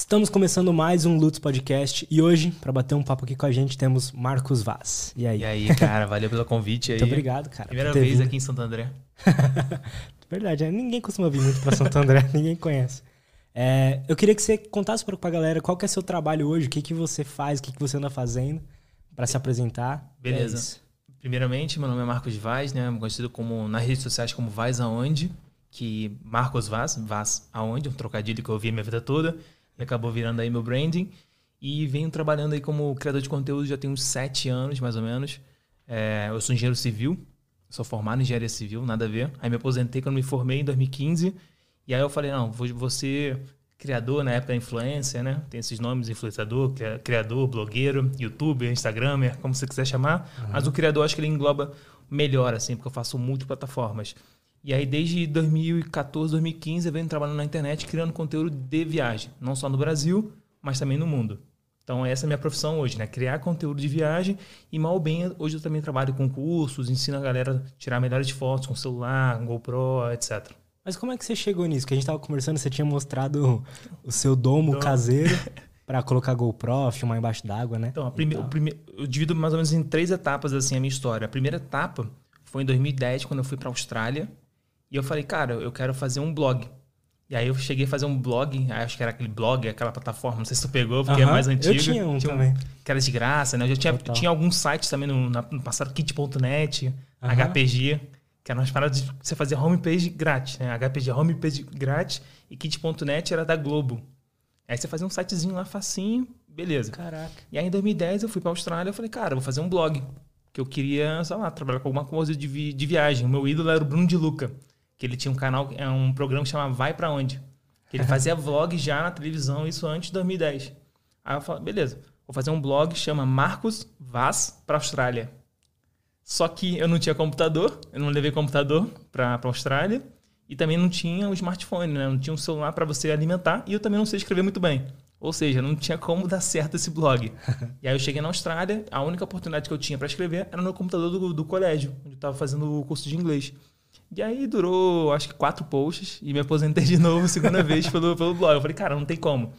Estamos começando mais um Lutz Podcast e hoje, para bater um papo aqui com a gente, temos Marcos Vaz. E aí? E aí, cara, valeu pelo convite aí. Muito obrigado, cara. Primeira vez vindo. aqui em Santo André. Verdade, né? ninguém costuma vir muito para Santo André, ninguém conhece. É, eu queria que você contasse para a galera qual que é seu trabalho hoje, o que, que você faz, o que, que você anda fazendo para se apresentar. Beleza. É Primeiramente, meu nome é Marcos Vaz, né? Conhecido como nas redes sociais como Vaz Aonde, que Marcos Vaz, Vaz Aonde, um trocadilho que eu ouvi a minha vida toda acabou virando aí meu branding. E venho trabalhando aí como criador de conteúdo já tem uns sete anos, mais ou menos. É, eu sou engenheiro civil, sou formado em engenharia civil, nada a ver. Aí me aposentei quando me formei em 2015. E aí eu falei, não, vou ser criador na época da influência, né? Tem esses nomes, influenciador, criador, blogueiro, youtuber, instagramer, como você quiser chamar. Uhum. Mas o criador, acho que ele engloba melhor, assim, porque eu faço multiplataformas. plataformas. E aí, desde 2014, 2015, eu venho trabalhando na internet, criando conteúdo de viagem. Não só no Brasil, mas também no mundo. Então, essa é a minha profissão hoje, né? Criar conteúdo de viagem. E, mal ou bem, hoje eu também trabalho com cursos, ensino a galera a tirar melhores fotos com celular, GoPro, etc. Mas como é que você chegou nisso? Que a gente estava conversando, você tinha mostrado o seu domo Dom. caseiro para colocar GoPro, filmar embaixo d'água, né? Então, prime... o prime... eu divido mais ou menos em três etapas assim a minha história. A primeira etapa foi em 2010, quando eu fui para a Austrália. E eu falei, cara, eu quero fazer um blog. E aí eu cheguei a fazer um blog, acho que era aquele blog, aquela plataforma, não sei se tu pegou, porque uh -huh, é mais antigo. Eu tinha um tinha também. que era de graça, né? Eu já tinha, tinha alguns sites também no, no passado, kit.net, uh -huh. HPG, que eram umas paradas de você fazer homepage grátis, né? HPG homepage grátis e kit.net era da Globo. Aí você fazia um sitezinho lá facinho, beleza. Caraca. E aí em 2010 eu fui pra Austrália, eu falei, cara, eu vou fazer um blog. Que eu queria, sei lá, trabalhar com alguma coisa de, vi de viagem. O meu ídolo era o Bruno de Luca que ele tinha um canal, é um programa que chamava Vai Pra Onde? Que ele fazia vlog já na televisão, isso antes de 2010. Aí eu falei, beleza, vou fazer um blog chama Marcos Vaz pra Austrália. Só que eu não tinha computador, eu não levei computador pra, pra Austrália e também não tinha um smartphone, né? Não tinha um celular para você alimentar e eu também não sei escrever muito bem. Ou seja, não tinha como dar certo esse blog. e aí eu cheguei na Austrália, a única oportunidade que eu tinha para escrever era no computador do, do colégio, onde eu estava fazendo o curso de inglês. E aí durou, acho que quatro posts e me aposentei de novo segunda vez pelo, pelo blog. Eu falei, cara, não tem como.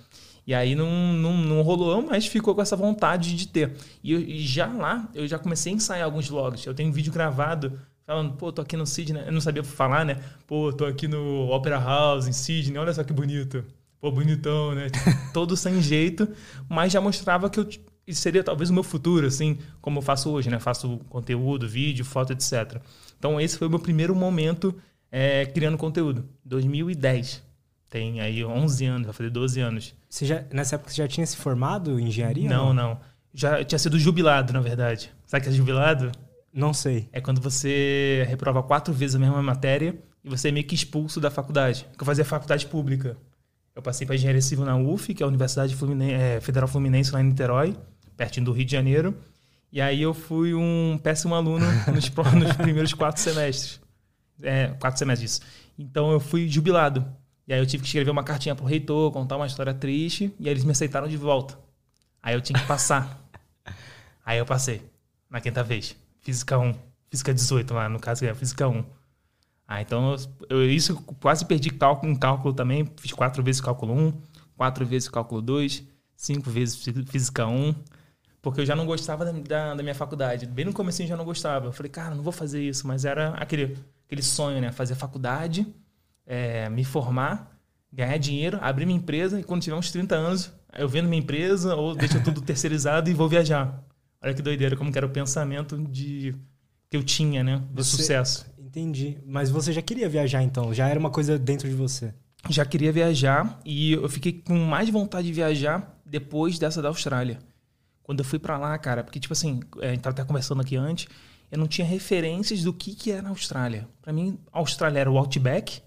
E aí não, não, não rolou, mas ficou com essa vontade de ter. E, eu, e, já lá, eu já comecei a ensaiar alguns vlogs. Eu tenho um vídeo gravado falando, pô, tô aqui no Sydney. Eu não sabia falar, né? Pô, tô aqui no Opera House, em Sydney, olha só que bonito. Pô, bonitão, né? Tipo, todo sem jeito, mas já mostrava que eu seria talvez o meu futuro, assim, como eu faço hoje, né? Faço conteúdo, vídeo, foto, etc. Então, esse foi o meu primeiro momento é, criando conteúdo. 2010. Tem aí 11 anos, vai fazer 12 anos. Você já, nessa época você já tinha se formado em engenharia? Não, não. Já tinha sido jubilado, na verdade. Sabe o que é jubilado? Não sei. É quando você reprova quatro vezes a mesma matéria e você é meio que expulso da faculdade. Eu fazia faculdade pública. Eu passei para engenharia civil na UF, que é a Universidade Fluminense, é, Federal Fluminense lá em Niterói, pertinho do Rio de Janeiro. E aí eu fui um péssimo aluno nos, nos primeiros quatro semestres. É, quatro semestres disso. Então eu fui jubilado. E aí eu tive que escrever uma cartinha pro reitor, contar uma história triste, e aí eles me aceitaram de volta. Aí eu tinha que passar. aí eu passei, na quinta vez. Física 1. Física 18 lá, no caso é Física 1. Ah, então eu, eu isso quase perdi cálculo, em cálculo também. Fiz quatro vezes cálculo 1, quatro vezes cálculo 2, cinco vezes Física 1 porque eu já não gostava da, da, da minha faculdade. Bem no começo eu já não gostava. Eu falei, cara, não vou fazer isso. Mas era aquele, aquele sonho, né? Fazer faculdade, é, me formar, ganhar dinheiro, abrir minha empresa e quando tiver uns 30 anos, eu vendo minha empresa ou deixo tudo terceirizado e vou viajar. Olha que doideira, como que era o pensamento de que eu tinha, né? Do você, sucesso. Entendi. Mas você já queria viajar então? Já era uma coisa dentro de você? Já queria viajar e eu fiquei com mais vontade de viajar depois dessa da Austrália. Quando eu fui para lá, cara, porque, tipo assim, é, a gente tava até conversando aqui antes, eu não tinha referências do que, que era a Austrália. Para mim, a Austrália era o Outback,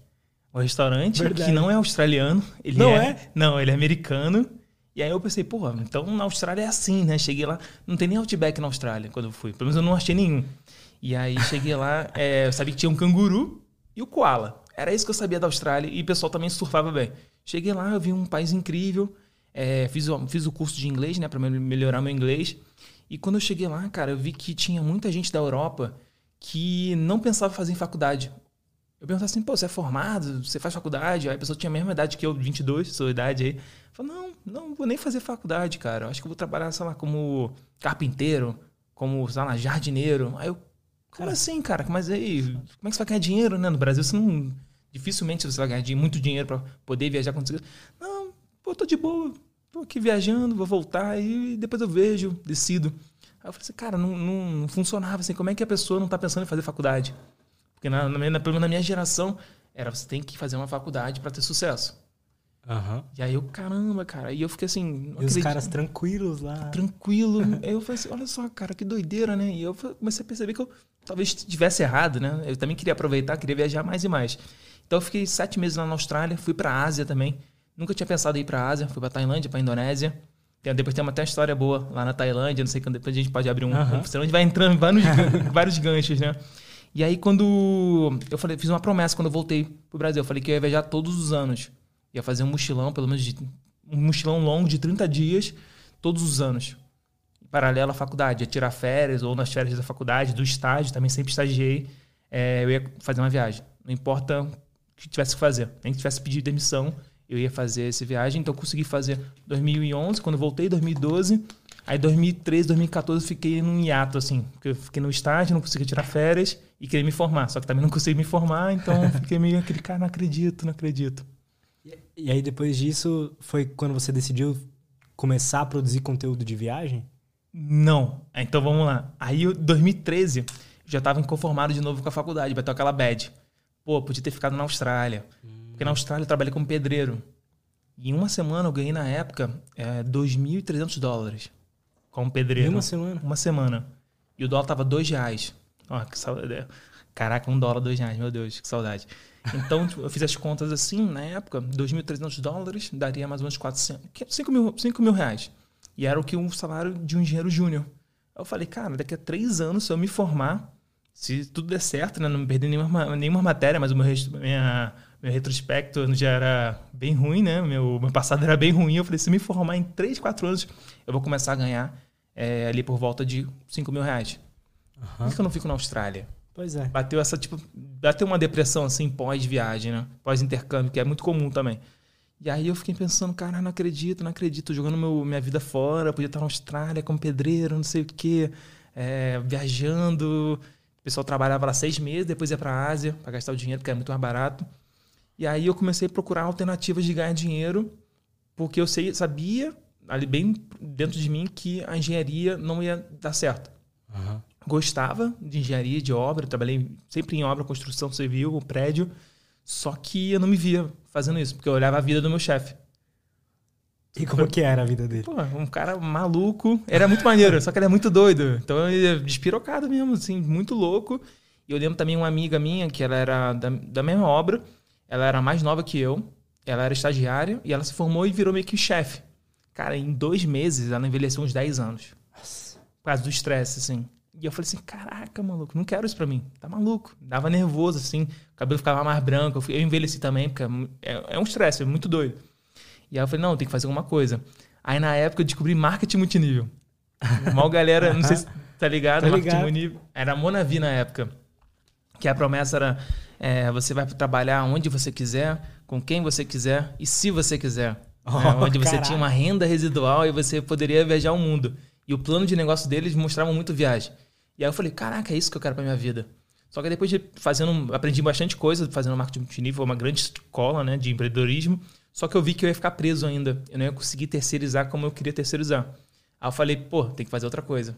o restaurante, Verdade. que não é australiano. Ele não é, é? Não, ele é americano. E aí eu pensei, pô, então na Austrália é assim, né? Cheguei lá, não tem nem Outback na Austrália quando eu fui. Pelo menos eu não achei nenhum. E aí cheguei lá, é, eu sabia que tinha um canguru e o koala. Era isso que eu sabia da Austrália e o pessoal também surfava bem. Cheguei lá, eu vi um país incrível. É, fiz, o, fiz o curso de inglês, né, para melhorar meu inglês. E quando eu cheguei lá, cara, eu vi que tinha muita gente da Europa que não pensava fazer em faculdade. Eu perguntava assim, pô, você é formado? Você faz faculdade? Aí a pessoa tinha a mesma idade que eu, 22, sua idade aí. Eu falei, não, não vou nem fazer faculdade, cara. Eu acho que eu vou trabalhar, sei lá, como carpinteiro, como, sei lá, jardineiro. Aí eu, como assim, cara? Mas aí, como é que você vai ganhar dinheiro, né? No Brasil, você não... Dificilmente você vai ganhar muito dinheiro para poder viajar com você. Não, pô, tô de boa. Tô aqui viajando, vou voltar e depois eu vejo, decido. Aí eu falei assim, cara, não, não, não funcionava assim. Como é que a pessoa não tá pensando em fazer faculdade? Porque na, na, na, na minha geração, era você tem que fazer uma faculdade para ter sucesso. Uhum. E aí eu, caramba, cara. E eu fiquei assim. E os caras tranquilos lá. Tranquilo. aí eu falei assim, olha só, cara, que doideira, né? E eu comecei a perceber que eu talvez estivesse errado, né? Eu também queria aproveitar, queria viajar mais e mais. Então eu fiquei sete meses lá na Austrália, fui pra Ásia também. Nunca tinha pensado em ir pra Ásia, fui pra Tailândia, pra Indonésia. Depois tem uma até história boa lá na Tailândia, não sei quando depois a gente pode abrir um. Uhum. Senão a gente vai entrando em vários, vários ganchos, né? E aí, quando. Eu falei, fiz uma promessa quando eu voltei pro Brasil. Eu falei que eu ia viajar todos os anos. Ia fazer um mochilão, pelo menos de, um mochilão longo de 30 dias, todos os anos. Paralelo à faculdade. Ia tirar férias, ou nas férias da faculdade, do estágio, também sempre estagiei. É, eu ia fazer uma viagem. Não importa o que tivesse que fazer. Nem que tivesse pedido demissão, eu ia fazer essa viagem. Então, eu consegui fazer 2011, quando voltei, 2012. Aí 2013, 2014 fiquei num hiato, assim. Porque eu fiquei no estágio, não consegui tirar férias e queria me formar. Só que também não consegui me formar, então fiquei meio aquele cara, não acredito, não acredito. E aí depois disso, foi quando você decidiu começar a produzir conteúdo de viagem? Não. Então vamos lá. Aí, em 2013, eu já estava inconformado de novo com a faculdade, bateu aquela bad. Pô, podia ter ficado na Austrália. Hum. Porque na Austrália eu trabalhei como pedreiro. E em uma semana eu ganhei, na época, é, 2.300 dólares como pedreiro. Em uma semana? Uma semana. E o dólar tava dois reais. Ó, que saudade. Caraca, um dólar, dois reais. Meu Deus, que saudade. Então, tipo, eu fiz as contas assim, na época, 2.300 dólares daria mais ou menos 400, 5 mil, 5 mil reais. E era o que um salário de um engenheiro júnior. Eu falei, cara, daqui a três anos, se eu me formar, se tudo der certo, né, não perder nenhuma, nenhuma matéria, mas o meu, minha, meu retrospecto já era bem ruim, né? Meu, meu passado era bem ruim. Eu falei, se me formar em três, quatro anos, eu vou começar a ganhar é, ali por volta de 5 mil reais. Uhum. Por que eu não fico na Austrália? Pois é. Bateu essa, tipo, bateu uma depressão assim pós-viagem, né? Pós-intercâmbio, que é muito comum também. E aí eu fiquei pensando, cara, não acredito, não acredito, jogando meu, minha vida fora, podia estar na Austrália como pedreiro, não sei o quê, é, viajando. O pessoal trabalhava lá seis meses, depois ia para a Ásia para gastar o dinheiro, porque era muito mais barato. E aí eu comecei a procurar alternativas de ganhar dinheiro, porque eu sei, sabia ali bem dentro de mim que a engenharia não ia dar certo. Uhum. Gostava de engenharia, de obra, trabalhei sempre em obra, construção civil, prédio, só que eu não me via fazendo isso, porque eu olhava a vida do meu chefe. E como que era a vida dele? Pô, um cara maluco. Era muito maneiro, só que ele é muito doido. Então ele é despirocado mesmo, assim, muito louco. E eu lembro também uma amiga minha, que ela era da, da mesma obra, ela era mais nova que eu, ela era estagiária, e ela se formou e virou meio que chefe. Cara, em dois meses ela envelheceu uns 10 anos. Nossa. Por causa do estresse, assim. E eu falei assim, caraca, maluco, não quero isso pra mim. Tá maluco. Dava nervoso, assim. O cabelo ficava mais branco. Eu envelheci também, porque é, é um estresse, é muito doido. E aí eu falei, não, tem que fazer alguma coisa. Aí na época eu descobri marketing multinível. Mal galera, não sei se tá ligado, tá marketing multinível. Era Monavi na época. Que a promessa era, é, você vai trabalhar onde você quiser, com quem você quiser e se você quiser. Oh, né? Onde você tinha uma renda residual e você poderia viajar o mundo. E o plano de negócio deles mostrava muito viagem. E aí eu falei, caraca, é isso que eu quero pra minha vida. Só que depois de fazendo, aprendi bastante coisa, fazendo marketing multinível, uma grande escola né, de empreendedorismo. Só que eu vi que eu ia ficar preso ainda. Eu não ia conseguir terceirizar como eu queria terceirizar. Aí eu falei, pô, tem que fazer outra coisa.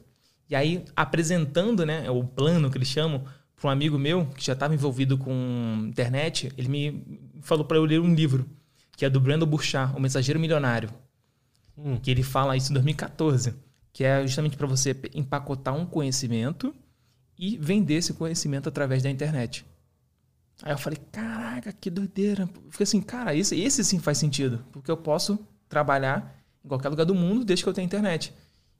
E aí, apresentando né, o plano que eles chamam, para um amigo meu que já estava envolvido com internet, ele me falou para eu ler um livro que é do Brandon Burchard, O Mensageiro Milionário. Hum. Que ele fala isso em 2014, que é justamente para você empacotar um conhecimento e vender esse conhecimento através da internet. Aí eu falei, caraca, que doideira. Fiquei assim, cara, esse, esse sim faz sentido, porque eu posso trabalhar em qualquer lugar do mundo desde que eu tenha internet.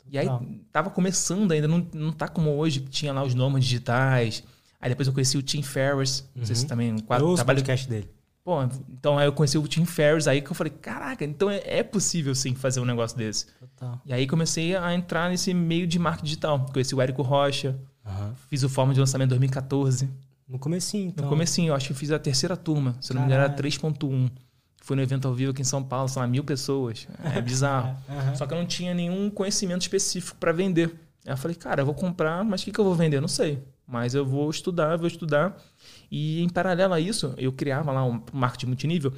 E aí não. tava começando ainda, não, não tá como hoje, que tinha lá os nomes digitais. Aí depois eu conheci o Tim Ferriss, uhum. não sei se uhum. também... Um quadro, eu trabalho... podcast dele. Pô, então aí eu conheci o Tim Ferriss aí que eu falei, caraca, então é, é possível sim fazer um negócio desse. Total. E aí comecei a entrar nesse meio de marketing digital. Conheci o Érico Rocha, uhum. fiz o Fórmula de Lançamento 2014. No comecinho, então. No comecinho, eu acho que fiz a terceira turma. Se não me engano, era 3.1. Fui no evento ao vivo aqui em São Paulo, são lá, mil pessoas. É bizarro. Aham. Só que eu não tinha nenhum conhecimento específico para vender. Aí eu falei, cara, eu vou comprar, mas o que, que eu vou vender? Eu não sei. Mas eu vou estudar, vou estudar. E em paralelo a isso, eu criava lá um marketing multinível.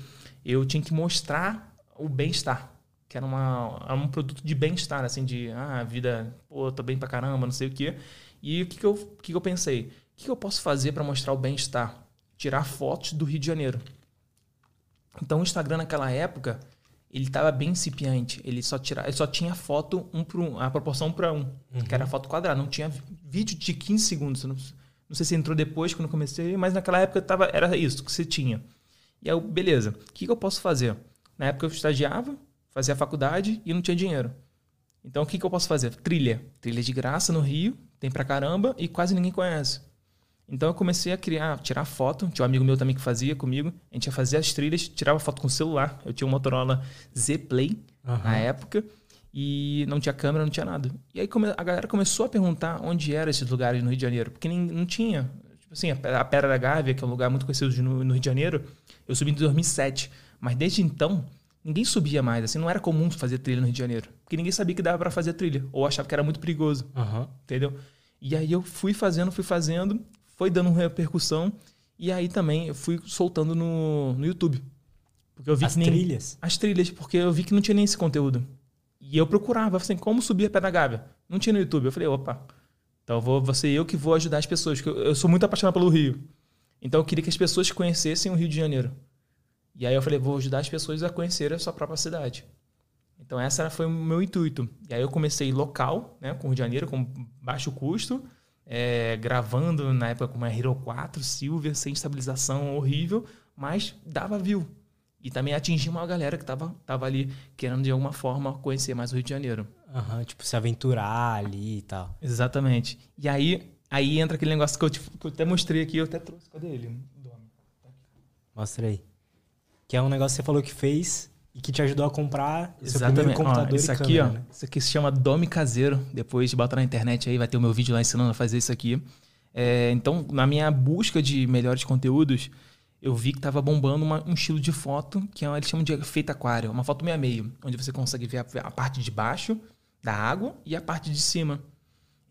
Eu tinha que mostrar o bem-estar. Que era, uma, era um produto de bem-estar, assim, de ah, vida, pô, tô bem pra caramba, não sei o quê. E o que, que, eu, que, que eu pensei? O que, que eu posso fazer para mostrar o bem-estar? Tirar fotos do Rio de Janeiro. Então o Instagram naquela época, ele estava bem incipiente. Ele só, tira, ele só tinha foto um por um, a proporção para um, que era foto quadrada. Não tinha vídeo de 15 segundos. Não, não sei se entrou depois, quando eu comecei, mas naquela época tava, era isso que você tinha. E aí, beleza, o que, que eu posso fazer? Na época eu estagiava, fazia faculdade e não tinha dinheiro. Então o que, que eu posso fazer? Trilha. Trilha de graça no Rio, tem pra caramba e quase ninguém conhece. Então eu comecei a criar, tirar foto. Tinha um amigo meu também que fazia comigo. A gente ia fazer as trilhas, tirava foto com o celular. Eu tinha um Motorola Z Play Aham. na época e não tinha câmera, não tinha nada. E aí a galera começou a perguntar onde eram esses lugares no Rio de Janeiro, porque nem, não tinha. Tipo assim, a Pe- a Pedra da Gávea, que é um lugar muito conhecido no, no Rio de Janeiro, eu subi em 2007. Mas desde então, ninguém subia mais. Assim, não era comum fazer trilha no Rio de Janeiro. Porque ninguém sabia que dava para fazer trilha. Ou achava que era muito perigoso Aham. entendeu? E aí eu fui fazendo, fui fazendo, foi dando repercussão e aí também eu fui soltando no, no YouTube. Porque eu vi As que nem trilhas. as trilhas, porque eu vi que não tinha nem esse conteúdo. E eu procurava assim, como subir a Pé da Gávea. Não tinha no YouTube. Eu falei, opa, então eu vou, vou ser eu que vou ajudar as pessoas, porque eu, eu sou muito apaixonado pelo Rio. Então eu queria que as pessoas conhecessem o Rio de Janeiro. E aí eu falei, vou ajudar as pessoas a conhecer a sua própria cidade. Então essa foi o meu intuito. E aí eu comecei local, né, com o Rio de Janeiro, com baixo custo, é, gravando na época com uma Hero 4 Silver, sem estabilização horrível, mas dava view. E também atingi uma galera que tava, tava ali querendo de alguma forma conhecer mais o Rio de Janeiro. Aham, tipo, se aventurar ali e tal. Exatamente. E aí, aí entra aquele negócio que eu, que eu até mostrei aqui, eu até trouxe. Cadê ele? Mostra aí. Que é um negócio que você falou que fez e que te ajudou a comprar o seu primeiro Exatamente. Ó, computador isso aqui, câmera, ó. né? Isso aqui se chama Dome Caseiro. Depois bota na internet aí, vai ter o meu vídeo lá ensinando a fazer isso aqui. É, então, na minha busca de melhores conteúdos, eu vi que tava bombando uma- um estilo de foto que é, eles chamam de efeito aquário. Uma foto meio a meio, onde você consegue ver a, a parte de baixo da água e a parte de cima.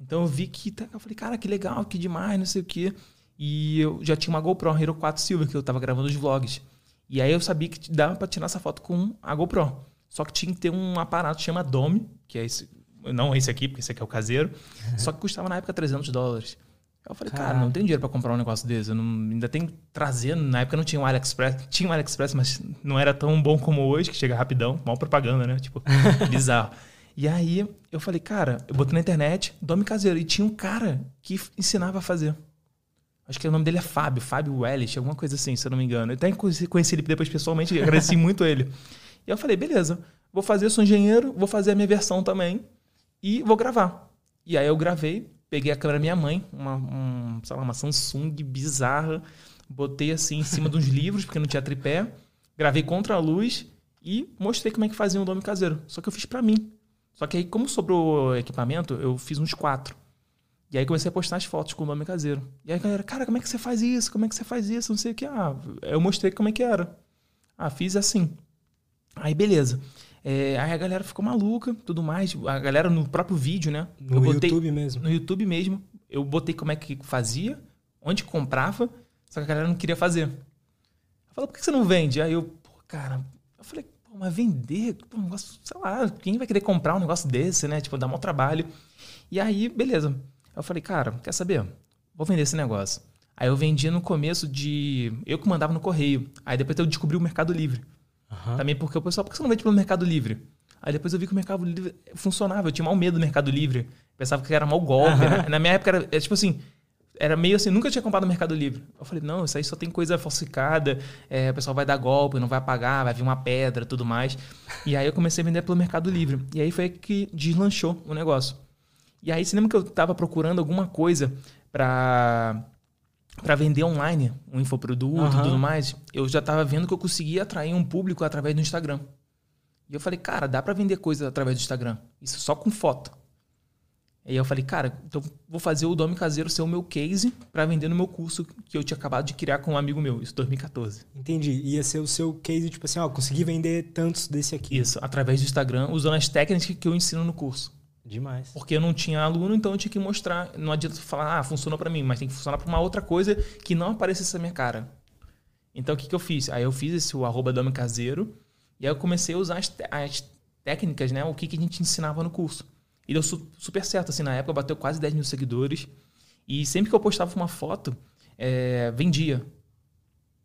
Então eu vi que. tá- Eu falei, cara, que legal, que demais, não sei o quê. E eu já tinha uma GoPro, Hero 4 Silver, que eu tava gravando os vlogs. E aí eu sabia que dava pra tirar essa foto com a GoPro. Só que tinha que ter um aparato que chama Dome, que é esse. Não esse aqui, porque esse aqui é o caseiro. Só que custava na época 300 dólares. Eu falei, cara, não tenho dinheiro pra comprar um negócio desse. Eu não- ainda tem que trazer. Na época não tinha um AliExpress. Tinha um AliExpress, mas não era tão bom como hoje, que chega rapidão. Mal propaganda, né? Tipo, bizarro. E aí eu falei, cara, eu botei na internet, Dome Caseiro. E tinha um cara que ensinava a fazer. Acho que o nome dele é Fábio, Fábio Wellich, alguma coisa assim, se eu não me engano. Eu até conheci ele depois pessoalmente agradeci muito ele. E eu falei, beleza, vou fazer, sou engenheiro, vou fazer a minha versão também e vou gravar. E aí eu gravei, peguei a câmera da minha mãe, uma, um, sei lá, uma Samsung bizarra, botei assim em cima de uns livros, porque não tinha tripé, gravei contra a luz e mostrei como é que fazia um dome caseiro. Só que eu fiz pra mim. Só que aí, como sobrou equipamento, eu fiz uns quatro. E aí comecei a postar as fotos com o nome caseiro. E aí a galera, cara, como é que você faz isso? Como é que você faz isso? Não sei o que. Ah, eu mostrei como é que era. Ah, fiz assim. Aí beleza. É, aí a galera ficou maluca, tudo mais. A galera no próprio vídeo, né? No eu botei, YouTube mesmo. No YouTube mesmo. Eu botei como é que fazia, onde comprava, só que a galera não queria fazer. Eu falei, por que você não vende? Aí eu, pô, cara, eu falei, pô, mas vender, pô, um negócio, sei lá, quem vai querer comprar um negócio desse, né? Tipo, dá mau trabalho. E aí, beleza. Eu falei, cara, quer saber? Vou vender esse negócio. Aí eu vendia no começo de. Eu que mandava no correio. Aí depois eu descobri o Mercado Livre. Aham. Também porque o pessoal, por que você não vende pelo Mercado Livre? Aí depois eu vi que o Mercado Livre funcionava. Eu tinha mal medo do Mercado Livre. Pensava que era mal golpe. né? Na minha época era, é tipo assim. Era meio assim, nunca tinha comprado no Mercado Livre. Eu falei, não, isso aí só tem coisa falsificada, é, o pessoal vai dar golpe, não vai pagar, vai vir uma pedra tudo mais. E aí eu comecei a vender pelo Mercado Livre. E aí foi que deslanchou o negócio. E aí você lembra que eu tava procurando alguma coisa pra, pra vender online, um infoproduto e Aham. tudo mais? Eu já tava vendo que eu conseguia atrair um público através do Instagram. E eu falei, cara, dá pra vender coisa através do Instagram. Isso só com foto. Aí eu falei, cara, então vou fazer o Dome Caseiro ser o meu case para vender no meu curso que eu tinha acabado de criar com um amigo meu, isso 2014. Entendi. Ia ser o seu case, tipo assim, ó, consegui vender tantos desse aqui. Isso, através do Instagram, usando as técnicas que eu ensino no curso. Demais. Porque eu não tinha aluno, então eu tinha que mostrar. Não adianta falar, ah, funcionou para mim, mas tem que funcionar para uma outra coisa que não aparecesse na minha cara. Então o que, que eu fiz? Aí eu fiz esse o arroba Dome Caseiro e aí eu comecei a usar as, as técnicas, né? O que, que a gente ensinava no curso. E deu su super certo, assim, na época bateu quase 10 mil seguidores. E sempre que eu postava uma foto, é, vendia.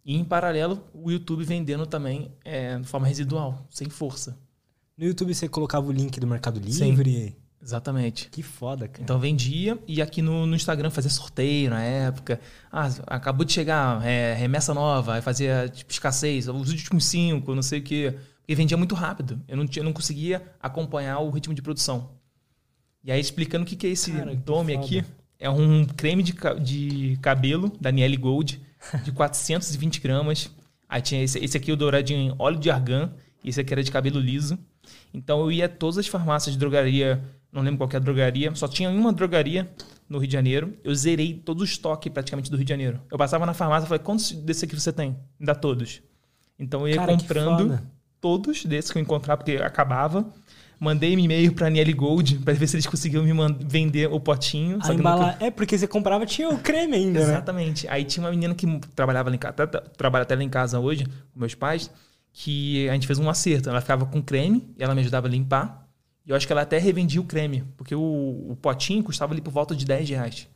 E em paralelo, o YouTube vendendo também é, de forma residual, sem força. No YouTube você colocava o link do Mercado Livre? Sim, exatamente. Que foda, cara. Então vendia e aqui no, no Instagram fazia sorteio na época. Ah, acabou de chegar, é, remessa nova, aí fazia tipo, escassez, os últimos cinco, não sei o quê. Porque vendia muito rápido. Eu não, tinha, eu não conseguia acompanhar o ritmo de produção. E aí, explicando o que, que é esse Cara, Dome aqui. É um creme de, de cabelo da Niele Gold, de 420 gramas. Aí tinha esse, esse aqui, o douradinho em óleo de argan. E esse aqui era de cabelo liso. Então eu ia a todas as farmácias de drogaria, não lembro qual é a drogaria, só tinha uma drogaria no Rio de Janeiro. Eu zerei todo o estoque praticamente do Rio de Janeiro. Eu passava na farmácia e falei, quantos desse aqui você tem? Me dá todos. Então eu ia Cara, comprando todos desses que eu encontrava, porque acabava. Mandei um e-mail pra Niele Gold pra ver se eles conseguiam me vender o potinho. A embala... É, porque você comprava, tinha o creme ainda, né? Exatamente. Aí tinha uma menina que trabalhava lá em casa, trabalha até lá em casa hoje, com meus pais, que a gente fez um acerto. Ela ficava com creme e ela me ajudava a limpar. E eu acho que ela até revendia o creme, porque o, o potinho custava ali por volta de 10 reais.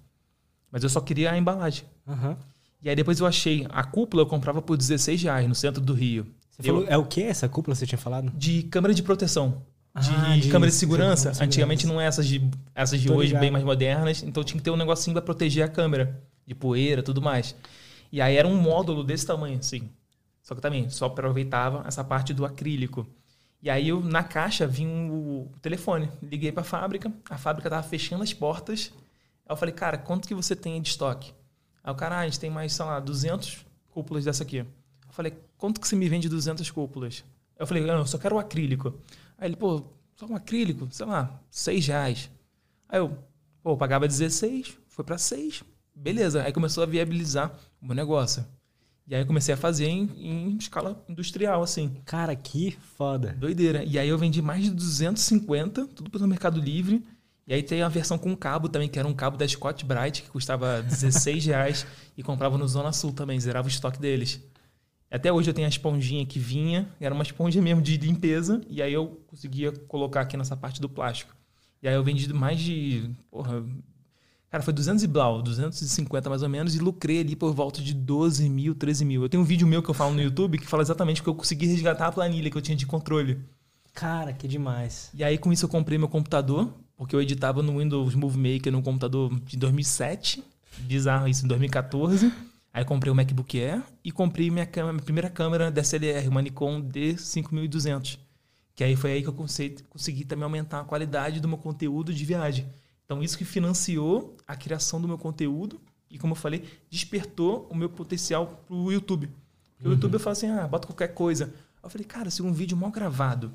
Mas eu só queria a embalagem. Uhum. E aí depois eu achei, a cúpula eu comprava por 16 reais no centro do Rio. Você eu, falou, é o que essa cúpula você tinha falado? De câmera de proteção de, ah, de câmera de segurança. De Antigamente não é essas de, essas de hoje ligado. bem mais modernas, então tinha que ter um negocinho para proteger a câmera de poeira, tudo mais. E aí era um módulo desse tamanho, assim. Só que também só aproveitava essa parte do acrílico. E aí eu, na caixa vinha o telefone. Liguei para a fábrica, a fábrica tava fechando as portas. Aí eu falei, cara, quanto que você tem de estoque? Aí o cara, ah, a gente tem mais, sei lá, 200 cúpulas dessa aqui. Eu falei, quanto que você me vende 200 cúpulas? Eu falei, não, eu só quero o acrílico. Aí ele, pô, só um acrílico, sei lá, 6 reais. Aí eu, pô, eu pagava 16, foi para 6. Beleza. Aí começou a viabilizar o meu negócio. E aí eu comecei a fazer em, em, escala industrial, assim. Cara, que foda. Doideira. E aí eu vendi mais de 250, tudo pelo Mercado Livre. E aí tem a versão com cabo também, que era um cabo da Scott Bright, que custava 16 reais. e comprava no Zona Sul também, zerava o estoque deles. Até hoje eu tenho a esponjinha que vinha, era uma esponja mesmo de limpeza, e aí eu conseguia colocar aqui nessa parte do plástico. E aí eu vendi mais de. Porra, cara, foi 200 e blau, 250 mais ou menos, e lucrei ali por volta de 12 mil, 13 mil. Eu tenho um vídeo meu que eu falo no YouTube que fala exatamente que eu consegui resgatar a planilha que eu tinha de controle. Cara, que demais. E aí com isso eu comprei meu computador, porque eu editava no Windows Movie Maker no computador de 2007. Bizarro isso, em 2014. Aí comprei o MacBook Air e comprei minha, câmera, minha primeira câmera DSLR, uma Nikon D5200. Que aí foi aí que eu consegui, consegui também aumentar a qualidade do meu conteúdo de viagem. Então isso que financiou a criação do meu conteúdo e, como eu falei, despertou o meu potencial pro YouTube. Porque uhum. o YouTube eu falo assim, ah, bota qualquer coisa. Eu falei, cara, se um vídeo mal gravado,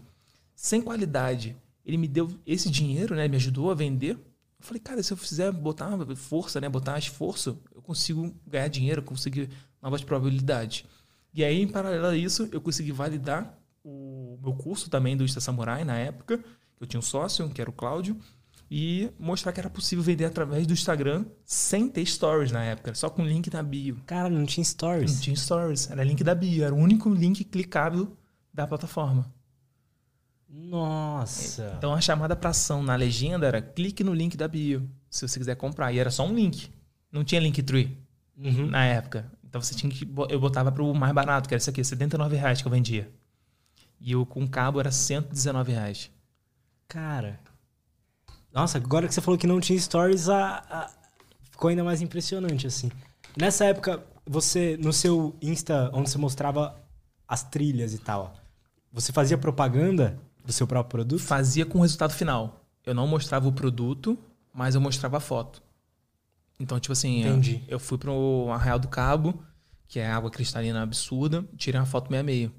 sem qualidade, ele me deu esse dinheiro, né? Me ajudou a vender. Eu falei, cara, se eu fizer botar força, né, botar esforço, eu consigo ganhar dinheiro, conseguir novas probabilidades. E aí, em paralelo a isso, eu consegui validar o meu curso também do Insta Samurai na época. Eu tinha um sócio, que era o Cláudio, e mostrar que era possível vender através do Instagram sem ter stories na época, só com link na bio. Cara, não tinha stories. Não tinha stories, era link da bio, era o único link clicável da plataforma. Nossa. Então a chamada para ação na legenda era clique no link da bio, se você quiser comprar. E era só um link. Não tinha Linktree uhum. na época. Então você tinha que. Eu botava pro mais barato, que era isso aqui, 79 reais que eu vendia. E o com cabo era 119 reais. Cara. Nossa, agora que você falou que não tinha stories, a, a, ficou ainda mais impressionante, assim. Nessa época, você, no seu Insta, onde você mostrava as trilhas e tal, você fazia propaganda do seu próprio produto? Fazia com o resultado final. Eu não mostrava o produto, mas eu mostrava a foto. Então, tipo assim, eu, eu fui pro Arraial do Cabo, que é água cristalina absurda, tirei uma foto meia meio.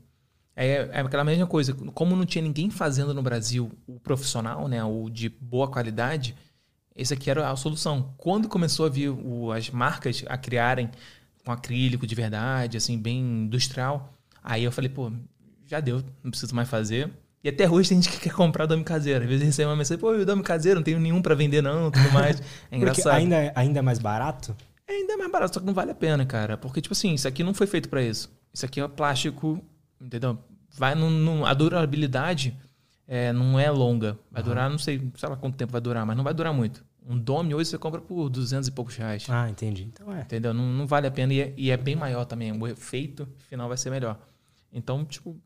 É, é aquela mesma coisa. Como não tinha ninguém fazendo no Brasil o profissional, né, o de boa qualidade, Esse aqui era a solução. Quando começou a vir o, as marcas a criarem com acrílico de verdade, assim, bem industrial, aí eu falei, pô, já deu, não preciso mais fazer. E até hoje tem gente que quer comprar dome caseiro. Às vezes recebe uma mensagem, pô, o dome caseiro, não tenho nenhum para vender não, tudo mais. É engraçado. Ainda, ainda é mais barato? É ainda mais barato, só que não vale a pena, cara. Porque, tipo assim, isso aqui não foi feito para isso. Isso aqui é plástico, entendeu? Vai no, a durabilidade é, não é longa. Vai uhum. durar, não sei, sei lá quanto tempo vai durar, mas não vai durar muito. Um dome hoje você compra por 200 e poucos reais. Ah, entendi. Então é. Entendeu? Não, não vale a pena e é, e é bem maior também. O efeito final vai ser melhor. Então, tipo,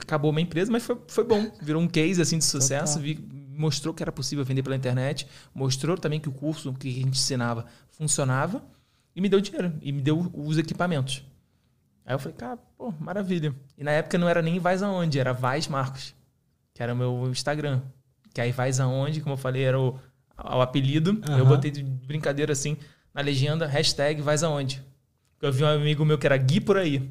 acabou uma empresa, mas foi, foi bom. Virou um case assim de sucesso, vi, mostrou que era possível vender pela internet, mostrou também que o curso que a gente ensinava funcionava e me deu dinheiro e me deu os equipamentos. Aí eu falei, cara, pô, maravilha. E na época não era nem Vais Aonde, era Vais Marcos, que era o meu Instagram. Que aí Vais Aonde, como eu falei, era o, o apelido. Uhum. Eu botei de brincadeira assim, na legenda, hashtag Vais Aonde. Eu vi um amigo meu que era Gui por aí.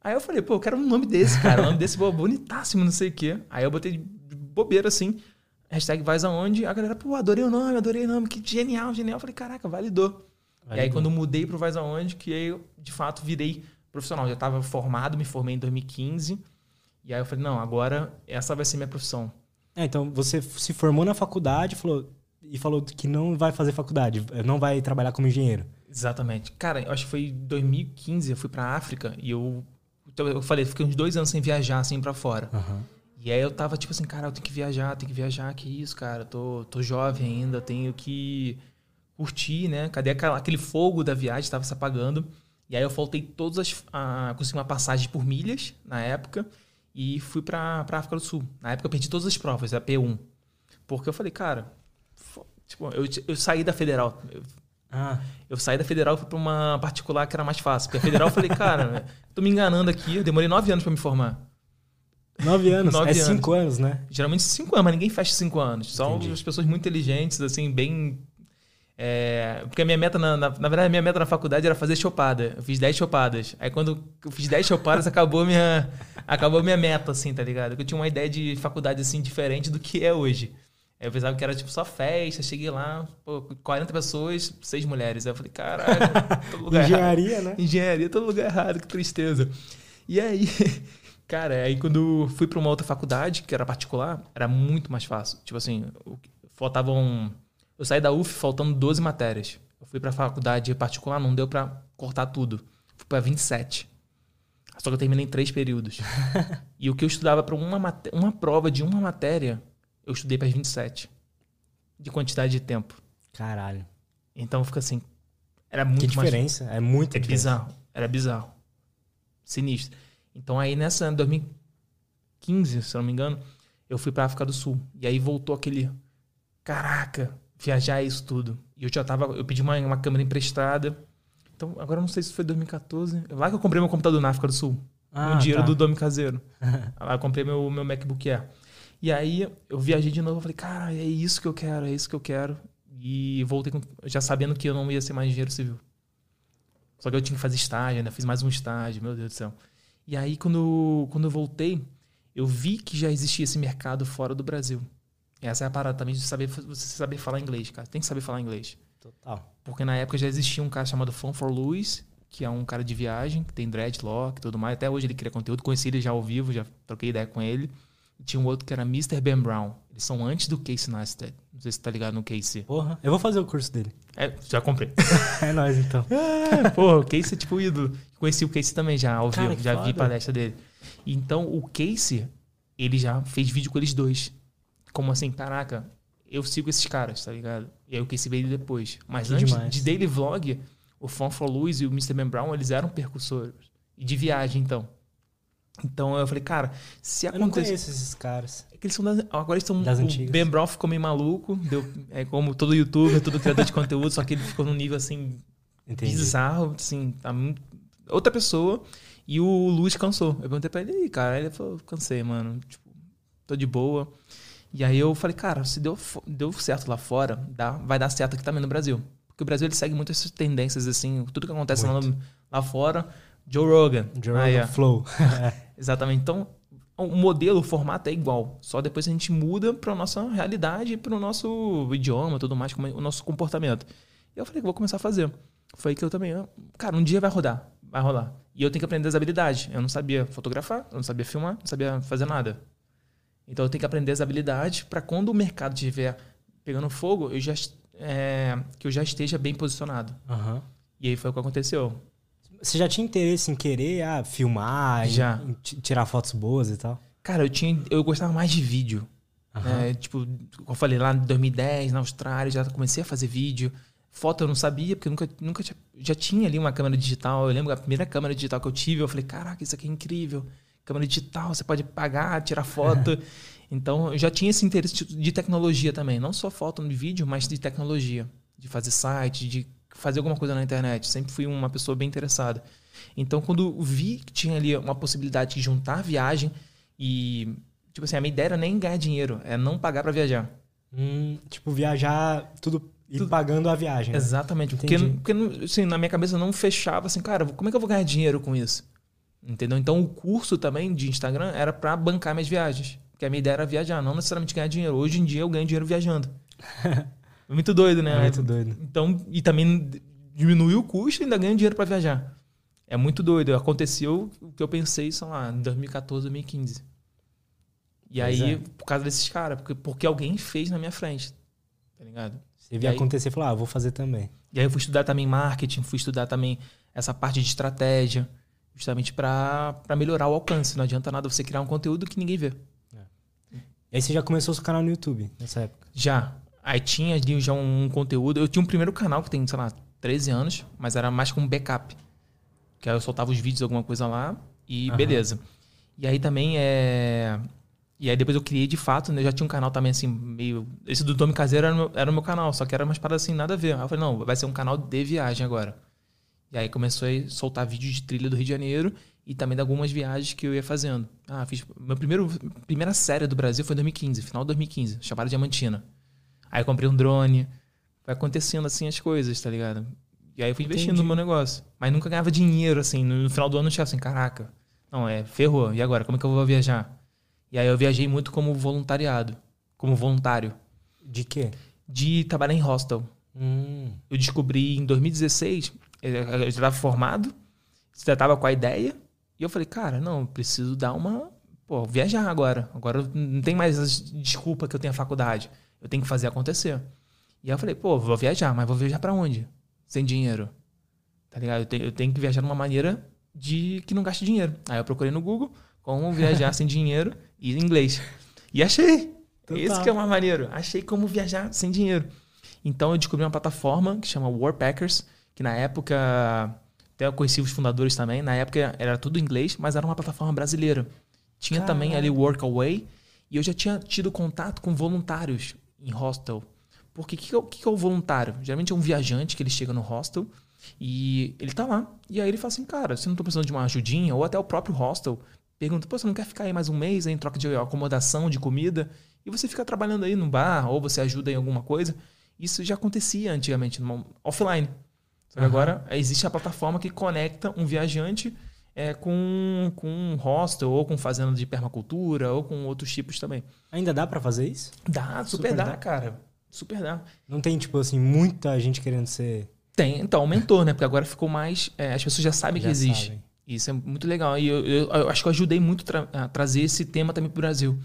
Aí eu falei, pô, eu quero um nome desse, cara. Um nome desse, pô, bonitássimo, não sei o quê. Aí eu botei de bobeira assim, hashtag Vais Aonde. A galera, pô, adorei o nome, adorei o nome, que genial, genial. Eu falei, caraca, validou. validou. E aí quando eu mudei pro Vais Aonde, que aí eu, de fato, virei profissional. Já estava formado, me formei em 2015. E aí eu falei, não, agora essa vai ser minha profissão. É, então você se formou na faculdade falou, e falou que não vai fazer faculdade, não vai trabalhar como engenheiro. Exatamente. Cara, eu acho que foi em 2015, eu fui pra África e eu. Então, eu falei, fiquei uns dois anos sem viajar, assim, para fora. Uhum. E aí eu tava tipo assim, cara, eu tenho que viajar, tenho que viajar, que isso, cara, tô, tô jovem ainda, tenho que curtir, né? Cadê aquele fogo da viagem? Tava se apagando. E aí eu faltei todas as. A, consegui uma passagem por milhas na época e fui pra, pra África do Sul. Na época eu perdi todas as provas, a P1. Porque eu falei, cara, tipo, eu, eu saí da federal. Eu, ah. eu saí da federal e fui pra uma particular que era mais fácil. Porque a federal eu falei, cara, tô me enganando aqui, eu demorei nove anos para me formar. Nove anos? Nove é anos. cinco anos, né? Geralmente cinco anos, mas ninguém fecha cinco anos. Só as pessoas muito inteligentes, assim, bem é, porque a minha meta, na, na, na, verdade, a minha meta na faculdade era fazer chopada. Eu fiz 10 chopadas. Aí quando eu fiz 10 chopadas, acabou minha acabou minha meta, assim, tá ligado? Eu tinha uma ideia de faculdade, assim, diferente do que é hoje. Eu pensava que era, tipo, só festa. Cheguei lá, pô, 40 pessoas, 6 mulheres. Aí eu falei, caralho, todo lugar Engenharia, errado. né? Engenharia, todo lugar errado, que tristeza. E aí, cara, aí quando fui para uma outra faculdade, que era particular, era muito mais fácil. Tipo assim, faltavam eu saí da UF faltando 12 matérias. Eu fui para a faculdade particular, não deu para cortar tudo. Fui para 27. Só que eu terminei em três períodos. e o que eu estudava para uma, uma prova de uma matéria, eu estudei para 27. De quantidade de tempo. Caralho. Então fica assim. Era muito Que diferença. Mais... É muito É bizarro. Era bizarro. Sinistro. Então aí nessa 2015, se eu não me engano, eu fui para África do Sul. E aí voltou aquele. Caraca, viajar é isso tudo. E eu já tava, eu pedi uma, uma câmera emprestada. Então, agora não sei se foi 2014. Lá que eu comprei meu computador na África do Sul. Ah, com o dinheiro tá. do Dome Caseiro. Lá eu comprei meu, meu MacBook Air. E aí eu viajei de novo, eu falei, cara, é isso que eu quero, é isso que eu quero. E voltei com, já sabendo que eu não ia ser mais engenheiro civil. Só que eu tinha que fazer estágio, ainda fiz mais um estágio, meu Deus do céu. E aí, quando, quando eu voltei, eu vi que já existia esse mercado fora do Brasil. Essa é a parada também de saber, você saber falar inglês, cara. Tem que saber falar inglês. Total. Porque na época já existia um cara chamado Fun for Louis, que é um cara de viagem, que tem dreadlock e tudo mais. Até hoje ele cria conteúdo. Conheci ele já ao vivo, já troquei ideia com ele. E tinha um outro que era Mr. Ben Brown. Eles são antes do Casey Neistat. Não sei se você tá ligado no Casey. Porra, eu vou fazer o curso dele. É, já comprei. é nóis, então. É, porra, o Casey é tipo ídolo. Conheci o Casey também já ao vivo, já foda. vi palestra dele. Então, o Casey, ele já fez vídeo com eles dois como assim, caraca, eu sigo esses caras, tá ligado? E aí eu quis ver ele depois. Mas que antes demais. de Daily Vlog, o Fun for Luz e o Mr. Ben Brown, eles eram percussores. E de viagem, então. Então eu falei, cara, se acontecer. Eu não conheço esses caras. É que eles são das, agora eles são. Das o antigas. Ben Brown ficou meio maluco. Deu, é como todo youtuber, todo criador de conteúdo, só que ele ficou num nível assim. Entendi. Bizarro, assim. Tá muito, outra pessoa. E o Luiz cansou. Eu perguntei pra ele, cara. Ele falou, cansei, mano. Tipo, tô de boa. E aí eu falei, cara, se deu, deu certo lá fora, dá, vai dar certo aqui também no Brasil. Porque o Brasil ele segue muito essas tendências, assim, tudo que acontece lá, lá, fora. Joe Rogan. Joe Rogan, Flow. Exatamente. Então, o modelo, o formato é igual. Só depois a gente muda para nossa realidade, para o nosso idioma, tudo mais, como é o nosso comportamento. E eu falei que vou começar a fazer. Foi que eu também, cara, um dia vai rodar, vai rolar. E eu tenho que aprender as habilidades. Eu não sabia fotografar, eu não sabia filmar, não sabia fazer nada. Então eu tenho que aprender as habilidades para quando o mercado estiver pegando fogo, eu já é, que eu já esteja bem posicionado. Uhum. E aí foi o que aconteceu. Você já tinha interesse em querer ah, filmar, já. Em, em tirar fotos boas e tal? Cara, eu tinha, eu gostava mais de vídeo. Uhum. Né? Tipo, como eu falei lá em 2010 na Austrália, já comecei a fazer vídeo. Foto eu não sabia, porque eu nunca, nunca tinha, já tinha ali uma câmera digital. Eu lembro a primeira câmera digital que eu tive, eu falei, caraca, isso aqui é incrível. Câmera digital, você pode pagar, tirar foto. então, eu já tinha esse interesse de tecnologia também. Não só foto no vídeo, mas de tecnologia. De fazer site, de fazer alguma coisa na internet. Sempre fui uma pessoa bem interessada. Então, quando vi que tinha ali uma possibilidade de juntar viagem e... Tipo assim, a minha ideia era nem ganhar dinheiro, é não pagar para viajar. Hum, tipo, viajar tudo e Tudo... pagando a viagem. Né? Exatamente. Porque, porque assim, na minha cabeça não fechava assim, cara, como é que eu vou ganhar dinheiro com isso? Entendeu? Então o curso também de Instagram era para bancar minhas viagens. Porque a minha ideia era viajar, não necessariamente ganhar dinheiro. Hoje em dia eu ganho dinheiro viajando. muito doido, né? É muito doido. Então, e também diminuiu o custo e ainda ganho dinheiro para viajar. É muito doido. Aconteceu o que eu pensei, sei lá, em 2014, 2015. E pois aí, é. por causa desses caras, porque, porque alguém fez na minha frente. Tá ligado? Você acontecer e falou, ah, vou fazer também. E aí eu fui estudar também marketing, fui estudar também essa parte de estratégia, justamente para melhorar o alcance. Não adianta nada você criar um conteúdo que ninguém vê. É. E aí você já começou o seu canal no YouTube nessa época? Já. Aí tinha ali já um, conteúdo. Eu tinha um primeiro canal que tem, sei lá, 13 anos, mas era mais como backup. Que aí eu soltava os vídeos, alguma coisa lá, e beleza. E aí também é e aí depois eu criei de fato, né? Eu já tinha um canal também assim, meio. Esse do Tome Caseiro era, era o meu canal, só que era umas paradas assim, nada a ver. Aí eu falei, não, vai ser um canal de viagem agora. E aí começou a soltar vídeos de trilha do Rio de Janeiro e também de algumas viagens que eu ia fazendo. Ah, fiz. Meu primeiro, primeira série do Brasil foi em 2015, final de 2015, chamada Diamantina. Aí eu comprei um drone. Vai acontecendo assim as coisas, tá ligado? E aí eu fui investindo Entendi. no meu negócio. Mas nunca ganhava dinheiro, assim. No final do ano eu tinha assim, caraca. Não, é, ferrou. E agora? Como é que eu vou viajar? E aí eu viajei muito como voluntariado. Como voluntário. De quê? De trabalhar em hostel. Hum. Eu descobri em 2016, eu já estava formado, já estava com a ideia, e eu falei, cara, não, preciso dar uma. Pô, viajar agora. Agora não tem mais desculpa que eu tenho a faculdade. Eu tenho que fazer acontecer. E aí eu falei, pô, vou viajar, mas vou viajar para onde? Sem dinheiro. Tá ligado? Eu tenho, eu tenho que viajar de uma maneira de que não gaste dinheiro. Aí eu procurei no Google como viajar sem dinheiro e inglês. E achei. Total. Esse que é o mais maneiro. Achei como viajar sem dinheiro. Então eu descobri uma plataforma que chama Warpackers, que na época até eu conheci os fundadores também. Na época era tudo inglês, mas era uma plataforma brasileira. Tinha Caramba. também ali Workaway e eu já tinha tido contato com voluntários em hostel. Porque o que, que, é, é o voluntário? Geralmente é um viajante que ele chega no hostel e ele tá lá. E aí ele fala assim, cara, se não tô precisando de uma ajudinha, ou até o próprio hostel pergunta, pô, você não quer ficar aí mais um mês em troca de acomodação, de comida? E você fica trabalhando aí no bar, ou você ajuda em alguma coisa. Isso já acontecia antigamente, offline. Uhum. agora existe a plataforma que conecta um viajante é, com, com um hostel, ou com fazenda de permacultura, ou com outros tipos também. Ainda dá para fazer isso? Dá, super, super dá, dá, cara. Super dá. Não tem, tipo assim, muita gente querendo ser. Tem, então aumentou, né? Porque agora ficou mais. É, as pessoas já sabem já que existe. Sabem. Isso é muito legal. E eu, eu, eu acho que eu ajudei muito tra a trazer esse tema também para o Brasil.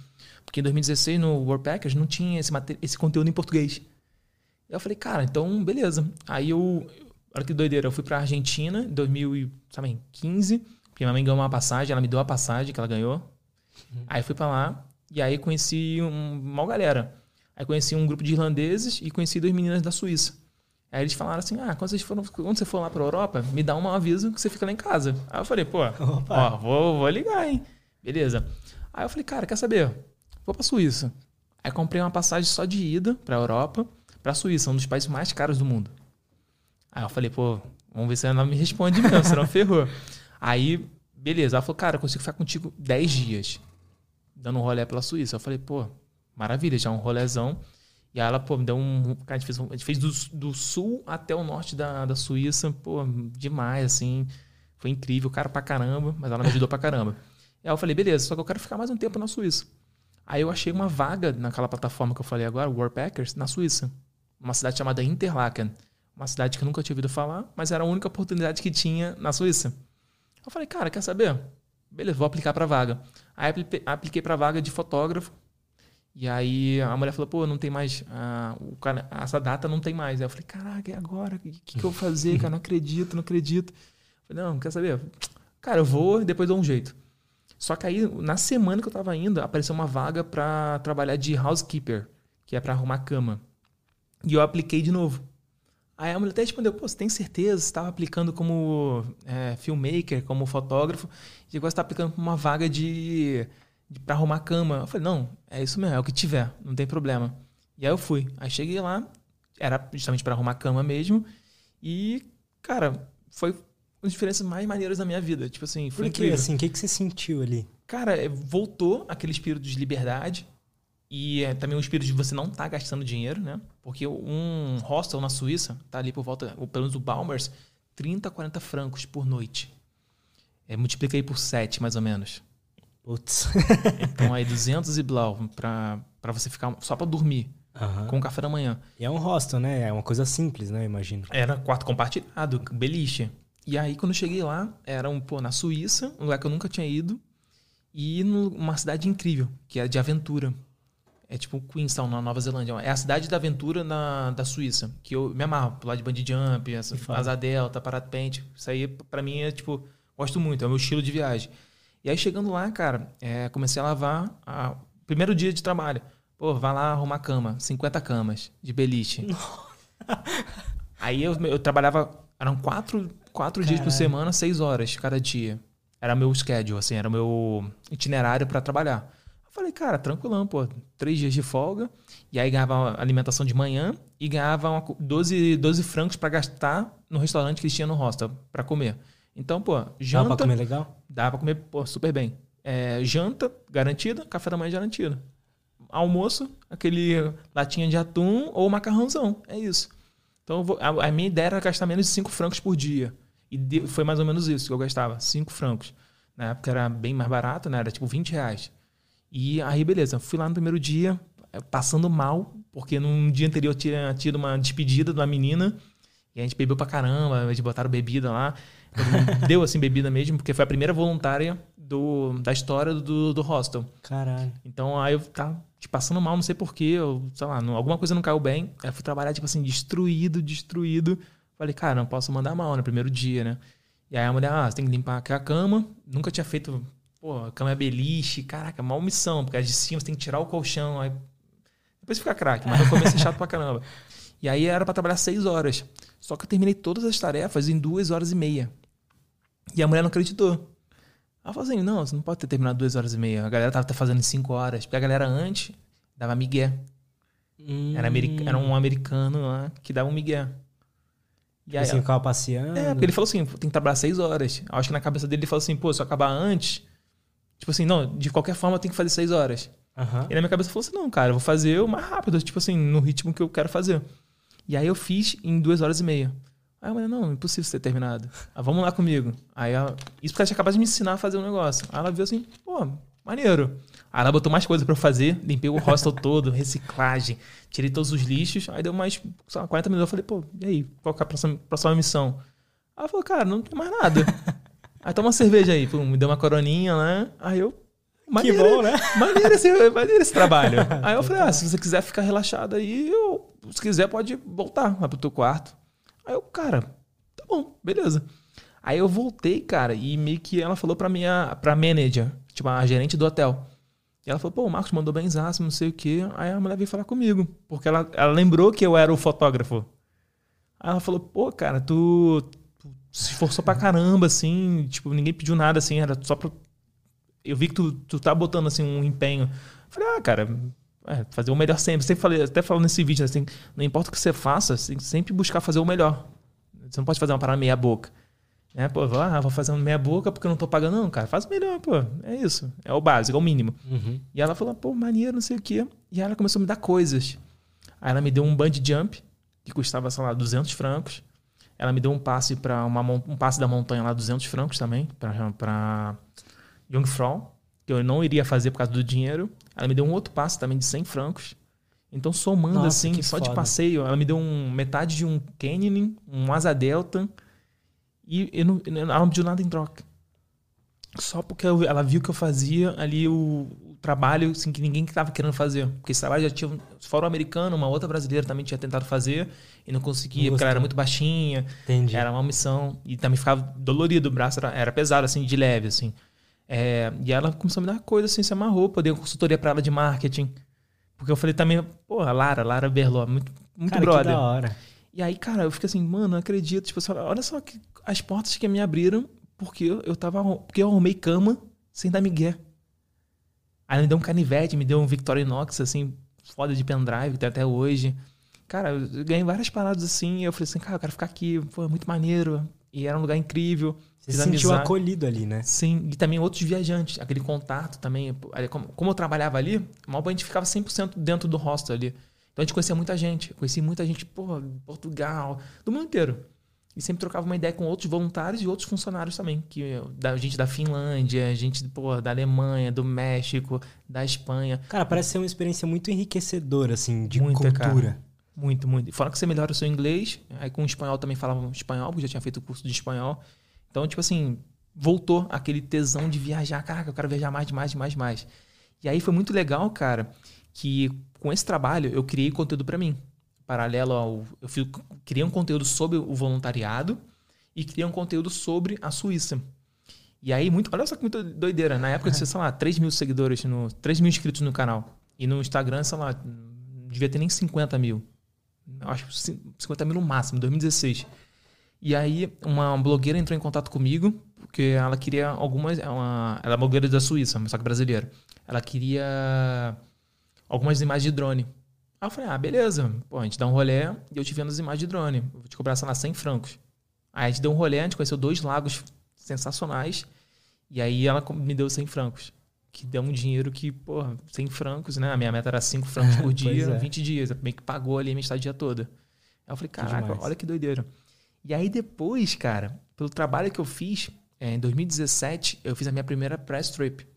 Porque em 2016, no World Packers, não tinha esse, esse conteúdo em português. Eu falei, cara, então beleza. Aí eu. Olha que doideira, eu fui pra Argentina em 2015. Porque minha mãe ganhou uma passagem, ela me deu a passagem que ela ganhou. Uhum. Aí fui para lá e aí conheci um, uma galera. Aí conheci um grupo de irlandeses e conheci duas meninas da Suíça. Aí eles falaram assim: ah, quando, vocês foram, quando você for lá pra Europa, me dá um aviso que você fica lá em casa. Aí eu falei, pô, ó, vou, vou ligar, hein? Beleza. Aí eu falei, cara, quer saber? Vou pra Suíça. Aí comprei uma passagem só de ida pra Europa, pra Suíça, um dos países mais caros do mundo. Aí eu falei, pô, vamos ver se ela não me responde mesmo, senão ferrou. Aí, beleza. Ela falou, cara, eu consigo ficar contigo 10 dias, dando um rolê pela Suíça. Eu falei, pô, maravilha, já um rolezão. E aí ela, pô, me deu um. A gente fez, a gente fez do, do sul até o norte da, da Suíça, pô, demais, assim. Foi incrível, cara pra caramba, mas ela me ajudou pra caramba. Aí eu falei, beleza, só que eu quero ficar mais um tempo na Suíça. Aí eu achei uma vaga naquela plataforma que eu falei agora, Warpackers, na Suíça. Uma cidade chamada Interlaken. Uma cidade que eu nunca tinha ouvido falar, mas era a única oportunidade que tinha na Suíça. Eu falei, cara, quer saber? Beleza, vou aplicar pra vaga. Aí apliquei pra vaga de fotógrafo. E aí a mulher falou, pô, não tem mais. Uh, o cara, essa data não tem mais. Aí eu falei, caraca, e agora? O que, que, que, eu vou fazer, cara? Não acredito, não acredito. Eu falei, não, quer saber? Cara, eu vou e depois dou um jeito. Só que aí, na semana que eu tava indo, apareceu uma vaga para trabalhar de housekeeper, que é para arrumar cama. E eu apliquei de novo. Aí a mulher até respondeu: Pô, você tem certeza? Você estava aplicando como é, filmmaker, como fotógrafo, e agora você está aplicando para uma vaga de, de para arrumar cama. Eu falei: Não, é isso mesmo, é o que tiver, não tem problema. E aí eu fui. Aí cheguei lá, era justamente para arrumar cama mesmo, e, cara, foi as diferenças mais maneiras da minha vida. Tipo assim, foi Por que, assim, o que, que você sentiu ali? Cara, é, voltou aquele espírito de liberdade e é, também o espírito de você não estar tá gastando dinheiro, né? Porque um hostel na Suíça tá ali por volta, ou pelo menos o Balmers, 30, 40 francos por noite. É, multipliquei por 7, mais ou menos. Putz. então aí 200 e blau pra, pra você ficar só pra dormir. Uhum. Com o café da manhã. E é um hostel, né? É uma coisa simples, né? Imagino. Era quarto compartilhado, beliche. E aí, quando eu cheguei lá, era um, pô, na Suíça, um lugar que eu nunca tinha ido, e numa cidade incrível, que era de aventura. É tipo Queenstown, na Nova Zelândia. É a cidade da aventura na, da Suíça, que eu me amarro, pular de bungee jump, essa, asa delta, parapente. Isso aí, pra mim, é tipo, gosto muito, é o meu estilo de viagem. E aí, chegando lá, cara, é, comecei a lavar. A, primeiro dia de trabalho. Pô, vai lá arrumar cama. 50 camas de beliche. aí eu, eu trabalhava. Eram quatro Quatro Caralho. dias por semana, seis horas cada dia. Era meu schedule, assim, era meu itinerário para trabalhar. Falei, cara, tranquilão, pô, três dias de folga. E aí ganhava alimentação de manhã e ganhava uma, 12, 12 francos para gastar no restaurante que eles tinham no hostel para comer. Então, pô, janta. Dá pra comer legal? Dá pra comer, pô, super bem. É, janta garantida, café da manhã garantido. Almoço, aquele latinha de atum ou macarrãozão. É isso. Então, vou, a, a, minha ideia era gastar menos de 5 francos por dia. E de, foi mais ou menos isso que eu gastava, 5 francos. Na época era bem mais barato, né? Era tipo 20 reais. E aí, beleza, fui lá no primeiro dia, eh, passando mal, porque no dia anterior tinha tido uma despedida de uma menina. E a gente bebeu pra caramba, eles botaram bebida lá. Deu assim bebida mesmo, porque foi a primeira voluntária do, da história do, do hostel. Caralho. Então aí eu tava tipo, passando mal, não sei porquê, eu, sei lá, não, alguma coisa não caiu bem. Aí eu fui trabalhar, tipo assim, destruído, destruído. Falei, cara, não posso mandar mal no né? primeiro dia, né? E aí a mulher, ah, você tem que limpar aqui a cama. Nunca tinha feito, pô, a cama é beliche. Caraca, mal missão, porque as de cima você tem que tirar o colchão. Aí... Depois fica craque, mas eu comecei chato pra caramba. E aí era para trabalhar seis horas. Só que eu terminei todas as tarefas em duas horas e meia. E a mulher não acreditou. Ela falou assim: não, você não pode ter terminado duas horas e meia. A galera tava fazendo em cinco horas. Porque a galera antes dava migué. Hum. Era, era um americano lá que dava um migué. E aí, assim, ficava passeando. É, porque ele falou assim, tem que trabalhar seis horas. Acho que na cabeça dele ele falou assim, pô, se eu acabar antes. Tipo assim, não, de qualquer forma eu tenho que fazer seis horas. Uhum. E na minha cabeça falou assim, não, cara, eu vou fazer o mais rápido, tipo assim, no ritmo que eu quero fazer. E aí eu fiz em duas horas e meia. Aí eu falei, não, impossível você ter terminado. Ah, vamos lá comigo. Aí ela, isso porque ela tinha acabado de me ensinar a fazer um negócio. Aí ela viu assim, pô, maneiro. Aí ela botou mais coisa para eu fazer, limpei o hostel todo, reciclagem, tirei todos os lixos. Aí deu mais, sei lá, 40 minutos. Eu falei, pô, e aí, qual que é a próxima, próxima missão? Ela falou, cara, não tem mais nada. aí toma uma cerveja aí, me deu uma coroninha lá. Aí eu. Maneiro, que bom, né? Maneiro esse, maneiro esse trabalho. Aí eu falei, ah, se você quiser ficar relaxado aí, eu, se quiser pode voltar lá pro teu quarto. Aí eu, cara, tá bom, beleza. Aí eu voltei, cara, e meio que ela falou pra minha, pra manager, tipo, a gerente do hotel. E ela falou, pô, o Marcos mandou benzaço, não sei o quê. Aí a mulher veio falar comigo, porque ela, ela lembrou que eu era o fotógrafo. Aí ela falou, pô, cara, tu se esforçou pra caramba, assim, tipo, ninguém pediu nada, assim, era só pra... Eu vi que tu, tu tá botando, assim, um empenho. Falei, ah, cara, é, fazer o melhor sempre. Sempre falei, até falando nesse vídeo, assim, não importa o que você faça, que sempre buscar fazer o melhor. Você não pode fazer uma parada meia boca. É, pô, vou, ah, vou fazer uma meia boca porque eu não tô pagando, não, cara. Faz melhor, pô. É isso. É o básico, é o mínimo. Uhum. E ela falou, pô, maneiro, não sei o quê. E ela começou a me dar coisas. Aí ela me deu um bungee jump, que custava, sei lá, 200 francos. Ela me deu um passe para um passe da montanha lá, 200 francos também, para Jungfrau, que eu não iria fazer por causa do dinheiro. Ela me deu um outro passe também de 100 francos. Então, somando Nossa, assim, só de foda. passeio, ela me deu um, metade de um Canyon, um Asa Delta. E eu não, ela não pediu nada em troca. Só porque eu- ela viu que eu fazia ali o trabalho assim, que ninguém estava querendo fazer. Porque esse trabalho já tinha, fora o americano, uma outra brasileira também tinha tentado fazer e não conseguia, Não porque ela era muito baixinha. Entendi. Era uma missão. E também ficava dolorido, o braço era, era pesado, assim, de leve, assim. É, e ela começou a me dar coisa, assim, se amarrou. Eu dei uma consultoria pra ela de marketing. Porque eu falei também, porra, Lara, Lara Berló, muito, muito Cara, que brother. da hora. E aí, cara, eu fiquei assim, mano, não acredito. Tipo, olha só que as portas que me abriram porque eu, eu tava. Porque eu arrumei cama sem dar migué. Aí me deu um canivete, me deu um Victorinox, assim, foda de pendrive, que tem até hoje. Cara, eu ganhei várias paradas assim. E eu falei assim, cara, eu quero ficar aqui, pô, é muito maneiro. E era um lugar incrível. Você se sentiu amizade. acolhido ali, né? Sim, e também outros viajantes, aquele contato também. como eu trabalhava ali, mal a gente ficava 100% dentro do hostel ali. Então a gente conhecia muita gente. Conheci muita gente, pô, Portugal, do mundo inteiro. E sempre trocava uma ideia com outros voluntários e outros funcionários também. Que, da gente da Finlândia, gente pô, da Alemanha, do México, da Espanha. Cara, parece ser uma experiência muito enriquecedora, assim, de Muita, cultura. Muito, muito. E fora que você melhora o seu inglês, aí com o espanhol também falava espanhol, porque já tinha feito o curso de espanhol. Então, tipo assim, voltou aquele tesão de viajar. Caraca, eu quero viajar mais, mais, mais, mais. E aí foi muito legal, cara, que com esse trabalho eu criei conteúdo pra mim. Paralelo ao. Eu fui, criei um conteúdo sobre o voluntariado e criei um conteúdo sobre a Suíça. E aí, muito, olha só que muito doideira. Na época eu tinha, sei lá, 3 mil seguidores, no, 3 mil inscritos no canal. E no Instagram, sei lá, devia ter nem 50 mil. Acho que cin- 50 mil no máximo, 2016. E aí, uma blogueira entrou em contato comigo, porque ela queria algumas. é Uma, ela é blogueira da Suíça, mas só que brasileira. Ela queria algumas imagens de drone. Aí eu falei, ah, beleza. Pô, a gente dá um rolê e eu te vendo as imagens de drone. Eu vou te cobrar, sei lá, 100 francos. Aí a gente deu um rolê, a gente conheceu dois lagos sensacionais. E aí ela me deu 100 francos. Que deu um dinheiro que, porra, 100 francos, né? A minha meta era 5 francos por dia, é. 20 dias. Meio que pagou ali a minha estadia toda. Aí eu falei, caraca, demais. olha que doideira. E aí depois, cara, pelo trabalho que eu fiz, é, em 2017, eu fiz a minha primeira press trip. O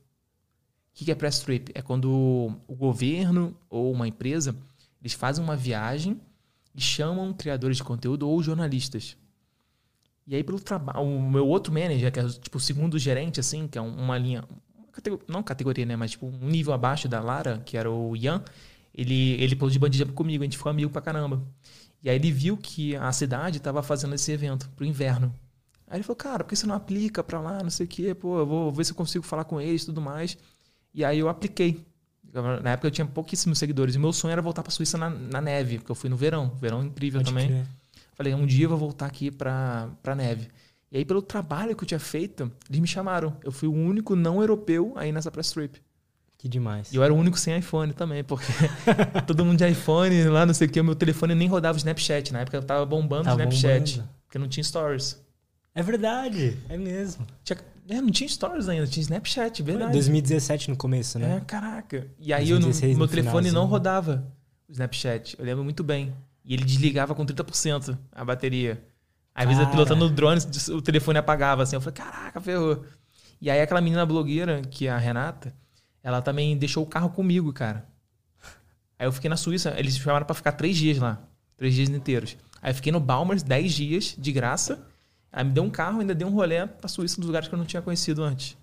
que que é press trip? É quando o governo ou uma empresa, eles fazem uma viagem e chamam criadores de conteúdo ou jornalistas. E aí, pelo trabalho, o meu outro manager, que é tipo o segundo gerente, assim, que é um- uma linha, não categoria, né, mas tipo um nível abaixo da Lara, que era o Ian, ele, ele pôs de bungee jump comigo, a gente ficou amigo pra caramba. E aí ele viu que a cidade estava fazendo esse evento pro inverno. Aí ele falou, cara, por que você não aplica pra lá, não sei o quê, pô, eu vou ver se eu consigo falar com eles e tudo mais. E aí eu apliquei. Na época eu tinha pouquíssimos seguidores. E meu sonho era voltar pra Suíça na, na neve, porque eu fui no verão. Verão incrível Pode também. Falei, um dia eu vou voltar aqui pra, pra neve. E aí, pelo trabalho que eu tinha feito, eles me chamaram. Eu fui o único não europeu aí nessa press trip. Que demais. E eu era o único sem iPhone também, porque todo mundo de iPhone, lá não sei o que, o meu telefone nem rodava o Snapchat. Na época eu tava bombando Tá o Snapchat, bombando. porque não tinha stories. É verdade, é mesmo. Tinha, é, não tinha stories ainda, tinha Snapchat, verdade. 2017 no começo, né? É, caraca. E aí eu não- 2016 meu telefone não finalzinho. rodava o Snapchat. Eu lembro muito bem. E ele desligava com 30% a bateria. Às vezes eu pilotando o drone, o telefone apagava assim. Eu falei, caraca, ferrou. E aí aquela menina blogueira, que é a Renata, ela também deixou o carro comigo, cara. Aí eu fiquei na Suíça, eles me chamaram pra ficar três dias lá. Três dias inteiros. Aí eu fiquei no Balmers 10 dias, de graça. Aí me deu um carro, ainda deu um rolê pra Suíça, dos lugares que eu não tinha conhecido antes.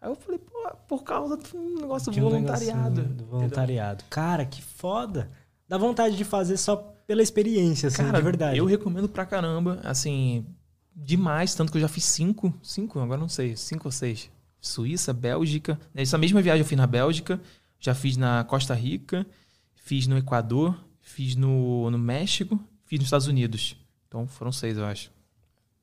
Aí eu falei, pô, por causa de um negócio um voluntariado. Do voluntariado. Cara, que foda. Dá vontade de fazer só pela experiência, assim, Cara, de verdade. eu recomendo pra caramba, assim, demais, tanto que eu já fiz cinco, cinco, agora não sei, cinco ou seis. Suíça, Bélgica. Essa mesma viagem eu fiz na Bélgica, já fiz na Costa Rica, fiz no Equador, fiz no, no México, fiz nos Estados Unidos. Então foram seis, eu acho.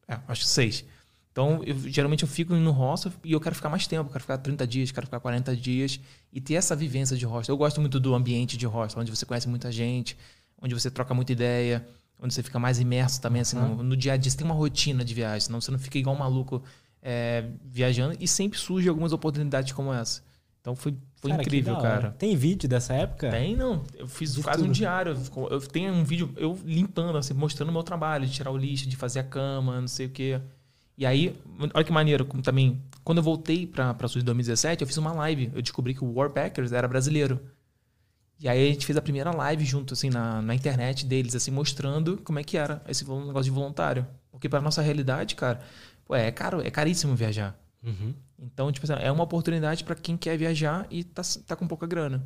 É, acho que seis. Então, eu, geralmente eu fico no hostel e eu quero ficar mais tempo, quero ficar 30 dias, quero ficar 40 dias e ter essa vivência de hostel. Eu gosto muito do ambiente de hostel, onde você conhece muita gente, onde você troca muita ideia, onde você fica mais imerso também assim, no, no dia a dia. Você tem uma rotina de viagem, senão você não fica igual um maluco é, viajando e sempre surge algumas oportunidades como essa. Então foi, foi Cara, incrível, cara. Tem vídeo dessa época? Tem, não. Eu fiz De quase um tudo. diário. Eu- tenho um vídeo eu limpando, assim, mostrando o meu trabalho, de tirar o lixo, de fazer a cama, não sei o quê. E aí, olha que maneiro, como também. Quando eu voltei pra, pra em 2017, eu fiz uma live. Eu descobri que o Warpackers era brasileiro. E aí a gente fez a primeira live junto, assim, na, na internet deles, assim, mostrando como é que era esse negócio de voluntário. Porque pra nossa realidade, cara, pô, é caro, é caríssimo viajar. Uhum. Então, tipo assim, é uma oportunidade pra quem quer viajar e tá, tá com pouca grana.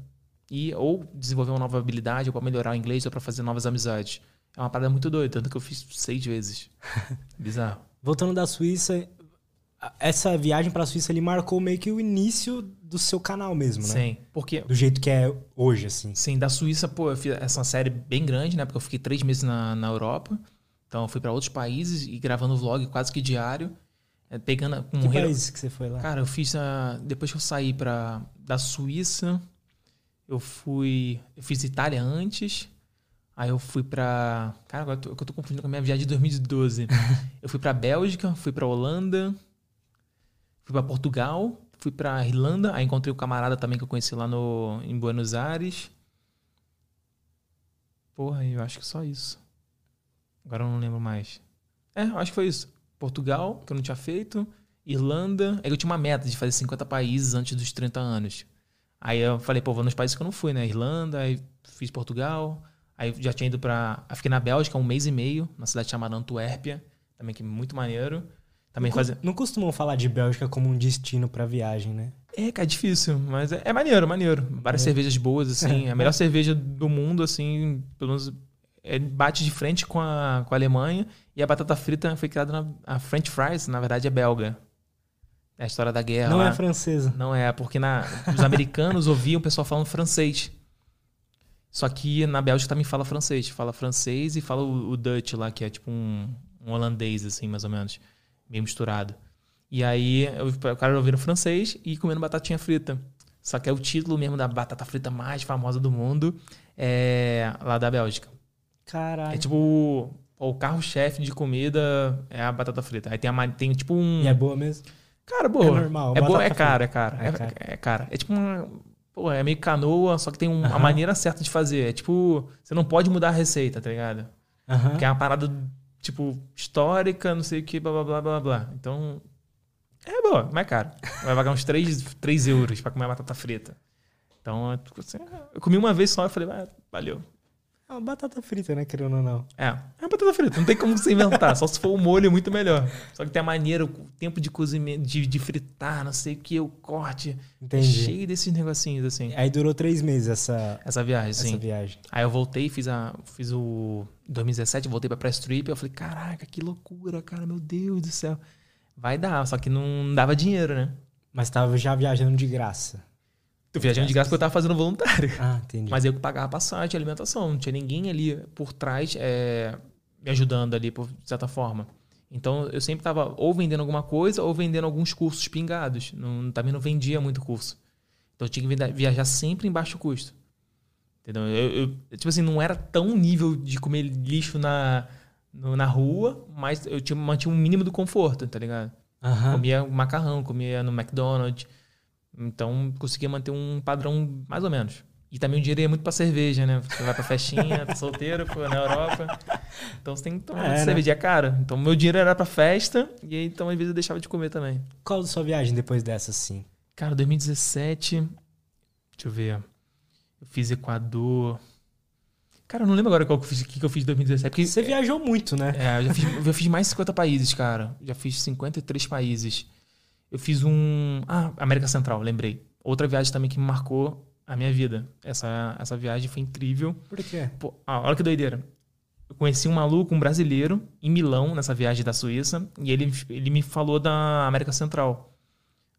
E ou desenvolver uma nova habilidade, ou pra melhorar o inglês, ou pra fazer novas amizades. É uma parada muito doida, tanto que eu fiz seis vezes. Bizarro. Voltando da Suíça, a- essa viagem pra Suíça ele marcou meio que o início do seu canal mesmo, né? Sim. Porque Do jeito que é hoje, assim. Sim, da Suíça, pô, eu fiz essa série bem grande, né? Porque eu fiquei três meses na, na Europa. Então eu fui pra outros países e gravando vlog quase que diário. É, pegando com Que um países que você foi lá? Cara, eu fiz a... Depois que eu saí pra... da Suíça, eu fui. Eu fiz Itália antes. Aí eu fui pra. Cara, agora eu tô, eu tô confundindo com a minha viagem de 2012. eu fui pra Bélgica, fui pra Holanda, fui pra Portugal, fui pra Irlanda. Aí encontrei o camarada também que eu conheci lá no, em Buenos Aires. Porra, eu acho que só isso. Agora eu não lembro mais. É, eu acho que foi isso. Portugal, que eu não tinha feito. Irlanda. Aí eu tinha uma meta de fazer 50 países antes dos 30 anos. Aí eu falei, pô, vou nos países que eu não fui, né? Irlanda, aí fiz Portugal. Aí já tinha ido pra. Aí fiquei na Bélgica um mês e meio, na cidade chamada Antuérpia, também que é muito maneiro. Também não, fazer. não costumam falar de Bélgica como um destino pra viagem, né? É, cara, é difícil, mas é, é maneiro, maneiro. Várias cervejas boas, assim. A melhor cerveja do mundo, assim, pelo menos é, bate de frente com a, com a Alemanha. E a batata frita foi criada na. A French fries, na verdade, é belga. É a história da guerra. não lá. é francesa. Não é, porque na, os americanos ouviam o pessoal falando francês. Só que na Bélgica também fala francês. Fala francês e fala o, o Dutch lá, que é tipo um, um holandês, assim, mais ou menos. Meio misturado. E aí o cara ouvindo francês e comendo batatinha frita. Só que é o título mesmo da batata frita mais famosa do mundo é lá da Bélgica. Caralho. É tipo o, carro-chefe de comida é a batata frita. Aí tem, a, tem tipo um. E é boa mesmo? Cara, boa. É normal, É boa, é cara, é cara. É É, cara. é cara. É tipo uma. Pô, é meio canoa, só que tem um- a Aham. maneira certa de fazer. É tipo. Você não pode mudar a receita, tá ligado? Aham. Porque é uma parada, tipo, histórica, não sei o que, blá blá blá blá blá. Então. É boa, mas é caro. Vai pagar uns 3, 3 euros pra comer batata frita. Então, é, tipo assim, eu comi uma vez só e falei, ah, valeu. É uma batata frita, né, querendo ou não. É, é uma batata frita, não tem como você inventar, só se for o molho muito melhor. Só que tem a maneira, o tempo de cozimento, de, de fritar, não sei o que, o corte. Entendi. Cheio desses negocinhos, assim. Aí durou três meses essa, Essa viagem, essa sim. viagem. Aí eu voltei, fiz, a, fiz o. Em 2017, voltei pra Press Trip. Eu falei, caraca, que loucura, cara, meu Deus do céu. Vai dar, só que não dava dinheiro, né? Mas tava já viajando de graça. Tô viajando de graça porque eu tava fazendo voluntário. Ah, entendi. Mas eu que pagava passagem, alimentação. Não tinha ninguém ali por trás é, me ajudando ali, por de certa forma. Então eu sempre tava ou vendendo alguma coisa ou vendendo alguns cursos pingados. Não, também não vendia muito curso. Então eu tinha que viajar sempre em baixo custo. Entendeu? Eu, eu- tipo assim, não era tão nível de comer lixo na, no- na rua, mas eu tinha, mantinha um mínimo do conforto, tá ligado? Aham. Comia macarrão, comia no McDonald's. Então, conseguia manter um padrão mais ou menos. E também o dinheiro ia muito pra cerveja, né? Você vai pra festinha, tá solteiro, pô, na Europa. Então você tem que tomar É, né? cerveja, é cara. Então meu dinheiro era pra festa, e aí então às vezes eu deixava de comer também. Qual a sua viagem depois dessa, assim? Cara, 2017. Deixa eu ver. Eu fiz Equador. Cara, eu não lembro agora qual que eu fiz, o que eu fiz em 2017. Porque, Você viajou muito, né? É, eu já fiz, eu fiz mais de 50 países, cara. Já fiz 53 países. Eu fiz um. Ah, América Central, lembrei. Outra viagem também que me marcou a minha vida. Essa, essa viagem foi incrível. Por quê? Pô, ah, olha que doideira. Eu conheci um maluco, um brasileiro, em Milão, nessa viagem da Suíça, e ele, ele me falou da América Central.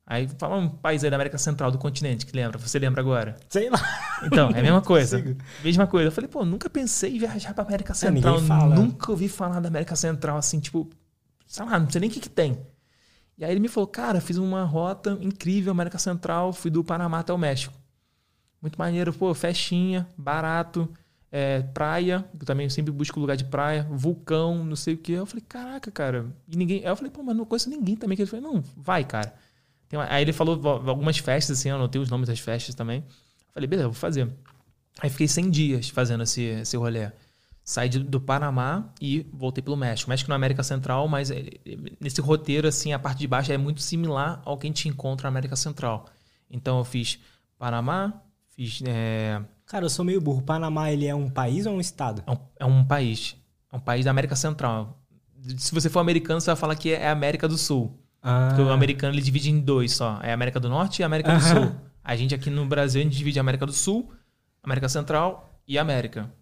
Aí fala um país aí da América Central, do continente, que lembra? Você lembra agora? Sei lá. Então, é a mesma coisa. consigo. Mesma coisa. Eu falei, pô, nunca pensei em viajar pra América É, Central. fala. Nunca ouvi falar da América Central, assim, tipo, sei lá, não sei nem o que, que tem. E aí ele me falou, cara, fiz uma rota incrível, América Central, fui do Panamá até o México. Muito maneiro, pô, festinha, barato, é, praia, eu também sempre busco lugar de praia, vulcão, não sei o que. Eu falei, caraca, cara. E ninguém. Aí eu falei, pô, mas não conheço ninguém também. Que ele falou, não, vai, cara. Uma- Aí ele falou algumas festas, assim, eu anotei os nomes das festas também. Eu falei, beleza, vou fazer. Aí fiquei 100 dias fazendo esse, esse rolê. Saí de, do Panamá e voltei pelo México. México na América Central, mas é, é, nesse roteiro, assim, a parte de baixo é muito similar ao que a gente encontra na América Central. Então eu fiz Panamá, fiz. É, Cara, eu sou meio burro. Panamá, ele é um país ou é um estado? é um, é um país. É um país da América Central. Se você for americano, você vai falar que é América do Sul. Ah, Porque o americano ele divide em dois só. É América do Norte e América do. Sul. A gente aqui no Brasil, a gente divide a América do Sul, América Central e América.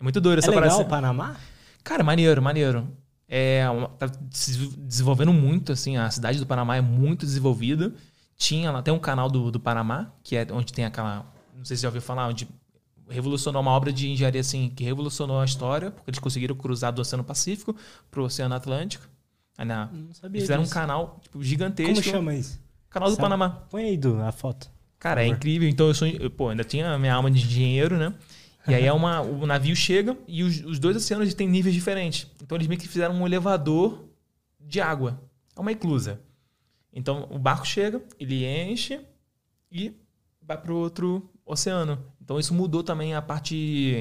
É muito doido é essa legal parada. o Panamá? Cara, maneiro, maneiro. É, tá se desenvolvendo muito, assim, a cidade do Panamá é muito desenvolvida. Tinha lá, tem um canal do, do Panamá, que é onde tem aquela, não sei se você já ouviu falar, onde revolucionou uma obra de engenharia, assim, que revolucionou a história, porque eles conseguiram cruzar do Oceano Pacífico pro Oceano Atlântico. Aí na, Não sabia eles fizeram um disso. canal tipo, gigantesco. Como chama isso? Canal do Sabe? Panamá. Põe aí do, a foto. Cara, é incrível. Então eu sou. eu, pô, ainda tinha a minha alma de engenheiro, né? E aí é uma, o navio chega e os, os dois oceanos têm níveis diferentes. Então eles meio que fizeram um elevador de água. É uma eclusa. Então o barco chega, ele enche e vai para o outro oceano. Então isso mudou também a parte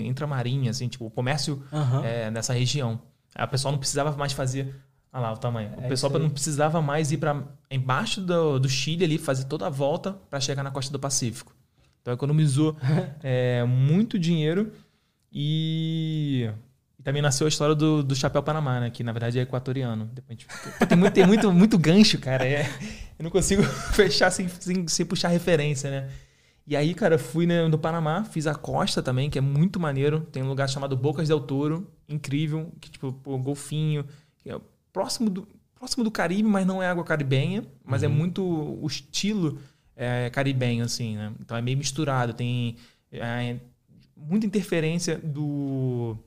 intramarinha, assim, tipo, o comércio Aham. é, nessa região. A pessoa não precisava mais fazer. Olha lá o tamanho. O É pessoal não precisava mais ir para embaixo do, do Chile ali, fazer toda a volta para chegar na costa do Pacífico. Então economizou é, muito dinheiro e, e também nasceu a história do, do chapéu Panamá, né? Que na verdade é equatoriano. Depois Tem muito, tem muito, muito gancho, cara. É, eu não consigo fechar sem, sem, sem puxar referência, né? E aí, cara, eu fui né, no Panamá, fiz a costa também, que é muito maneiro. Tem um lugar chamado Bocas del Toro, incrível, que tipo, pô, golfinho, que é próximo do, próximo do Caribe, mas não é água caribenha, mas é muito o estilo é, caribenho, assim, né? Então é meio misturado, tem é, muita interferência do.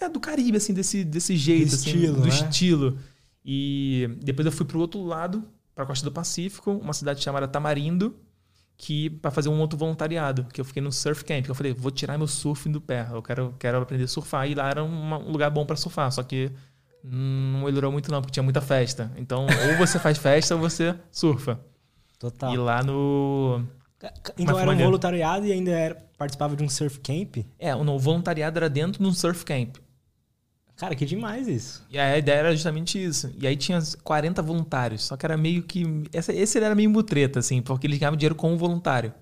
É, do Caribe, assim, desse, desse jeito, assim, estilo, do né? estilo. E depois eu fui pro outro lado, pra costa do Pacífico, uma cidade chamada Tamarindo, que para fazer um outro voluntariado, que eu fiquei no surf camp. que Eu falei, vou tirar meu surf do pé, eu quero, quero aprender a surfar. E lá era uma- um lugar bom para surfar, só que não melhorou muito não, porque tinha muita festa. Então, ou você faz festa ou você surfa. Total. E lá no... Então era um voluntariado e ainda era, participava de um surf camp? É, o voluntariado era dentro de um surf camp. Cara, que demais isso. E a ideia era justamente isso. E aí tinha 40 voluntários. Só que era meio que. Essa, esse era meio mutreta, assim, porque eles ganhavam dinheiro com o voluntário.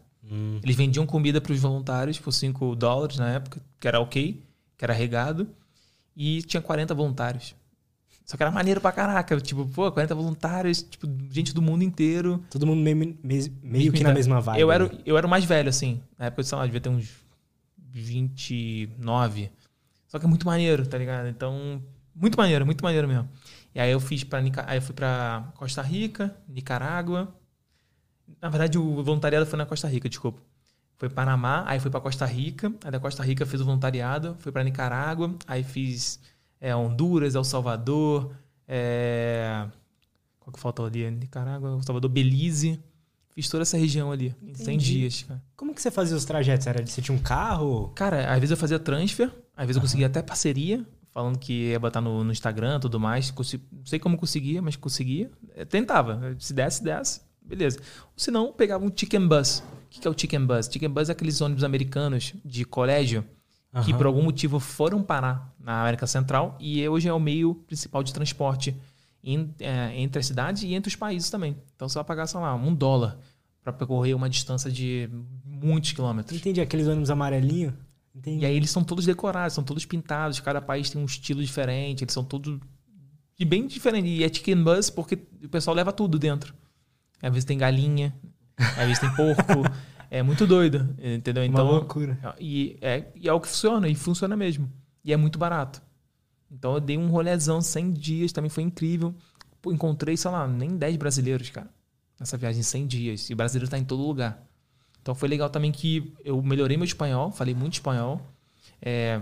Eles vendiam comida para os voluntários por 5 dólares na época, que era ok, que era regado. E tinha 40 voluntários. Só que era maneiro pra caraca. Tipo, pô, 40 voluntários, tipo, gente do mundo inteiro. Todo mundo meio, meio, meio que na mesma vibe. Eu era, né? eu era o mais velho, assim. Na época, sei lá, devia ter uns 29. Só que é muito maneiro, tá ligado? Então, muito maneiro, muito maneiro mesmo. E aí eu fiz para aí eu fui para Costa Rica, Nicarágua. Na verdade, o voluntariado foi na Costa Rica, desculpa. Foi Panamá, aí fui para Costa Rica, aí da Costa Rica fiz o voluntariado, fui para Nicarágua, aí fiz é, Honduras, El Salvador, é... qual que faltou ali? Nicarágua, El Salvador, Belize. Fiz toda essa região ali, em 100 Entendi. dias, cara. Como que você fazia os trajetos? Era de você tinha um carro? Cara, às vezes eu fazia transfer, às vezes eu conseguia até parceria, falando que ia botar no, no Instagram e tudo mais. Consi- Não sei como conseguia, mas conseguia. Eu tentava. Se desse, desse. Beleza. Ou se não, pegava um chicken bus. O que que é o chicken bus? Chicken bus é aqueles ônibus americanos de colégio que Aham. por algum motivo foram parar na América Central e hoje é o meio principal de transporte em- é, entre as cidades e entre os países também. Então você vai pagar, sei lá, um dólar para percorrer uma distância de muitos quilômetros. Entendi, aqueles ônibus amarelinho? Entendi. E aí eles são todos decorados, são todos pintados, cada país tem um estilo diferente, eles são todos de bem diferente. E é chicken bus porque o pessoal leva tudo dentro. Às vezes tem galinha, às vezes tem porco. É muito doido, entendeu? Uma Então, loucura. e é, e é o que funciona, e funciona mesmo. E é muito barato. Então eu dei um rolezão 100 dias, também foi incrível. Pô, encontrei, sei lá, nem 10 brasileiros, cara. Nessa viagem, 100 dias. E brasileiro tá em todo lugar. Então foi legal também que eu melhorei meu espanhol, falei muito espanhol. É,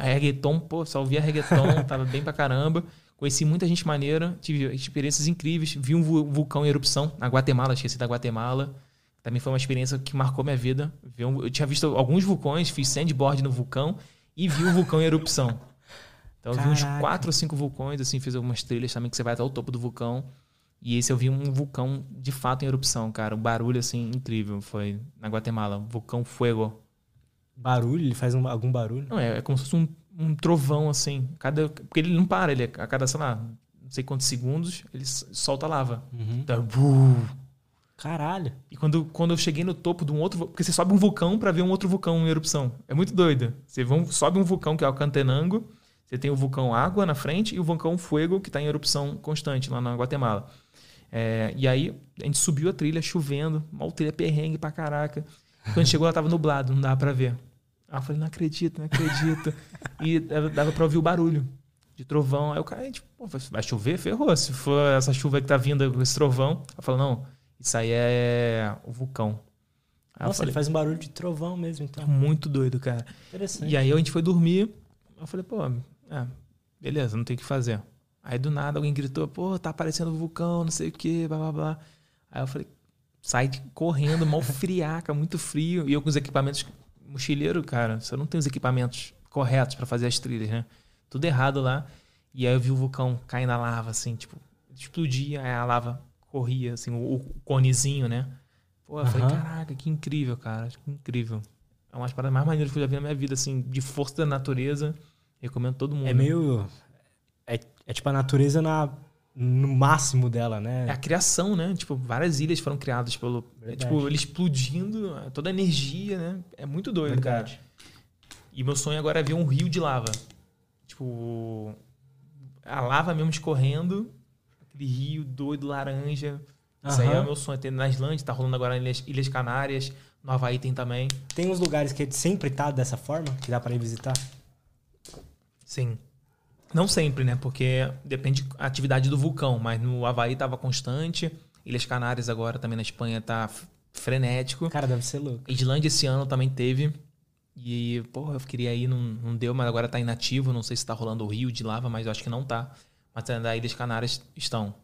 reggaeton, pô, só ouvia reggaeton, tava bem pra caramba. Conheci muita gente maneira, tive experiências incríveis. Vi um vu- vulcão em erupção na Guatemala, esqueci da Guatemala. Também foi uma experiência que marcou minha vida. Eu tinha visto alguns vulcões, fiz sandboard no vulcão e vi o vulcão em erupção. Então eu vi uns quatro ou cinco vulcões, assim, fiz algumas trilhas também que você vai até o topo do vulcão. E esse eu vi um vulcão de fato em erupção, cara. Um barulho, assim, incrível. Foi na Guatemala, vulcão Fuego. Barulho? Ele faz um- algum barulho? Não, é, é como se fosse um, um trovão, assim. Cada, porque ele não para, ele a cada, sei lá, não sei quantos segundos, ele solta lava. Uhum. Então. Caralho. E quando, quando eu cheguei no topo de um outro. Porque você sobe um vulcão para ver um outro vulcão em erupção. É muito doido. Você vão, sobe um vulcão que é o Cantenango. Você tem o vulcão Água na frente e o vulcão Fuego, que está em erupção constante lá na Guatemala. É, e aí a gente subiu a trilha chovendo, mal trilha perrengue pra caraca. Quando chegou, ela tava nublado, não dava pra ver. Aí eu falei, não acredito, não acredito. e dava pra ouvir o barulho de trovão. Aí o cara, tipo, vai chover? Ferrou. Se for essa chuva que tá vindo com esse trovão. Eu falo, não, isso aí é o vulcão. Aí Nossa, falei, ele faz um barulho de trovão mesmo, então. Muito doido, cara. Interessante. E aí a gente foi dormir. Eu falei, pô, é, beleza, não tem o que fazer. Aí do nada alguém gritou, pô, tá aparecendo um vulcão, não sei o que, blá blá blá. Aí eu falei, sai correndo, mal friaca, muito frio. E eu com os equipamentos mochileiro, cara, você não tem os equipamentos corretos para fazer as trilhas, né? Tudo errado lá. E aí eu vi o vulcão cair na lava, assim, tipo, explodia, aí a lava corria, assim, o, o conezinho, né? Pô, eu uhum. falei, caraca, que incrível, cara, que incrível. É uma das paradas mais maneiras que eu já vi na minha vida, assim, de força da natureza. Recomendo todo mundo. É meio. É, é tipo a natureza na, no máximo dela, né? É a criação, né? Tipo, várias ilhas foram criadas pelo. É, tipo, ele explodindo, toda a energia, né? É muito doido, Verdade. cara. E meu sonho agora é ver um rio de lava. Tipo, a lava mesmo escorrendo, aquele rio doido, laranja. Isso uhum. aí é o meu sonho. Tem na Islândia, tá rolando agora nas Ilhas, Ilhas Canárias, no Havaí tem também. Tem uns lugares que sempre tá dessa forma, que dá para ir visitar? Sim. Não sempre, né? Porque depende da atividade do vulcão, mas no Havaí estava constante. Ilhas Canárias agora também na Espanha tá frenético. Cara, deve ser louco. Islândia esse ano também teve. E, porra, eu queria ir, não, não deu, mas agora tá inativo. Não sei se tá rolando o rio de lava, mas eu acho que não tá. Mas ainda Ilhas Canárias estão.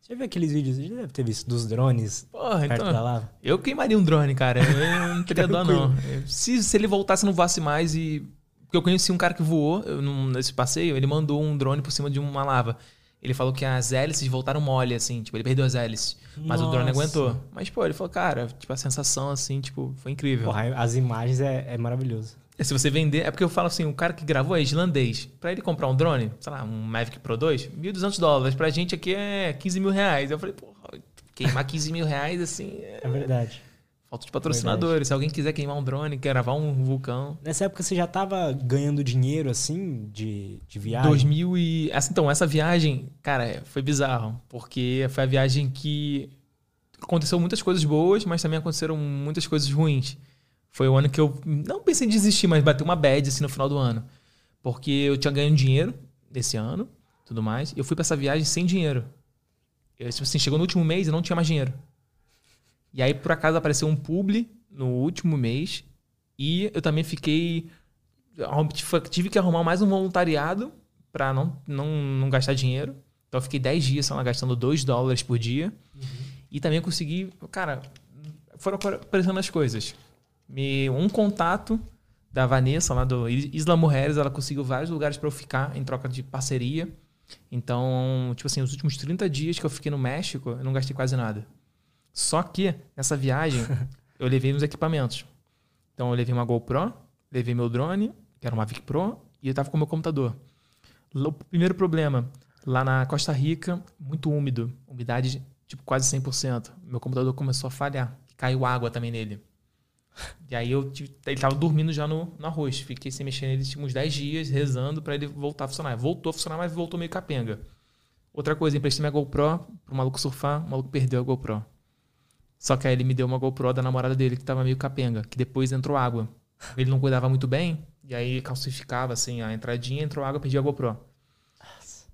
Você já viu aqueles vídeos? Você já deve ter visto dos drones Porra, perto então, da lava? Eu queimaria um drone, cara. Eu não teria dó, não. Se, se ele voltasse, não voasse mais e porque eu conheci um cara que voou nesse passeio, ele mandou um drone por cima de uma lava. Ele falou que as hélices voltaram mole, assim, tipo, ele perdeu as hélices. Mas Nossa. o drone aguentou. Mas, pô, ele falou, cara, tipo, a sensação, assim, tipo, foi incrível. Porra, as imagens é, é maravilhoso. É, se você vender, é porque eu falo assim, o cara que gravou é islandês. Pra ele comprar um drone, sei lá, um Mavic Pro 2, 1.200 dólares. Pra gente aqui é 15 mil reais. Eu falei, porra, queimar 15 mil reais, assim... É, é verdade. Falta de patrocinadores. Verdade. Se alguém quiser queimar um drone, quer gravar um vulcão. Nessa época você já estava ganhando dinheiro assim de, de viagem? 2000 e essa então essa viagem, cara, foi bizarro, porque foi a viagem que aconteceu muitas coisas boas, mas também aconteceram muitas coisas ruins. Foi o ano que eu não pensei em desistir, mas bateu uma bad assim no final do ano, porque eu tinha ganho dinheiro desse ano, tudo mais. E eu fui para essa viagem sem dinheiro. Eu, tipo assim, chegou no último mês e não tinha mais dinheiro. E aí, por acaso, apareceu um publi no último mês. E eu também fiquei. Tive que arrumar mais um voluntariado para não, não, não gastar dinheiro. Então eu fiquei 10 dias só gastando 2 dólares por dia. Uhum. E também consegui. Cara, foram aparecendo as coisas. Me, um contato da Vanessa, lá do Isla Mujeres, ela conseguiu vários lugares para eu ficar em troca de parceria. Então, tipo assim, os últimos 30 dias que eu fiquei no México, eu não gastei quase nada. Só que nessa viagem eu levei uns equipamentos. Então eu levei uma GoPro, levei meu drone, que era uma Mavic Pro, e eu tava com meu computador. O primeiro problema, lá na Costa Rica, muito úmido, umidade tipo quase 100%. Meu computador começou a falhar, caiu água também nele. E aí eu ele tava dormindo já no, no arroz. Fiquei sem mexer nele tipo, uns 10 dias, rezando para ele voltar a funcionar. Voltou a funcionar, mas voltou meio capenga. Outra coisa, emprestei minha GoPro pro maluco surfar, o maluco perdeu a GoPro. Só que aí ele me deu uma GoPro da namorada dele que tava meio capenga, que depois entrou água. Ele não cuidava muito bem, e aí calcificava assim a entradinha, entrou água, perdi a GoPro.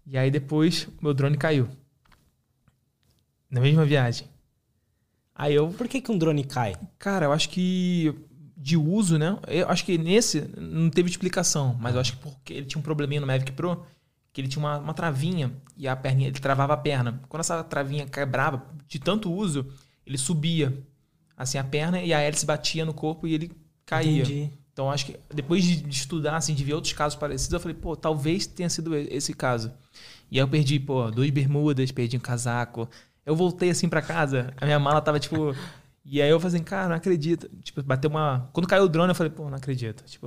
E aí depois meu drone caiu. Na mesma viagem. Aí eu. Por que, que um drone cai? Cara, eu acho que de uso, né? Eu acho que nesse não teve explicação, mas eu acho que porque ele tinha um probleminha no Mavic Pro, que ele tinha uma, uma travinha e a perninha, ele travava a perna. Quando essa travinha quebrava de tanto uso, ele subia assim a perna e a hélice batia no corpo e ele caía. Entendi. Então acho que depois de, estudar, assim, de ver outros casos parecidos, eu falei, pô, talvez tenha sido esse caso. E aí eu perdi, pô, duas bermudas, perdi um casaco. Eu voltei assim para casa, a minha mala tava tipo. E aí eu falei assim, cara, não acredito. Tipo, bateu uma. Quando caiu o drone, eu falei, pô, não acredito. Tipo,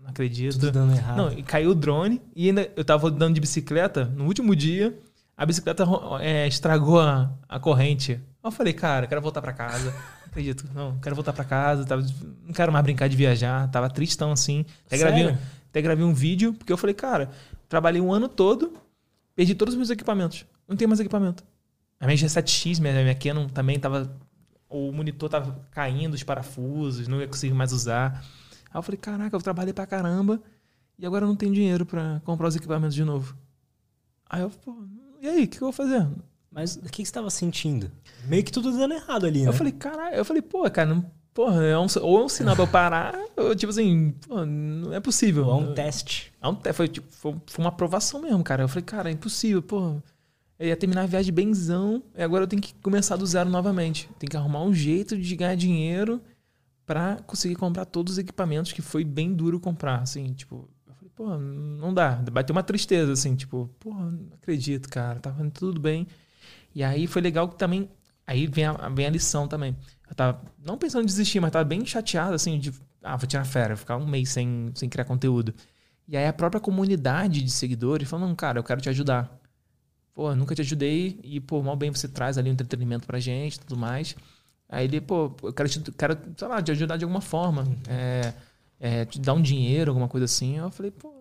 não acredito. Tudo dando errado. Não, e caiu o drone e ainda eu tava andando de bicicleta no último dia, a bicicleta é, estragou a, a corrente. Eu falei, cara, quero voltar para casa. Não acredito, não, quero voltar para casa, tava, não quero mais brincar de viajar, tava tristão assim. Até gravei, até gravei um vídeo, porque eu falei, cara, trabalhei um ano todo, perdi todos os meus equipamentos. Não tenho mais equipamento. A minha G7X, minha, minha Canon também tava. O monitor tava caindo, os parafusos, não ia conseguir mais usar. Aí eu falei, caraca, eu trabalhei pra caramba e agora eu não tenho dinheiro para comprar os equipamentos de novo. Aí eu, pô, e aí, o que, que, eu vou fazer? Mas o que, que você tava sentindo? Meio que tudo dando errado ali, né? Eu falei, caralho, eu falei, pô, cara, não, porra, é um, ou é um sinal pra eu parar, ou tipo assim, pô, não é possível. Ou é um teste. É um, foi, tipo, foi, foi uma aprovação mesmo, cara. Eu falei, cara, é impossível, pô. Eu ia terminar a viagem benzão, e agora eu tenho que começar do zero novamente. Tem que arrumar um jeito de ganhar dinheiro para conseguir comprar todos os equipamentos que foi bem duro comprar, assim, tipo, eu falei, pô, não dá, bateu uma tristeza, assim, tipo, pô, não acredito, cara, tava tá tudo bem. E aí foi legal que também, aí vem a, vem a lição também. Eu tava não pensando em desistir, mas tava bem chateado, assim, de, ah, vou tirar férias, ficar um mês sem, sem criar conteúdo. E aí a própria comunidade de seguidores falou, não, cara, eu quero te ajudar. Pô, nunca te ajudei e, pô, mal bem você traz ali um entretenimento pra gente tudo mais. Aí ele, pô, eu quero, te, quero sei lá, te ajudar de alguma forma. Uhum. É, é, te dar um dinheiro, alguma coisa assim. Eu falei, pô,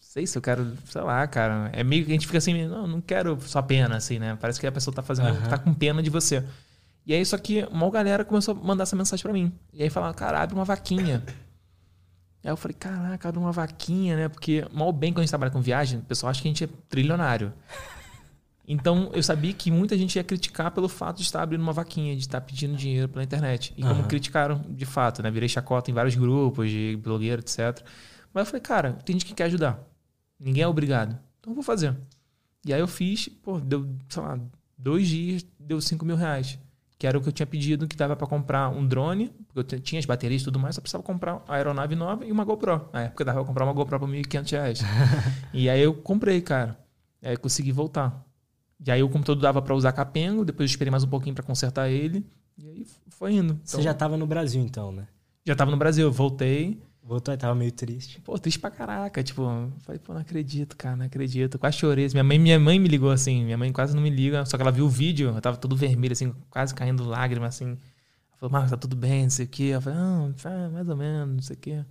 sei se eu quero, sei lá, cara. É meio que a gente fica assim, não, não quero só pena, assim, né? Parece que a pessoa tá fazendo, uhum. tá com pena de você. E aí, só que uma galera começou a mandar essa mensagem para mim. E aí falava, cara, abre uma vaquinha. Aí eu falei, caraca, abre uma vaquinha, né? Porque mal bem quando a gente trabalha com viagem, o pessoal acha que a gente é trilionário. Então, eu sabia que muita gente ia criticar pelo fato de estar abrindo uma vaquinha, de estar pedindo dinheiro pela internet. E uhum. como criticaram de fato, né? Virei chacota em vários grupos de blogueiro, etc. Mas eu falei, cara, tem gente que quer ajudar. Ninguém é obrigado. Então eu vou fazer. E aí eu fiz, pô, deu, sei lá, dois dias, deu 5 mil reais. Que era o que eu tinha pedido, que dava para comprar um drone, porque eu tinha as baterias e tudo mais, só precisava comprar a aeronave nova e uma GoPro. Na época dava pra comprar uma GoPro por 1.500 reais. e aí eu comprei, cara. Aí consegui voltar. E aí o computador dava para usar capengo, depois eu esperei mais um pouquinho para consertar ele. E aí foi indo. Então, Você já tava no Brasil então, né? Já tava no Brasil, voltei. Voltou e tava meio triste. Pô, triste pra caraca. Tipo, falei, pô, não acredito, cara, não acredito. Quase chorei. Minha mãe, minha mãe me ligou assim, minha mãe quase não me liga, só que ela viu o vídeo, eu tava todo vermelho, assim, quase caindo lágrimas, assim. Ela falou, Marcos, tá tudo bem, não sei o quê. Eu falei, não, tá mais ou menos, não sei o quê.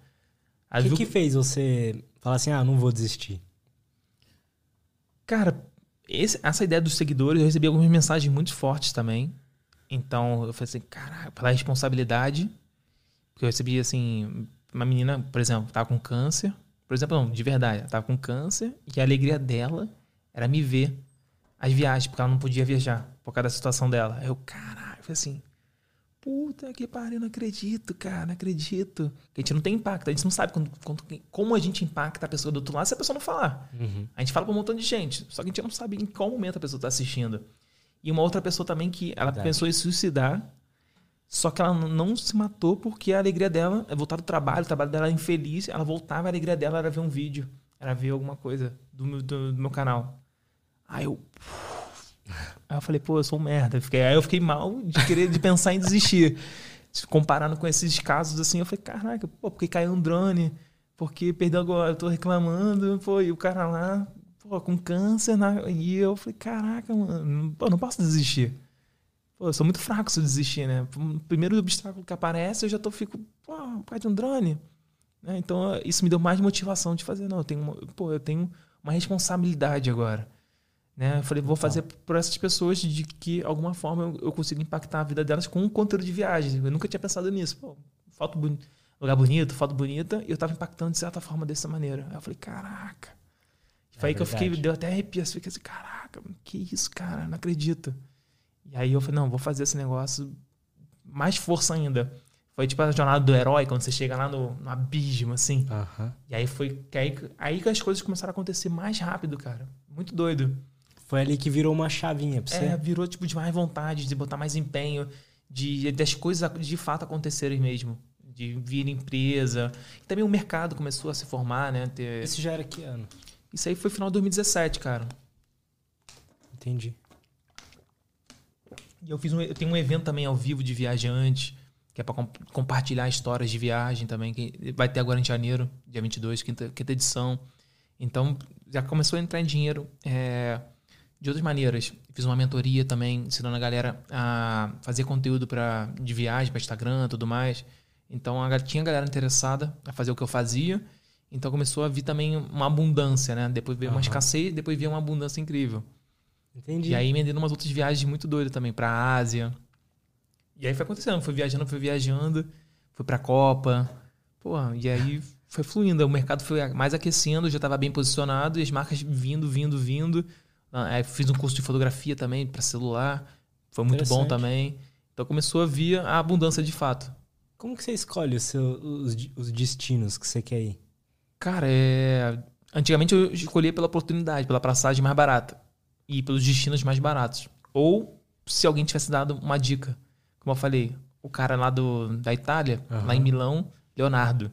O que, viu... que fez você falar assim, ah, não vou desistir? Cara, esse, essa ideia dos seguidores, eu recebi algumas mensagens muito fortes também. Então, eu falei assim, caralho, pela responsabilidade. Porque eu recebi, assim, uma menina, por exemplo, tava com câncer. Por exemplo, não, de verdade, ela tava com câncer e a alegria dela era me ver as viagens, porque ela não podia viajar por causa da situação dela. Eu, caralho, foi assim, Puta que pariu, não acredito, cara, não acredito. a gente não tem impacto, a gente não sabe quando, quando, como a gente impacta a pessoa do outro lado se a pessoa não falar. Uhum. A gente fala pra um montão de gente, só que a gente não sabe em qual momento a pessoa tá assistindo. E uma outra pessoa também que ela Verdade. pensou em suicidar, só que ela não se matou porque a alegria dela é voltar do trabalho, o trabalho dela é infeliz, ela voltava, a alegria dela era ver um vídeo, era ver alguma coisa do meu, do, do meu canal. Aí eu Aí eu falei, pô, eu sou um merda. Fiquei, aí eu fiquei mal de querer de pensar em desistir. Comparando com esses casos assim, eu falei, caraca, pô, porque caiu um drone, porque perdeu agora, eu tô reclamando, pô, e o cara lá, pô, com câncer, na... e eu falei, caraca, mano, pô, não posso desistir. Pô, eu sou muito fraco se eu desistir, né? O primeiro obstáculo que aparece, eu já tô, fico, pô, por causa de um drone. Né? Então, isso me deu mais motivação de fazer, não, eu tenho, pô, eu tenho uma responsabilidade agora. Né? Eu falei, vou fazer por essas pessoas de que, alguma forma, eu, eu consigo impactar a vida delas com um conteúdo de viagem. Eu nunca tinha pensado nisso. Pô, foto lugar bonito, foto bonita, e eu estava impactando de certa forma dessa maneira. Aí eu falei, caraca. É foi aí que eu fiquei, deu até arrepio. Eu fiquei assim, caraca, que isso, cara, não acredito. E aí eu falei, não, vou fazer esse negócio mais força ainda. Foi tipo a jornada do herói, quando você chega lá no, no abismo, assim. Uhum. E aí foi que aí, aí que as coisas começaram a acontecer mais rápido, cara. Muito doido. Foi ali que virou uma chavinha pra você? É, virou tipo de mais vontade, de botar mais empenho, de das coisas de fato acontecerem mesmo. De vir empresa. E também o mercado começou a se formar, né? Ter... Isso já era que ano? Isso aí foi final de 2017, cara. Entendi. E eu fiz um, eu tenho um evento também ao vivo de viajante. que é para compartilhar histórias de viagem também, que vai ter agora em janeiro, dia 22, quinta, quinta edição. Então, já começou a entrar em dinheiro é, de outras maneiras. Fiz uma mentoria também, ensinando a galera a fazer conteúdo pra, de viagem para Instagram e tudo mais. Então, a, tinha galera interessada a fazer o que eu fazia. Então, começou a vir também uma abundância, né? Depois veio uhum. uma escassez, depois veio uma abundância incrível. Entendi. E aí, me umas outras viagens muito doidas também, pra Ásia. E aí foi acontecendo, foi viajando, foi viajando, foi pra Copa. Pô, e aí foi fluindo. O mercado foi mais aquecendo, já estava bem posicionado e as marcas vindo, vindo, vindo. Ah, aí fiz um curso de fotografia também para celular. Foi muito bom também. Então começou a vir a abundância de fato. Como que você escolhe os, seus, os, os destinos que você quer ir? Cara, é... antigamente eu escolhia pela oportunidade, pela passagem mais barata. E pelos destinos mais baratos. Ou se alguém tivesse dado uma dica. Como eu falei, o cara lá do, da Itália, uhum. lá em Milão, Leonardo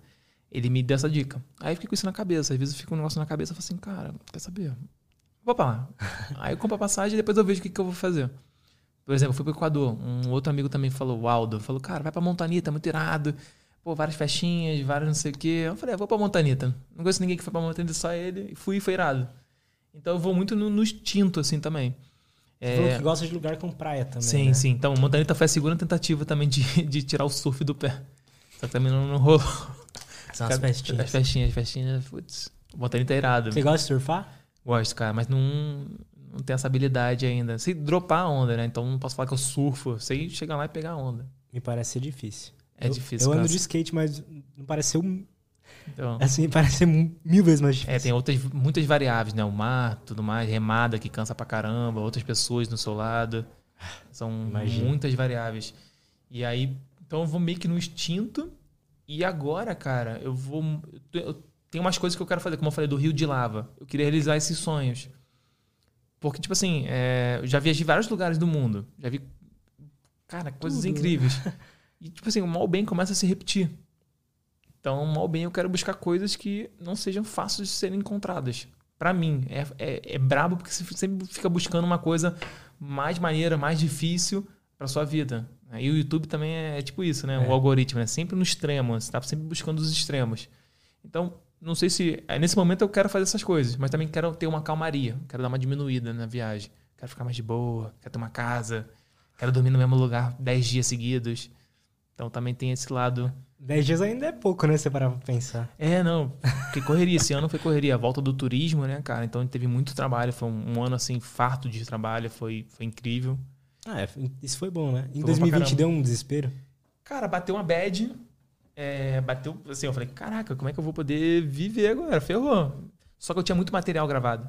ele me deu essa dica. Aí eu fiquei com isso na cabeça. Às vezes eu fico um negócio na cabeça e falo assim, cara, quer saber? Vou pra lá. Aí eu compro a passagem e depois eu vejo o que, que eu vou fazer. Por exemplo, eu fui pro Equador. Um outro amigo também falou, o Aldo, falou, cara, vai pra Montanita, muito irado. Pô, várias festinhas, várias não sei o quê. Eu falei, ah, vou pra Montanita. Não conheço ninguém que foi pra Montanita, só ele. E fui e foi irado. Então eu vou muito no, no instinto, assim, também. Você é... falou que gosta de lugar com praia também. Sim, né? sim. Então, Montanita foi a segunda tentativa também de, de tirar o surf do pé. Só que também não, não rolou. São as festinhas. As festinhas, as festinhas, putz, botanica irado. Você gosta de surfar? Gosto, cara, mas não, não tenho essa habilidade ainda. Sei dropar a onda, né? Então não posso falar que eu surfo. Sei chegar lá e pegar a onda. Me parece ser difícil. É eu, difícil. Eu ando de skate, mas não parece ser um. Então, assim, parece ser mil vezes mais difícil. É, tem outras, muitas variáveis, né? O mar, tudo mais, remada que cansa pra caramba, outras pessoas no seu lado. São Imagina. muitas variáveis. E aí, então eu vou meio que no instinto e agora, cara, eu vou. Eu tenho umas coisas que eu quero fazer, como eu falei, do Rio de Lava. Eu queria realizar esses sonhos. Porque, tipo assim, é, eu já viajei vários lugares do mundo. Já vi, cara, coisas Tudo. incríveis. E, tipo assim, o mal bem começa a se repetir. Então, mal bem, eu quero buscar coisas que não sejam fáceis de serem encontradas. para mim, é, é, é brabo porque você sempre fica buscando uma coisa mais maneira, mais difícil para sua vida. E o YouTube também é, é tipo isso, né? É. O algoritmo, né? Sempre no extremo. Você tá sempre buscando os extremos. Então, não sei se. É, nesse momento eu quero fazer essas coisas, mas também quero ter uma calmaria. Quero dar uma diminuída na viagem. Quero ficar mais de boa. Quero ter uma casa. Quero dormir no mesmo lugar 10 dias seguidos. Então também tem esse lado. 10 dias ainda é pouco, né? Você parar pra pensar. É, não. Porque correria. Esse ano foi correria. A volta do turismo, né, cara? Então teve muito trabalho. Foi um, um ano, assim, farto de trabalho. Foi, foi incrível. Ah, é, isso foi bom, né? Em foi 2020 deu um desespero? Cara, bateu uma bad. É, bateu, assim, eu falei, caraca, como é que eu vou poder viver agora? Ferrou. Só que eu tinha muito material gravado.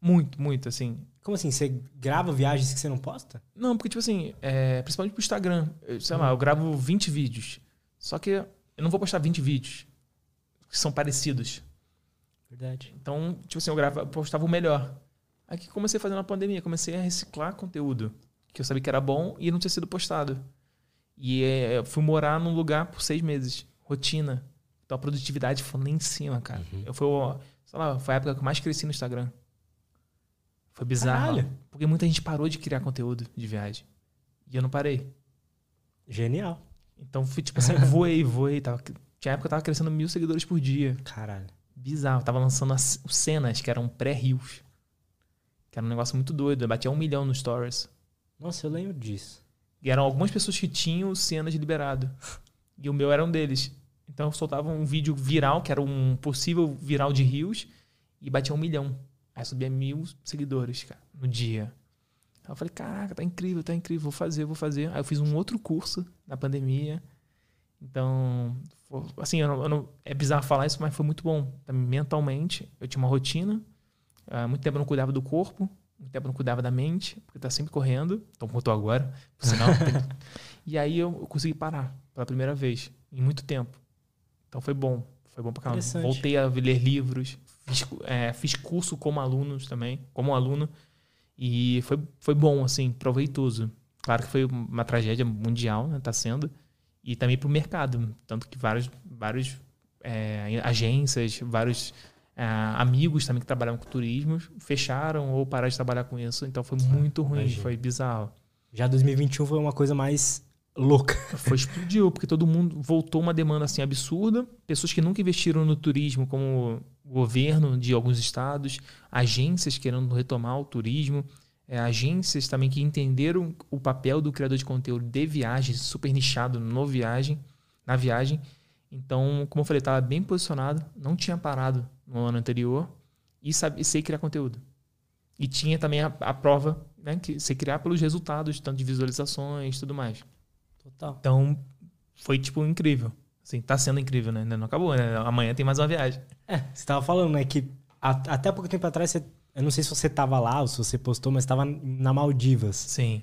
Muito, muito, assim. Como assim? Você grava viagens que você não posta? Não, porque, tipo assim, é, principalmente pro Instagram. Eu, sei hum. lá, eu gravo 20 vídeos. Só que eu não vou postar 20 vídeos que são parecidos. Verdade. Então, tipo assim, eu, grava, postava o melhor. Aí que comecei a fazer na pandemia, comecei a reciclar conteúdo que eu sabia que era bom e não tinha sido postado. E é, fui morar num lugar por seis meses. Rotina. Então a produtividade foi lá em cima, cara. Uhum. Eu fui, sei lá, foi a época que eu mais cresci no Instagram. Foi bizarro. Caralho. Porque muita gente parou de criar conteúdo de viagem. E eu não parei. Genial. Então fui tipo assim, voei, voei. Tava, tinha época que eu tava crescendo mil seguidores por dia. Caralho. Bizarro. Eu tava lançando as, cenas, que eram pré-rios. Que era um negócio muito doido. Eu batia um milhão nos stories. Nossa, eu lembro disso. E eram algumas pessoas que tinham cenas de liberado. E o meu era um deles. Então eu soltava um vídeo viral, que era um possível viral de rios, e batia um milhão. Aí subia mil seguidores, cara, no dia. Aí eu falei, caraca, tá incrível, tá incrível, vou fazer, vou fazer. Aí eu fiz um outro curso na pandemia. Então, assim, eu não, eu não, é bizarro falar isso, mas foi muito bom. Mentalmente, eu tinha uma rotina. Há muito tempo eu não cuidava do corpo muito tempo não cuidava da mente, porque tá sempre correndo. Então, como eu tô agora, por sinal. e aí eu consegui parar pela primeira vez, em muito tempo. Então foi bom. Foi bom pra caramba. Voltei a ler livros, fiz, é, fiz curso como alunos também, como aluno. E foi, foi bom, assim, proveitoso. Claro que foi uma tragédia mundial, né? Tá sendo. E também pro mercado. Tanto que vários, vários é, agências, vários é, amigos também que trabalhavam com turismo fecharam ou pararam de trabalhar com isso. Então foi muito ruim, Imagina. foi bizarro. Já 2021 foi uma coisa mais louca. Foi explodiu, porque todo mundo voltou uma demanda assim absurda. Pessoas que nunca investiram no turismo, como o governo de alguns estados, agências querendo retomar o turismo, é, agências também que entenderam o papel do criador de conteúdo de viagem, super nichado no viagem, na viagem. Então, como eu falei, estava bem posicionado, não tinha parado no ano anterior e sabe, sei criar conteúdo. E tinha também a, a prova, né, que sei criar pelos resultados, tanto de visualizações e tudo mais. Total. Então, foi, tipo, incrível. Assim, tá sendo incrível, né? Ainda não acabou, né? Amanhã tem mais uma viagem. É, você tava falando, né, que a, até pouco tempo atrás, você, eu não sei se você tava lá ou se você postou, mas tava na Maldivas. Sim.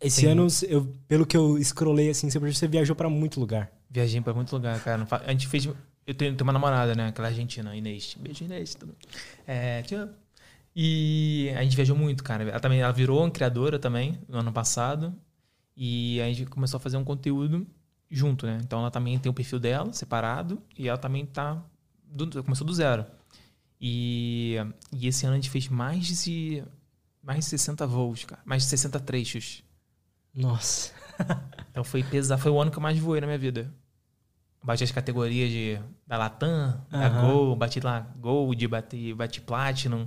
Esse Sim. ano, eu, pelo que eu scrollei, assim, você você viajou pra muito lugar. Viajei pra muito lugar, cara. A gente fez. Eu tenho, tenho uma namorada, né? Aquela argentina, Inês. Beijo, Inês. Tudo. É, tchau. E a gente viajou muito, cara. Ela também ela virou uma criadora também no ano passado. E a gente começou a fazer um conteúdo junto, né? Então ela também tem o perfil dela separado e ela também tá. Do, começou do zero. E, e esse ano a gente fez mais de, mais de 60 voos, cara. Mais de 60 trechos. Nossa. Então foi pesado, foi o ano que eu mais voei na minha vida. Bati as categorias de, da Latam, da Aham. Gol, bati lá Gold, bati, bati Platinum.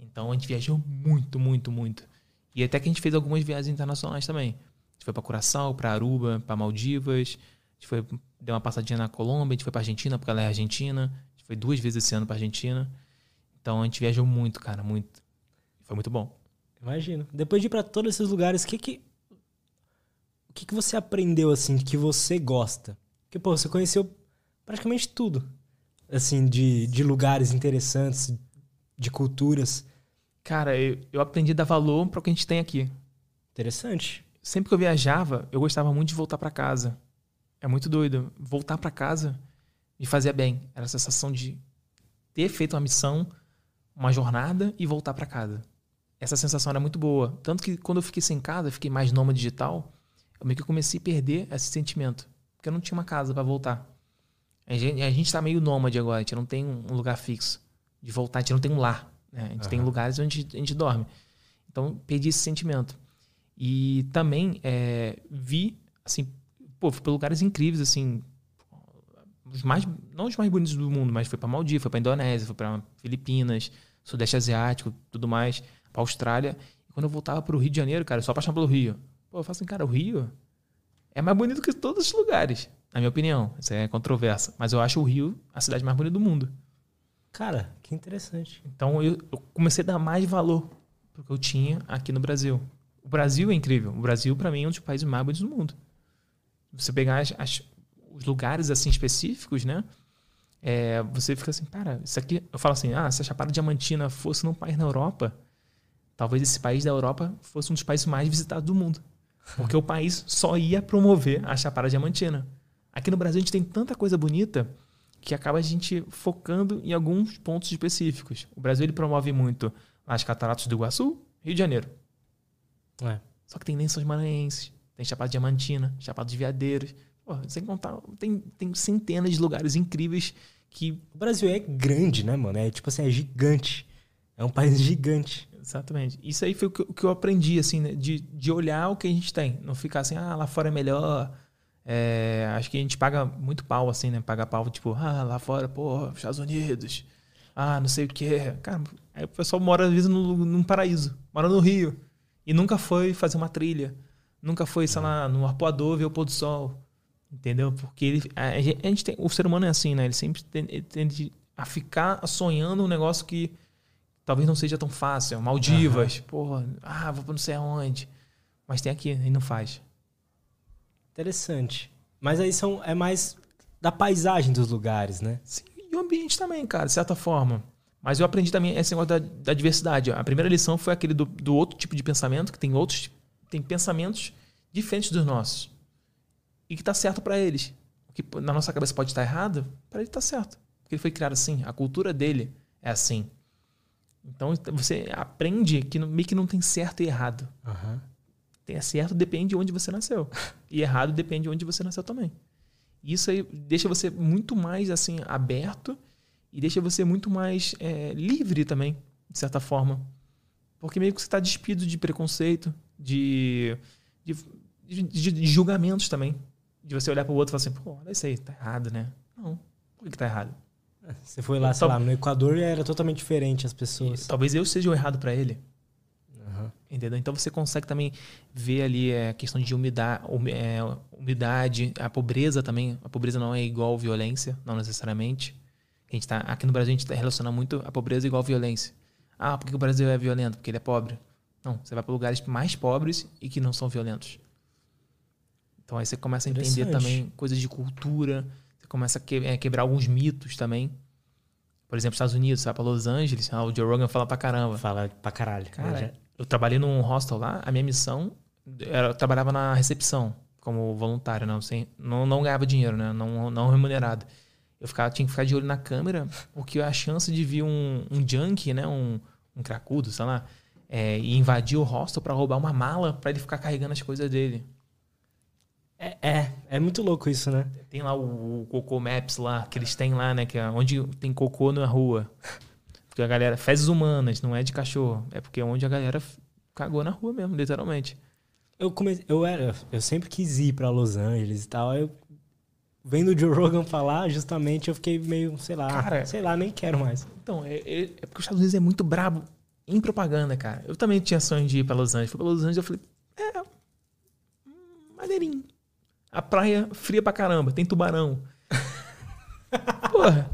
Então a gente viajou muito, muito, muito. E até que a gente fez algumas viagens internacionais também. A gente foi pra Curaçao, pra Aruba, pra Maldivas. A gente foi, deu uma passadinha na Colômbia, a gente foi pra Argentina, porque ela é argentina. A gente foi duas vezes esse ano pra Argentina. Então a gente viajou muito, cara, muito. Foi muito bom. Imagino. Depois de ir pra todos esses lugares, o que que, o que que você aprendeu, assim, que você gosta? Porque, pô, você conheceu praticamente tudo. Assim, de, de lugares interessantes, de culturas. Cara, eu, eu aprendi a dar valor para o que a gente tem aqui. Interessante. Sempre que eu viajava, eu gostava muito de voltar para casa. É muito doido. Voltar para casa me fazia bem. Era a sensação de ter feito uma missão, uma jornada e voltar para casa. Essa sensação era muito boa. Tanto que quando eu fiquei sem casa, fiquei mais nômade digital, eu meio que comecei a perder esse sentimento. Porque eu não tinha uma casa para voltar. A gente, a gente tá meio nômade agora, a gente não tem um lugar fixo de voltar, a gente não tem um lar. Né? A gente tem Aham. lugares onde a gente dorme. Então, perdi esse sentimento. E também é, vi, assim, pô, fui para lugares incríveis, assim, os mais, não os mais bonitos do mundo, mas foi para Maldivas, foi para Indonésia, foi para Filipinas, Sudeste Asiático, tudo mais, para Austrália. E quando eu voltava para o Rio de Janeiro, cara, só apaixonado pelo Rio. Pô, eu falo assim, cara, o Rio é mais bonito que todos os lugares, na minha opinião. Isso é controversa. Mas eu acho o Rio a cidade mais bonita do mundo. Cara, que interessante. Então eu, eu comecei a dar mais valor pro que eu tinha aqui no Brasil. O Brasil é incrível. O Brasil, para mim, é um dos países mais bonitos do mundo. Você pegar as- as- os lugares assim específicos, né? É, você fica assim, cara, isso aqui. Eu falo assim, ah, se a Chapada Diamantina fosse num país na Europa, talvez esse país da Europa fosse um dos países mais visitados do mundo. Porque o país só ia promover a Chapada Diamantina. Aqui no Brasil a gente tem tanta coisa bonita que acaba a gente focando em alguns pontos específicos. O Brasil ele promove muito as Cataratas do Iguaçu, Rio de Janeiro. É. Só que tem Lençóis Maranhenses, tem Chapada Diamantina, Chapada dos Veadeiros. Pô, sem contar, tem, tem centenas de lugares incríveis que. O Brasil é grande, né, mano? É tipo assim, é gigante. É um país gigante. Exatamente. Isso aí foi o que, o que eu aprendi, assim, né? de, de olhar o que a gente tem. Não ficar assim, ah, lá fora é melhor. É, acho que a gente paga muito pau, assim, né? Paga pau, tipo, ah, lá fora, pô, Estados Unidos. Ah, não sei o quê. Cara, aí o pessoal mora, às vezes, no, num paraíso. Mora no Rio. E nunca foi fazer uma trilha. Nunca foi, sei lá, no arpoador ver o pôr do sol. Entendeu? Porque ele, a, gente, tem, o ser humano é assim, né? Ele sempre tende a ficar sonhando um negócio que talvez não seja tão fácil. Maldivas, porra, ah, vou pra não sei aonde. Mas tem aqui, e não faz. Interessante. Mas aí são, é mais da paisagem dos lugares, né? Sim, e o ambiente também, cara, de certa forma. Mas eu aprendi também esse negócio da, da diversidade. A primeira lição foi aquele do, do outro tipo de pensamento, que tem outros, tem pensamentos diferentes dos nossos. E que tá certo para eles. O que na nossa cabeça pode estar errado, para ele tá certo. Porque ele foi criado assim, a cultura dele é assim. Então você aprende que meio que não tem certo e errado. Aham. Tem certo depende de onde você nasceu. E errado depende de onde você nasceu também. Isso aí deixa você muito mais assim aberto e deixa você muito mais é, livre também, de certa forma. Porque meio que você está despido de preconceito, de, de, de, de- julgamentos também. De você olhar pro outro e falar assim, pô, olha isso aí, tá errado, né? Não, por que, que tá errado? Você foi lá, sei lá, no Equador e era totalmente diferente as pessoas. Talvez eu seja o errado para ele. Aham. Entendeu? Então você consegue também ver ali é, a questão de umidade, umidade, a pobreza também. A pobreza não é igual violência, não necessariamente. A gente tá, aqui no Brasil a gente tá relaciona muito a pobreza igual violência. Ah, por que o Brasil é violento? Porque ele é pobre. Não, você vai para lugares mais pobres e que não são violentos. Então aí você começa a entender também coisas de cultura, você começa a que- é, quebrar alguns mitos também. Por exemplo, Estados Unidos, você vai para Los Angeles, ah, o Joe Rogan fala pra caramba. Fala pra caralho. Cara, Já- eu trabalhei num hostel lá, a minha missão era eu trabalhava na recepção como voluntário, não, sem, não, não ganhava dinheiro, né? Não, não remunerado. Eu ficava, tinha que ficar de olho na câmera, porque a chance de vir um, um junkie, né? Um, um cracudo, sei lá, é, e invadir o hostel pra roubar uma mala pra ele ficar carregando as coisas dele. É, é, é muito louco isso, né? Tem lá o, o Cocô Maps lá, que eles têm lá, né? Que é onde tem cocô na rua. Porque a galera. Fezes humanas, não é de cachorro. É porque é onde a galera cagou na rua mesmo, literalmente. Eu comecei, eu era, eu sempre quis ir pra Los Angeles e tal. aí Eu vendo o Joe Rogan falar, justamente eu fiquei meio, sei lá, Cara- sei lá, nem quero mais. Então, é, é- é porque os Estados Unidos é muito brabo em propaganda, cara. Eu também tinha sonho de ir pra Los Angeles. Fui pra Los Angeles eu falei, é. hum, Maneirinho. A praia fria pra caramba, tem tubarão. Porra,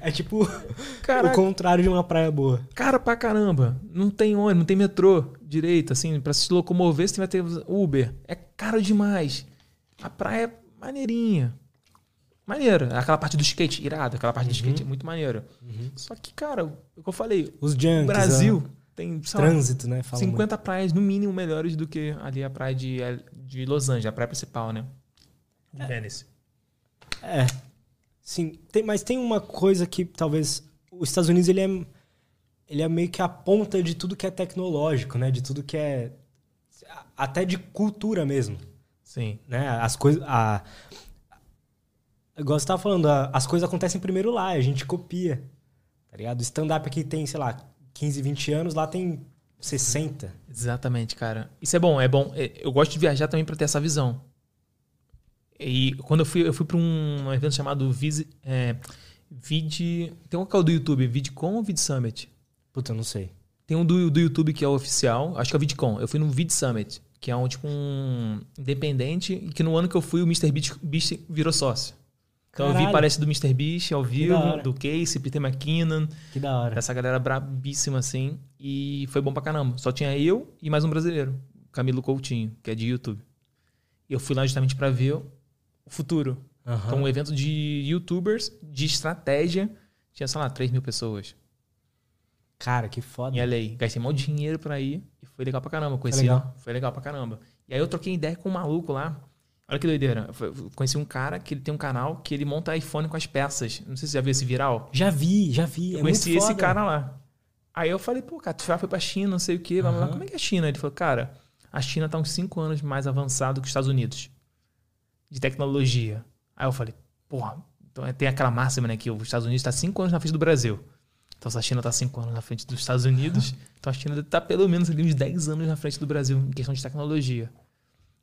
É tipo cara, o contrário de uma praia boa. cara pra caramba. Não tem ônibus, não tem metrô direito, assim, pra se locomover você vai ter Uber. É caro demais. A praia é maneirinha. Maneira. Aquela parte do skate, irado. Aquela parte do skate é muito maneira. Só que, cara, o que eu falei, Os junkies, o Brasil ah, tem, sei lá, trânsito, né? Fala 50 praias, no mínimo, melhores do que ali a praia de, de Los Angeles, a praia principal, né? De Venice. muito. É. Sim, tem, mas tem uma coisa que talvez os Estados Unidos ele é ele é meio que a ponta de tudo que é tecnológico, né? De tudo que é até de cultura mesmo. Sim. né? As coisas. A... Igual você tava falando, a- as coisas acontecem primeiro lá, a gente copia. Tá ligado? O stand-up aqui tem, sei lá, 15, 20 anos, lá tem 60. Exatamente, cara. Isso é bom, é bom. É, Eu gosto de viajar também pra ter essa visão. E quando eu fui, eu fui pra um evento chamado Visi, é, Vid. Tem um canal do YouTube, VidCon ou Vid Summit? Puta, eu não sei. Tem um do, do YouTube que é o oficial, acho que é o VidCon. Eu fui no Vid Summit, que é um tipo um independente, e que no ano que eu fui, o Mr. Beast, Beast virou sócio. Então eu vi Caralho. parece do Mr. Beast ao vivo, do Casey, Peter McKinnon, Que da hora. essa galera brabíssima assim. E foi bom pra caramba. Só tinha eu e mais um brasileiro, Camilo Coutinho, que é de YouTube. E eu fui lá justamente pra ver o futuro. Aham. Então, um evento de youtubers de estratégia. Tinha, sei lá, 3 mil pessoas. Cara, que foda. Em LA. Gastei mal dinheiro pra ir e foi legal pra caramba. Conheci, legal. Foi legal pra caramba. E aí eu troquei ideia com um maluco lá. Olha que doideira. Eu Conheci um cara que ele tem um canal que ele monta iPhone com as peças. Não sei se você já viu esse viral. Já vi, já vi. Eu é conheci esse cara lá. Aí eu falei, pô, cara, tu já foi pra China, não sei o quê. Vamos lá. Aham. Como é que é a China? Ele falou, cara, a China tá uns 5 anos mais avançado que os Estados Unidos. De tecnologia. Aí eu falei, porra, então tem aquela máxima, né, que os Estados Unidos tá 5 anos na frente do Brasil. Então se a China tá 5 anos na frente dos Estados Unidos, então a China deve tá pelo menos ali uns 10 anos na frente do Brasil em questão de tecnologia.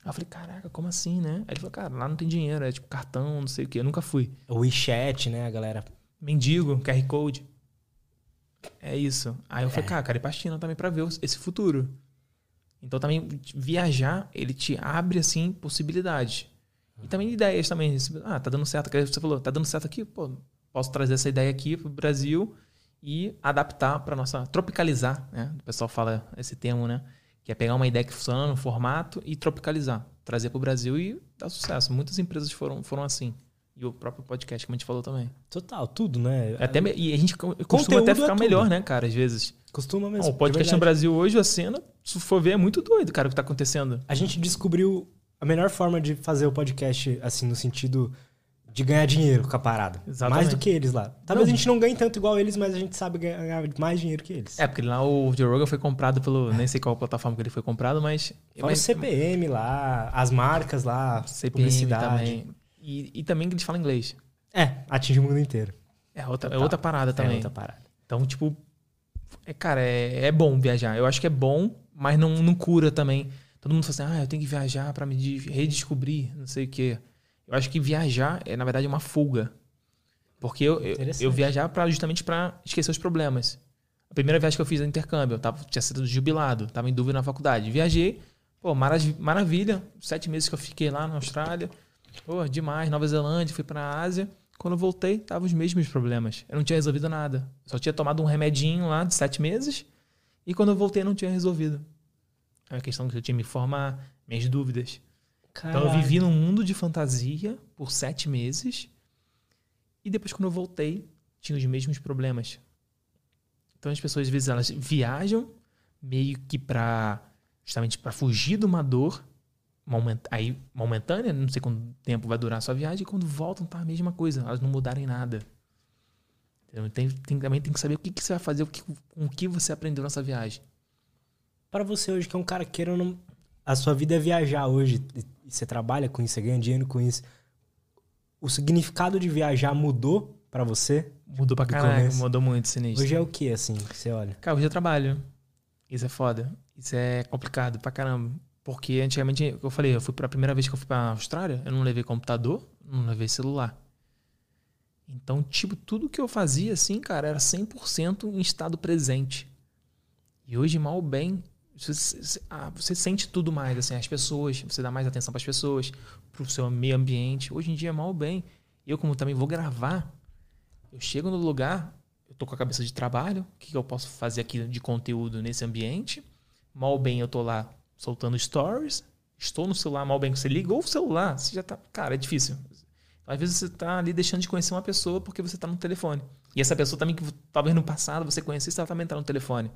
Aí eu falei, caraca, como assim, né? Aí ele falou, cara, lá não tem dinheiro, é tipo cartão, não sei o quê. Eu nunca fui. O WeChat, né, a galera. Mendigo, QR Code. É isso. Aí eu falei, cara, quero ir pra China também pra ver esse futuro. Então também viajar, ele te abre, assim, possibilidades. E também ideias também. Ah, tá dando certo. que Você falou, tá dando certo aqui? Pô, posso trazer essa ideia aqui pro Brasil e adaptar pra nossa... Tropicalizar, né? O pessoal fala esse termo, né? Que é pegar uma ideia que funciona no formato e tropicalizar. Trazer pro Brasil e dar sucesso. Muitas empresas foram, foram assim. E o próprio podcast, como a gente falou também. Total, tudo, né? É Até, e a gente co- costuma Conteúdo até é ficar tudo. melhor, né, cara, às vezes. Costuma mesmo. o podcast de no. Brasil hoje, a cena, se for ver, é muito doido, cara, o que tá acontecendo. A gente descobriu a melhor forma de fazer o podcast, assim, no sentido de ganhar dinheiro com a parada. Exatamente. Mais do que eles lá. Talvez Não. a gente não ganhe tanto igual eles, mas a gente sabe ganhar mais dinheiro que eles. É, porque lá o Joe Rogan foi comprado pelo. Nem sei qual plataforma que ele foi comprado, mas. Mas o CPM lá, as marcas lá, CPM publicidade. também. E, e também que eles falam inglês. É, atinge o mundo inteiro. É outra, é outra parada É também. outra parada. Então, tipo. É, cara, é, é bom viajar. Eu acho que é bom, mas não, não cura também. Todo mundo fala assim, ah, eu tenho que viajar para me redescobrir, não sei o quê. Eu acho que viajar é, na verdade, uma fuga. Porque eu, eu, eu viajava pra, justamente para esquecer os problemas. A primeira viagem que eu fiz no intercâmbio, eu tava, tinha sido jubilado, tava em dúvida na faculdade. Viajei, pô, maravilha. Sete meses que eu fiquei lá na Austrália. Pô, demais. Nova Zelândia, fui pra Ásia. Quando eu voltei, tava os mesmos problemas. Eu não tinha resolvido nada. Só tinha tomado um remedinho lá de sete meses. E quando eu voltei, não tinha resolvido. É uma questão que eu tinha me formar, minhas dúvidas. Então eu vivi num mundo de fantasia por sete meses e depois, quando eu voltei, tinha os mesmos problemas. Então, as pessoas, às vezes, elas viajam meio que para justamente para fugir de uma dor moment, aí, momentânea, não sei quanto tempo vai durar a sua viagem, e quando voltam, tá a mesma coisa, elas não mudarem nada. Então, tem, tem, também tem que saber o que, que você vai fazer, o que, com o que você aprendeu nessa viagem. Para você hoje, que é um cara que não. A sua vida é viajar hoje, e você trabalha com isso, você ganha dinheiro com isso o significado de viajar mudou para você? Mudou pra caralho, mudou muito, sinistro. Hoje é o que, assim, que você olha? Cara, hoje eu trabalho. Isso é foda. Isso é complicado pra caramba. Porque antigamente, eu falei, eu fui pra primeira vez que eu fui pra Austrália, eu não levei computador, não levei celular. Então, tipo, tudo que eu fazia, assim, cara, era 100% em estado presente. E hoje, mal bem, você, ah, você, sente tudo mais, assim, as pessoas, você dá mais atenção para as pessoas, para o seu meio ambiente. Hoje em dia, mal bem. Eu, como também vou gravar, eu chego no lugar, eu tô com a cabeça de trabalho, o que, eu posso fazer aqui de conteúdo nesse ambiente? Mal bem, eu tô lá soltando stories, estou no celular, mal bem, você ligou o celular, você já tá. Cara, é difícil. Às vezes você tá ali deixando de conhecer uma pessoa porque você tá no telefone. E essa pessoa também que talvez no passado você conhecesse, ela também tá no telefone.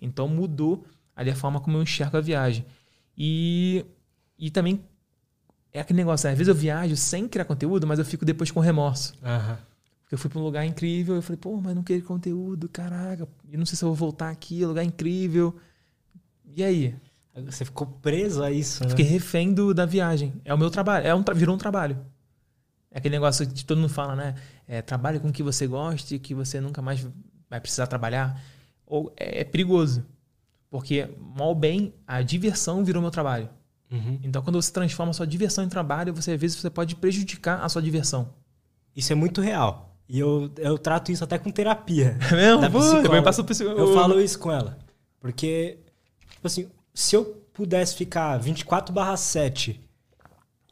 Então mudou ali a forma como eu enxergo a viagem. E, e também é aquele negócio, às vezes eu viajo sem criar conteúdo, mas eu fico depois com remorso. Uhum. Porque eu fui para um lugar incrível, eu falei, pô, mas não queria conteúdo, caraca, e não sei se eu vou voltar aqui, lugar incrível. E aí? Você ficou preso a isso, né? Fiquei refém do, da viagem. É o meu trabalho, é um, virou um trabalho. É aquele negócio que todo mundo fala, né? É, trabalhe com o que você goste, que você nunca mais vai precisar trabalhar. Ou é, é perigoso. Porque, mal bem, a diversão virou meu trabalho. Uhum. Então, quando você transforma a sua diversão em trabalho, você às vezes você pode prejudicar a sua diversão. Isso é muito real. E eu, eu trato isso até com terapia. É mesmo? Pô, também passo por... Eu falo isso com ela. Porque, tipo assim, se eu pudesse ficar 24 barra 7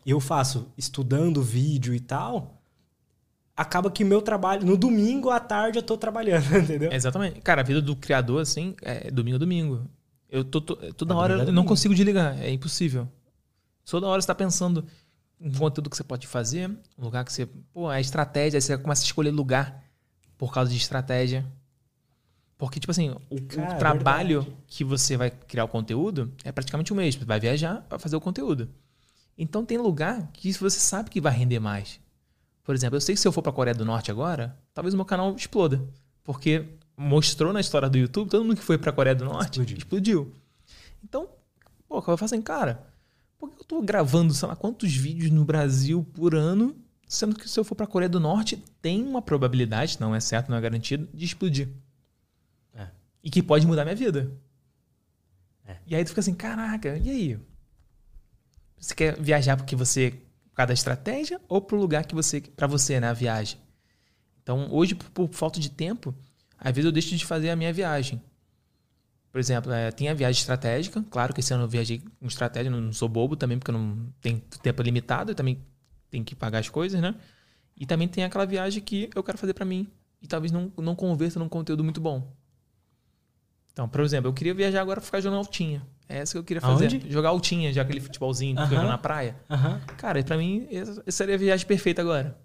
e eu faço estudando vídeo e tal, acaba que meu trabalho. No domingo à tarde eu tô trabalhando, entendeu? Exatamente. Cara, a vida do criador, assim, é domingo a domingo. Eu tô, tô toda hora eu não consigo desligar. É impossível. Toda hora você tá pensando um conteúdo que você pode fazer, um lugar que você. Pô, a estratégia, aí você começa a escolher lugar por causa de estratégia. Porque, tipo assim, o, Cara, o é trabalho é que você vai criar o conteúdo é praticamente o mesmo. Você vai viajar para fazer o conteúdo. Então tem lugar que você sabe que vai render mais. Por exemplo, eu sei que se eu for para a Coreia do Norte agora, talvez o meu canal exploda. Porque mostrou na história do YouTube, todo mundo que foi para a Coreia do Norte explodiu. explodiu. Então, pô, eu falo assim, cara, por que eu estou gravando, sei lá, quantos vídeos no Brasil por ano, sendo que se eu for para a Coreia do Norte, tem uma probabilidade, não é certo, não é garantido, de explodir. É. E que pode mudar minha vida. É. E aí tu fica assim, caraca, e aí? Você quer viajar porque você cada estratégia ou para o lugar que você para você né, a viagem. Então hoje por, por, falta de tempo, às vezes eu deixo de fazer a minha viagem. Por exemplo, é, tem a viagem estratégica. Claro que esse ano eu viajei com estratégia, não, não sou bobo também porque eu não tenho tempo limitado, eu também tenho que pagar as coisas, né? E também tem aquela viagem que eu quero fazer para mim e talvez não não converta num conteúdo muito bom. Então, por exemplo, eu queria viajar agora para ficar altinha. É essa que eu queria fazer. Aonde? Jogar altinha, já aquele futebolzinho que uh -huh. na praia. Uh -huh. Cara, pra mim, essa seria a viagem perfeita agora.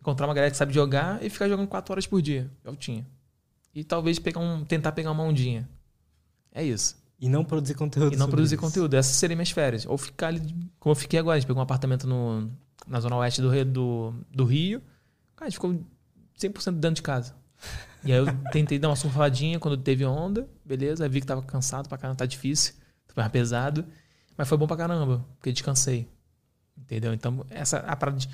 Encontrar uma galera que sabe jogar e ficar jogando 4 horas por dia. Altinha. E talvez pegar um, tentar pegar uma ondinha. É isso. E não produzir conteúdo. E não produzir isso. conteúdo. Essas seriam minhas férias. Ou ficar ali, como eu fiquei agora. A gente pegou um apartamento no, na zona oeste do, do, do Rio. Cara, a gente ficou 100% dentro de casa. E aí eu tentei dar uma surfadinha quando teve onda. Beleza. Aí vi que tava cansado pra caramba, tá difícil foi mais pesado, mas foi bom pra caramba, porque descansei. Entendeu? Então, essa a parada de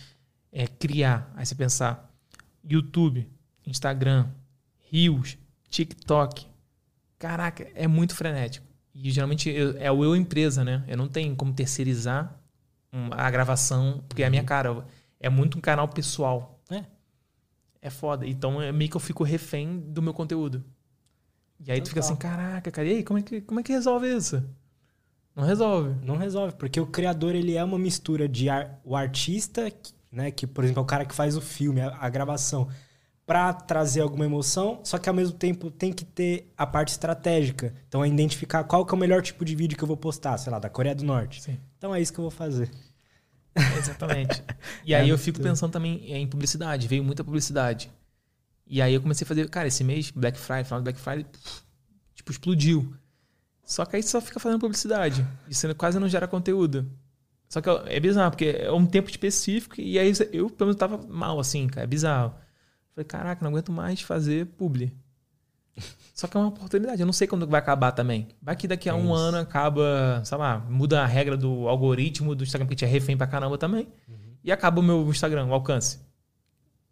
é, criar, aí você pensar YouTube, Instagram, Reels, TikTok. Caraca, é muito frenético. E geralmente eu- é o eu empresa, né? Eu não tenho como terceirizar a gravação, porque é a minha cara. É muito um canal pessoal. É. É foda. Então é meio que eu fico refém do meu conteúdo. E aí tu fica Total. assim, caraca, cara, e aí, como é que, como é que resolve isso? Não resolve. Não resolve, porque o criador ele é uma mistura de ar- o artista, né, que por exemplo é o cara que faz o filme, a, a gravação, pra trazer alguma emoção, só que ao mesmo tempo tem que ter a parte estratégica. Então é identificar qual que é o melhor tipo de vídeo que eu vou postar, sei lá, da Coreia do Norte. Sim. Então é isso que eu vou fazer. Exatamente. E aí É eu fico muito- pensando também em publicidade. Veio muita publicidade. E aí eu comecei a fazer, cara, esse mês, Black Friday, final do Black Friday, tipo, explodiu. Só que aí só fica fazendo publicidade. E você quase não gera conteúdo. Só que é bizarro, porque é um tempo específico e aí eu, pelo menos, tava mal, assim, cara. É bizarro. Falei, caraca, não aguento mais fazer publi. Só que é uma oportunidade. Eu não sei quando vai acabar também. Vai que daqui a É um isso. ano acaba, sei lá, muda a regra do algoritmo do Instagram, porque tinha refém pra caramba também. E acaba o meu Instagram, o alcance.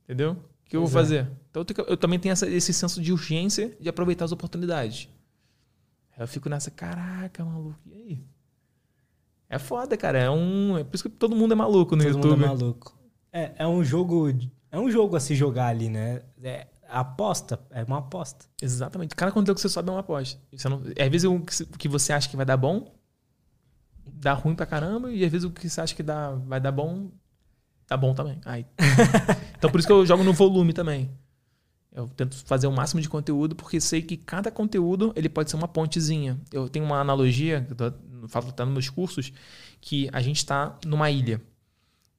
Entendeu? O que eu vou Pois é. fazer? Então eu, eu também tenho essa- esse senso de urgência de aproveitar as oportunidades. Eu fico nessa, caraca, maluco, e aí? É foda, cara. É um. É por isso que todo mundo é maluco no Todo YouTube. mundo é maluco. É, é um jogo. É um jogo a se jogar ali, né? É aposta, é uma aposta. Exatamente. Cada conteúdo que você sobe é uma aposta. Você não, às vezes o que você acha que vai dar bom, dá ruim pra caramba, e às vezes o que você acha que dá, vai dar bom, dá bom também. Aí. então por isso que eu jogo no volume também. Eu tento fazer o máximo de conteúdo, porque sei que cada conteúdo ele pode ser uma pontezinha. Eu tenho uma analogia, que eu falo até nos meus cursos, que a gente está numa ilha.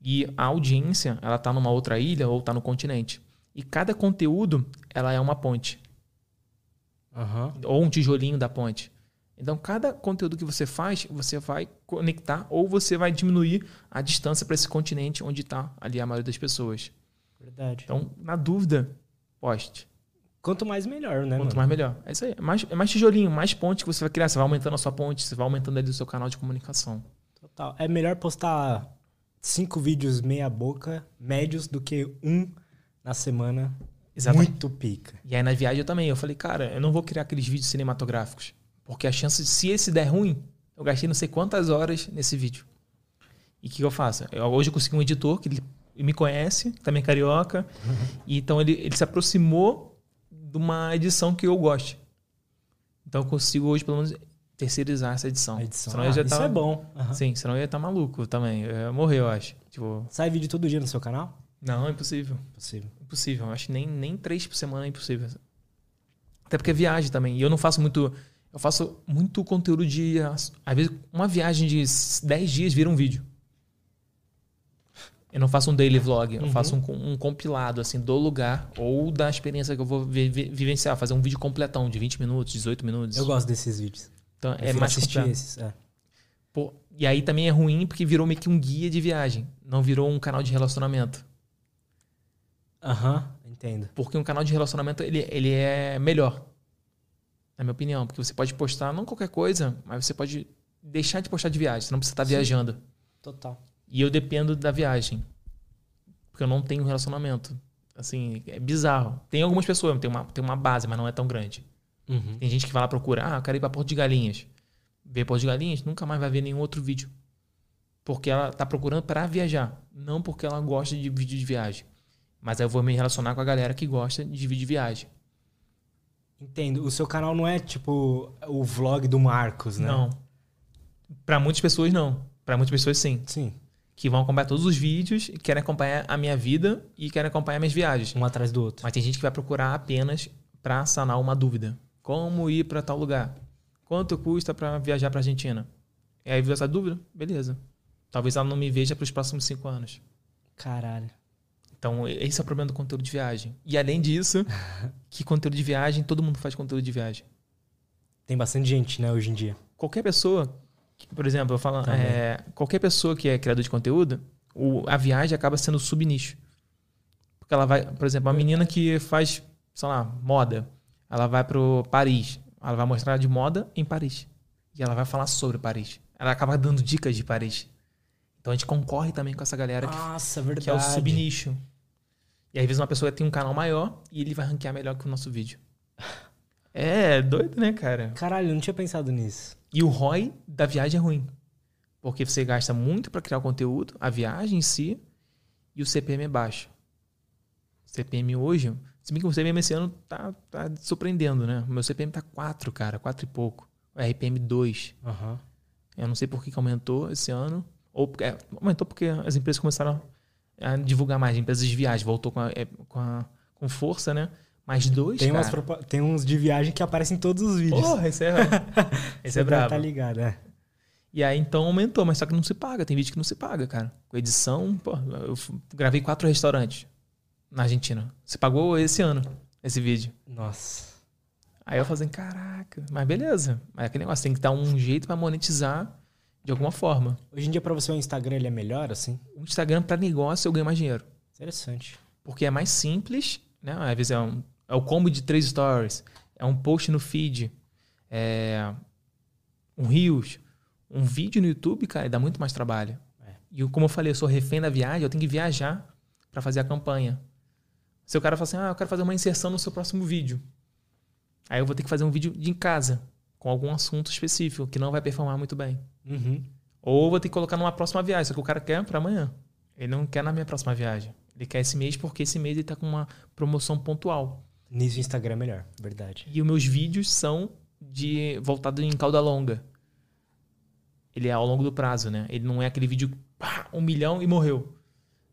E a audiência, ela tá numa outra ilha ou tá no continente. E cada conteúdo, ela é uma ponte Aham. ou um tijolinho da ponte. Então, cada conteúdo que você faz, você vai conectar ou você vai diminuir a distância para esse continente onde está ali a maioria das pessoas. Verdade. Então, na dúvida, poste. Quanto mais melhor, né, Quanto mano? mais melhor. É isso aí. É mais, é mais tijolinho, mais ponte que você vai criar. Você vai aumentando a sua ponte, você vai aumentando ali o seu canal de comunicação. Total. É melhor postar cinco vídeos meia boca, médios, do que um na semana Exatamente. muito pica. E aí na viagem eu também, eu falei, cara, eu não vou criar aqueles vídeos cinematográficos. Porque a chance, de, se esse der ruim, eu gastei não sei quantas horas nesse vídeo. E o que, que eu faço? Eu, hoje eu consegui um editor que ele me conhece, também é carioca. E então ele, ele se aproximou de uma edição que eu gosto. Então eu consigo hoje, pelo menos, terceirizar essa edição. A edição. Senão Ah, já isso tava- é bom. Aham. Sim, senão eu ia estar maluco também. Eu ia morrer, eu acho. Tipo, Sai vídeo todo dia no seu canal? não, é impossível. Possível. Impossível. Eu acho que nem, nem três por semana é impossível. Até porque é viagem também. E eu não faço muito. Eu faço muito conteúdo de. Às vezes, uma viagem de 10 dias vira um vídeo. Eu não faço um daily vlog, eu Uhum. faço um, um compilado assim do lugar ou da experiência que eu vou vi- vi- vivenciar, fazer um vídeo completão de 20 minutos, 18 minutos. Eu gosto desses vídeos. Então é Prefiro mais assistir completo. esses. É. Pô, e aí também é ruim porque virou meio que um guia de viagem, não virou um canal de relacionamento. Aham, entendo. Porque um canal de relacionamento ele, ele é melhor. Na minha opinião. Porque você pode postar não qualquer coisa, mas você pode deixar de postar de viagem. Você não precisa estar Sim. viajando. Total. E eu dependo da viagem. Porque eu não tenho relacionamento. Assim, é bizarro. Tem algumas pessoas, tem uma, tem uma base, mas não é tão grande. Uhum. Tem gente que vai lá procurar, ah, eu quero ir pra Porto de Galinhas. Vê Porto de Galinhas, nunca mais vai ver nenhum outro vídeo. Porque ela tá procurando para viajar, não porque ela gosta de vídeo de viagem. Mas aí eu vou me relacionar com a galera que gosta de vídeo de viagem. Entendo. O seu canal não é tipo o vlog do Marcos, né? Não. Para muitas pessoas não. Para muitas pessoas sim, Sim. Que vão acompanhar todos os vídeos, e querem acompanhar a minha vida e querem acompanhar minhas viagens. Um atrás do outro. Mas tem gente que vai procurar apenas para sanar uma dúvida. Como ir para tal lugar? Quanto custa para viajar para Argentina? E aí viu essa dúvida? Beleza. Talvez ela não me veja para os próximos cinco anos. Caralho. Então, esse é o problema do conteúdo de viagem. E além disso, que conteúdo de viagem, todo mundo faz conteúdo de viagem. Tem bastante gente, né, hoje em dia. Qualquer pessoa, por exemplo, eu falo, é, qualquer pessoa que é criador de conteúdo, o- a viagem acaba sendo subnicho. Porque ela vai, por exemplo, uma menina que faz, sei lá, moda, ela vai pro Paris, ela vai mostrar de moda em Paris. E ela vai falar sobre Paris. Ela acaba dando dicas de Paris. Então a gente concorre também com essa galera que Nossa, verdade. que é o subnicho. E aí, às vezes uma pessoa tem um canal maior e ele vai ranquear melhor que o nosso vídeo. É doido, né, cara? Caralho, eu não tinha pensado nisso. E o ROI da viagem é ruim. Porque você gasta muito para criar o conteúdo, a viagem em si, e o CPM é baixo. O CPM hoje, se bem que o CPM esse ano tá, tá surpreendendo, né? O meu CPM tá 4, cara, 4 e pouco. O RPM 2. Aham. Eu não sei por que, que aumentou esse ano. Ou é, aumentou porque as empresas começaram a divulgar mais. Empresas de viagem voltou com, a, é, com, a- com força, né? Mais dois, Tem, cara. umas tem uns de viagem que aparecem em todos os vídeos. Porra, esse é, esse Você é brabo. Tá ligado, é. E aí então aumentou, mas só que não se paga. Tem vídeo que não se paga, cara. Com edição, pô, eu gravei quatro restaurantes na Argentina. Se pagou esse ano, esse vídeo. Nossa. Aí eu falei assim, caraca, mas beleza. Mas é aquele negócio, tem que dar um jeito pra monetizar de alguma forma. Hoje em dia, pra você, o Instagram ele é melhor, assim? O Instagram, pra negócio, eu ganho mais dinheiro. Interessante. Porque é mais simples, né? Às vezes é, um, é o combo de três stories, é um post no feed, é um Reels, um vídeo no YouTube, cara, dá muito mais trabalho. É. E como eu falei, eu sou refém da viagem, eu tenho que viajar pra fazer a campanha. Se o cara fala assim, ah, eu quero fazer uma inserção no seu próximo vídeo. Aí eu vou ter que fazer um vídeo de em casa, com algum assunto específico, que não vai performar muito bem. Uhum. Ou vou ter que colocar numa próxima viagem, só que o cara quer pra amanhã. Ele não quer na minha próxima viagem. Ele quer esse mês porque esse mês ele tá com uma promoção pontual. Nisso o Instagram é melhor, verdade. E os meus vídeos são de voltado em cauda longa. Ele é ao longo do prazo, né? Ele não é aquele vídeo pá, um milhão e morreu.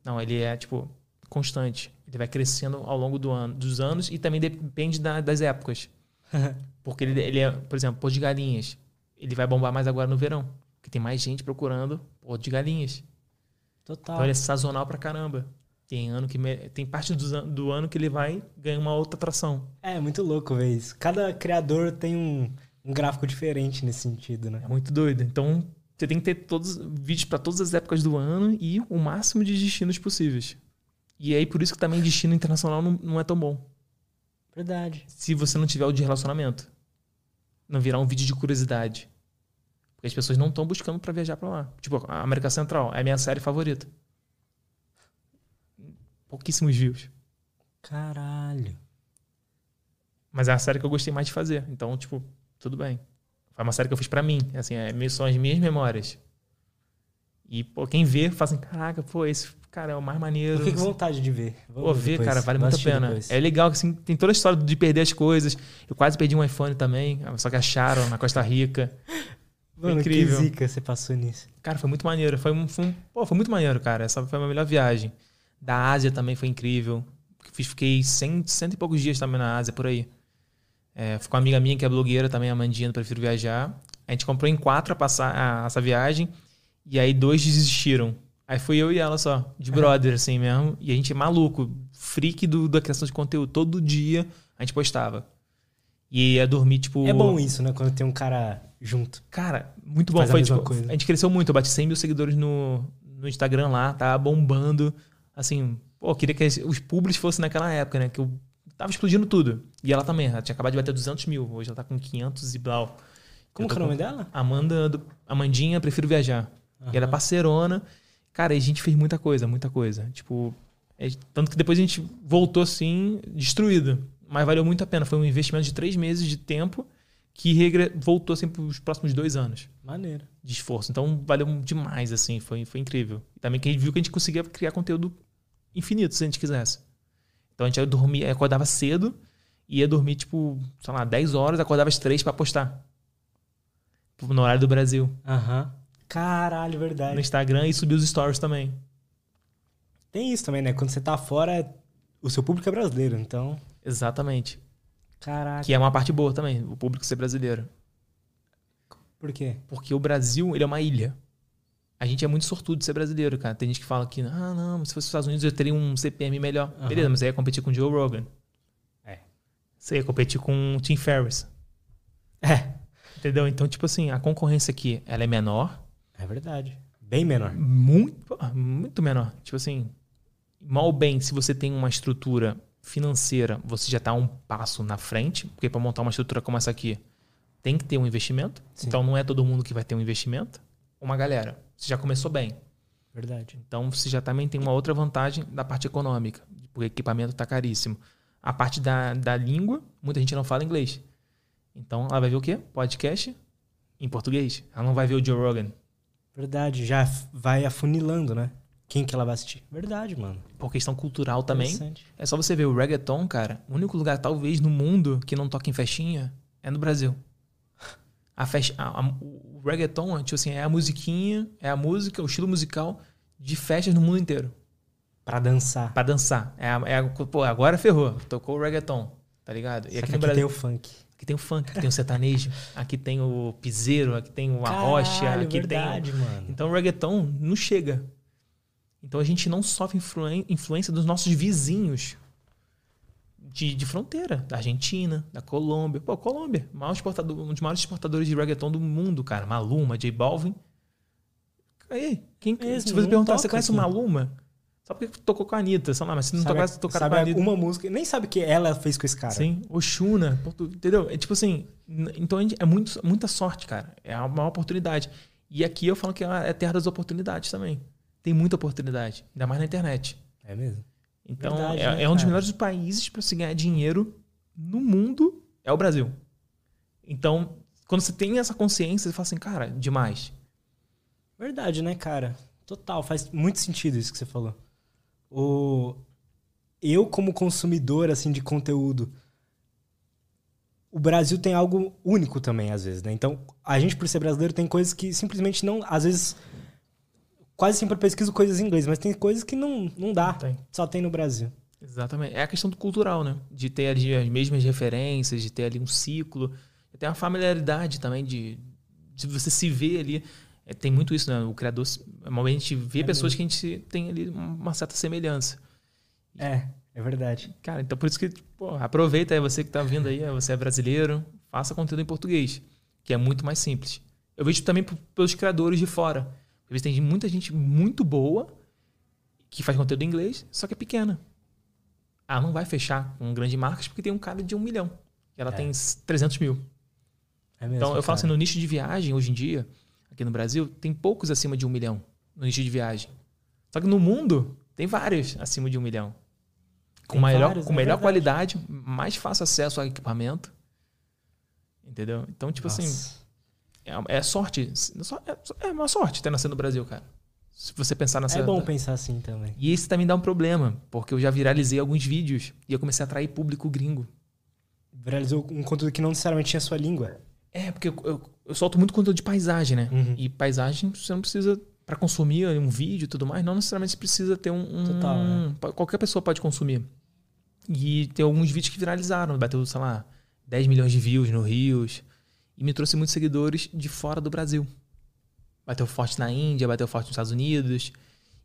Não, ele é tipo constante. Ele vai crescendo ao longo do ano, dos anos e também depende da- das épocas. Porque ele, ele é, por exemplo, pôr de galinhas. Ele vai bombar mais agora no verão. Porque tem mais gente procurando pôr de galinhas. Total. Então ele é sazonal pra caramba. Tem ano que tem parte do, do ano que ele vai ganhar uma outra atração. É, muito louco ver isso. Cada criador tem um, um gráfico diferente nesse sentido, né? É muito doido. Então você tem que ter todos vídeos pra todas as épocas do ano e o máximo de destinos possíveis. E aí por isso que também destino internacional não, não é tão bom. Verdade. Se você não tiver o de relacionamento, não virar um vídeo de curiosidade. Porque as pessoas não estão buscando pra viajar pra lá. Tipo, a América Central é a minha série favorita. Pouquíssimos views. Caralho. Mas é a série que eu gostei mais de fazer. Então, tipo, tudo bem. Foi uma série que eu fiz pra mim. Assim, é, são as minhas memórias. E, pô, quem vê, fala assim, caraca, pô, esse cara é o mais maneiro. Eu fiquei com vontade de ver. Vou Pô, ver, cara, vale muito a pena. depois. É legal que assim, tem toda a história de perder as coisas. Eu quase perdi um iPhone também, só que acharam na Costa Rica. Mano, incrível. que zica você passou nisso. Cara, foi muito maneiro. Foi, um, foi, um- pô, foi muito maneiro, cara. Essa foi a minha melhor viagem. Da Ásia também foi incrível. Fiquei cento, cento e poucos dias também na Ásia, por aí. É, fui com uma amiga minha que é blogueira também, a Amandinha, do Prefiro Viajar. A gente comprou em quatro a passar a- essa viagem. E aí dois desistiram. Aí fui eu e ela só, de brother, assim mesmo. E a gente é maluco, freak do, da criação de conteúdo. Todo dia a gente postava. E ia dormir, tipo. É bom isso, né? Quando tem um cara junto. Cara, muito bom. Faz a Foi, mesma tipo, coisa. A gente cresceu muito. Eu bati 100 mil seguidores no, no Instagram lá, tava bombando. Assim, pô, eu queria que os públicos fossem naquela época, né? Que eu tava explodindo tudo. E ela também, ela tinha acabado de bater 200 mil. Hoje ela tá com 500 e blau. Como que é o nome dela? Amanda, do, Amandinha, prefiro viajar. E ela é parceirona. Cara, e a gente fez muita coisa, muita coisa. Tipo, é- tanto que depois a gente voltou assim, destruído. Mas valeu muito a pena. Foi um investimento de três meses de tempo que regre- voltou assim pros próximos dois anos Maneiro. de esforço. Então valeu demais, assim, foi, foi incrível. E também que a gente viu que a gente conseguia criar conteúdo infinito se a gente quisesse. Então a gente ia dormir, acordava cedo, ia dormir, tipo, sei lá, 10 horas, acordava às 3 pra postar. No horário do Brasil. Aham. Caralho, No verdade. Instagram e subir os stories também. Tem isso também, né? Quando você tá fora, o seu público é brasileiro, então. Exatamente. Caraca. Que é uma parte boa também, o público ser brasileiro. Por quê? Porque o Brasil, ele é uma ilha. A gente é muito sortudo de ser brasileiro, cara. Tem gente que fala que, ah, não, se fosse os Estados Unidos eu teria um CPM melhor. Aham. Beleza, mas você ia competir com o Joe Rogan. É. Você ia competir com o Tim Ferriss. É. Entendeu? Então, tipo assim, a concorrência aqui, ela é menor. É verdade. Bem menor. Muito, muito menor. Tipo assim, mal ou bem, se você tem uma estrutura financeira, você já está um passo na frente, porque para montar uma estrutura como essa aqui, tem que ter um investimento. Sim. Então não é todo mundo que vai ter um investimento. Uma galera, você já começou bem. Verdade. Então você já também tem uma outra vantagem da parte econômica, porque o equipamento está caríssimo. A parte da, da língua, muita gente não fala inglês. Então ela vai ver o quê? Podcast em português. Ela não vai ver o Joe Rogan. Verdade, já vai afunilando, né? Quem que ela vai assistir? Verdade, mano. Por questão cultural também. É só você ver o reggaeton, cara. O único lugar, talvez, no mundo que não toca em festinha é no Brasil. A festa, a, a, o reggaeton, tipo assim, é a musiquinha, é a música, o estilo musical de festas no mundo inteiro. Pra dançar. Pra dançar. É, é pô, agora ferrou. Tocou o reggaeton, tá ligado? E aqui, no Brasil, tem o funk. Aqui tem o funk, aqui tem o sertanejo, aqui tem o piseiro, aqui tem o arrocha, aqui verdade, tem. Mano. Então o reggaeton não chega. Então a gente não sofre influência dos nossos vizinhos de, de fronteira, da Argentina, da Colômbia. Pô, Colômbia, maior exportador, um dos maiores exportadores de reggaeton do mundo, cara. Maluma, J Balvin. Aí, quem, se você perguntar, você conhece o Maluma? Só porque tocou com a Anitta, sei lá, mas se não sabe, tocasse, tocar com a Anitta. uma música, nem sabe o que ela fez com esse cara. Sim, Oxuna, entendeu? É tipo assim, então é muito, muita sorte, cara. É uma oportunidade. E aqui eu falo que é terra das oportunidades também. Tem muita oportunidade, ainda mais na internet. É mesmo. Então, Verdade, é, né, é, um dos melhores países para se ganhar dinheiro no mundo, é o Brasil. Então, quando você tem essa consciência, você fala assim, cara, demais. Verdade, né, cara? Total, faz muito sentido isso que você falou. O... Eu, como consumidor assim de conteúdo, o Brasil tem algo único também, às vezes, né? Então, a gente, por ser brasileiro, tem coisas que simplesmente não. Às vezes. Quase sempre pesquiso coisas em inglês, mas tem coisas que não, não dá. Não tem. Só tem no Brasil. Exatamente. É a questão do cultural, né? De ter ali as mesmas referências, de ter ali um ciclo. Tem uma familiaridade também de, de você se ver ali. É, tem muito isso, né? O criador, normalmente a gente vê é pessoas mesmo. que a gente tem ali uma certa semelhança. É, é verdade. Cara, então por isso que, pô, aproveita aí, você que está vindo aí, você é brasileiro, faça conteúdo em português, que é muito mais simples. Eu vejo também pelos criadores de fora. Às vezes tem muita gente muito boa que faz conteúdo em inglês, só que é pequena. Ela não vai fechar com grandes marcas porque tem um cara de um milhão. E ela é. tem 300 mil. É mesmo, então, eu cara. falo assim, no nicho de viagem, hoje em dia, aqui no Brasil, tem poucos acima de um milhão no nicho de viagem. Só que no mundo, tem vários acima de um milhão. Com, melhor, vários, com é melhor qualidade, mais fácil acesso ao equipamento. Entendeu? Então, tipo Nossa. assim, é, é, sorte. É, é uma sorte ter nascido no Brasil, cara. Se você pensar nessa. É bom pensar assim também. E isso também dá um problema, porque eu já viralizei alguns vídeos e eu comecei a atrair público gringo. Viralizou um conteúdo que não necessariamente tinha sua língua. É, porque eu, eu, eu solto muito conteúdo de paisagem, né? Uhum. E paisagem você não precisa para consumir um vídeo e tudo mais, não necessariamente você precisa ter um, um Total, né? qualquer pessoa pode consumir. E tem alguns vídeos que viralizaram, bateu, sei lá, 10 milhões de views no Rios e me trouxe muitos seguidores de fora do Brasil. Bateu forte na Índia, bateu forte nos Estados Unidos.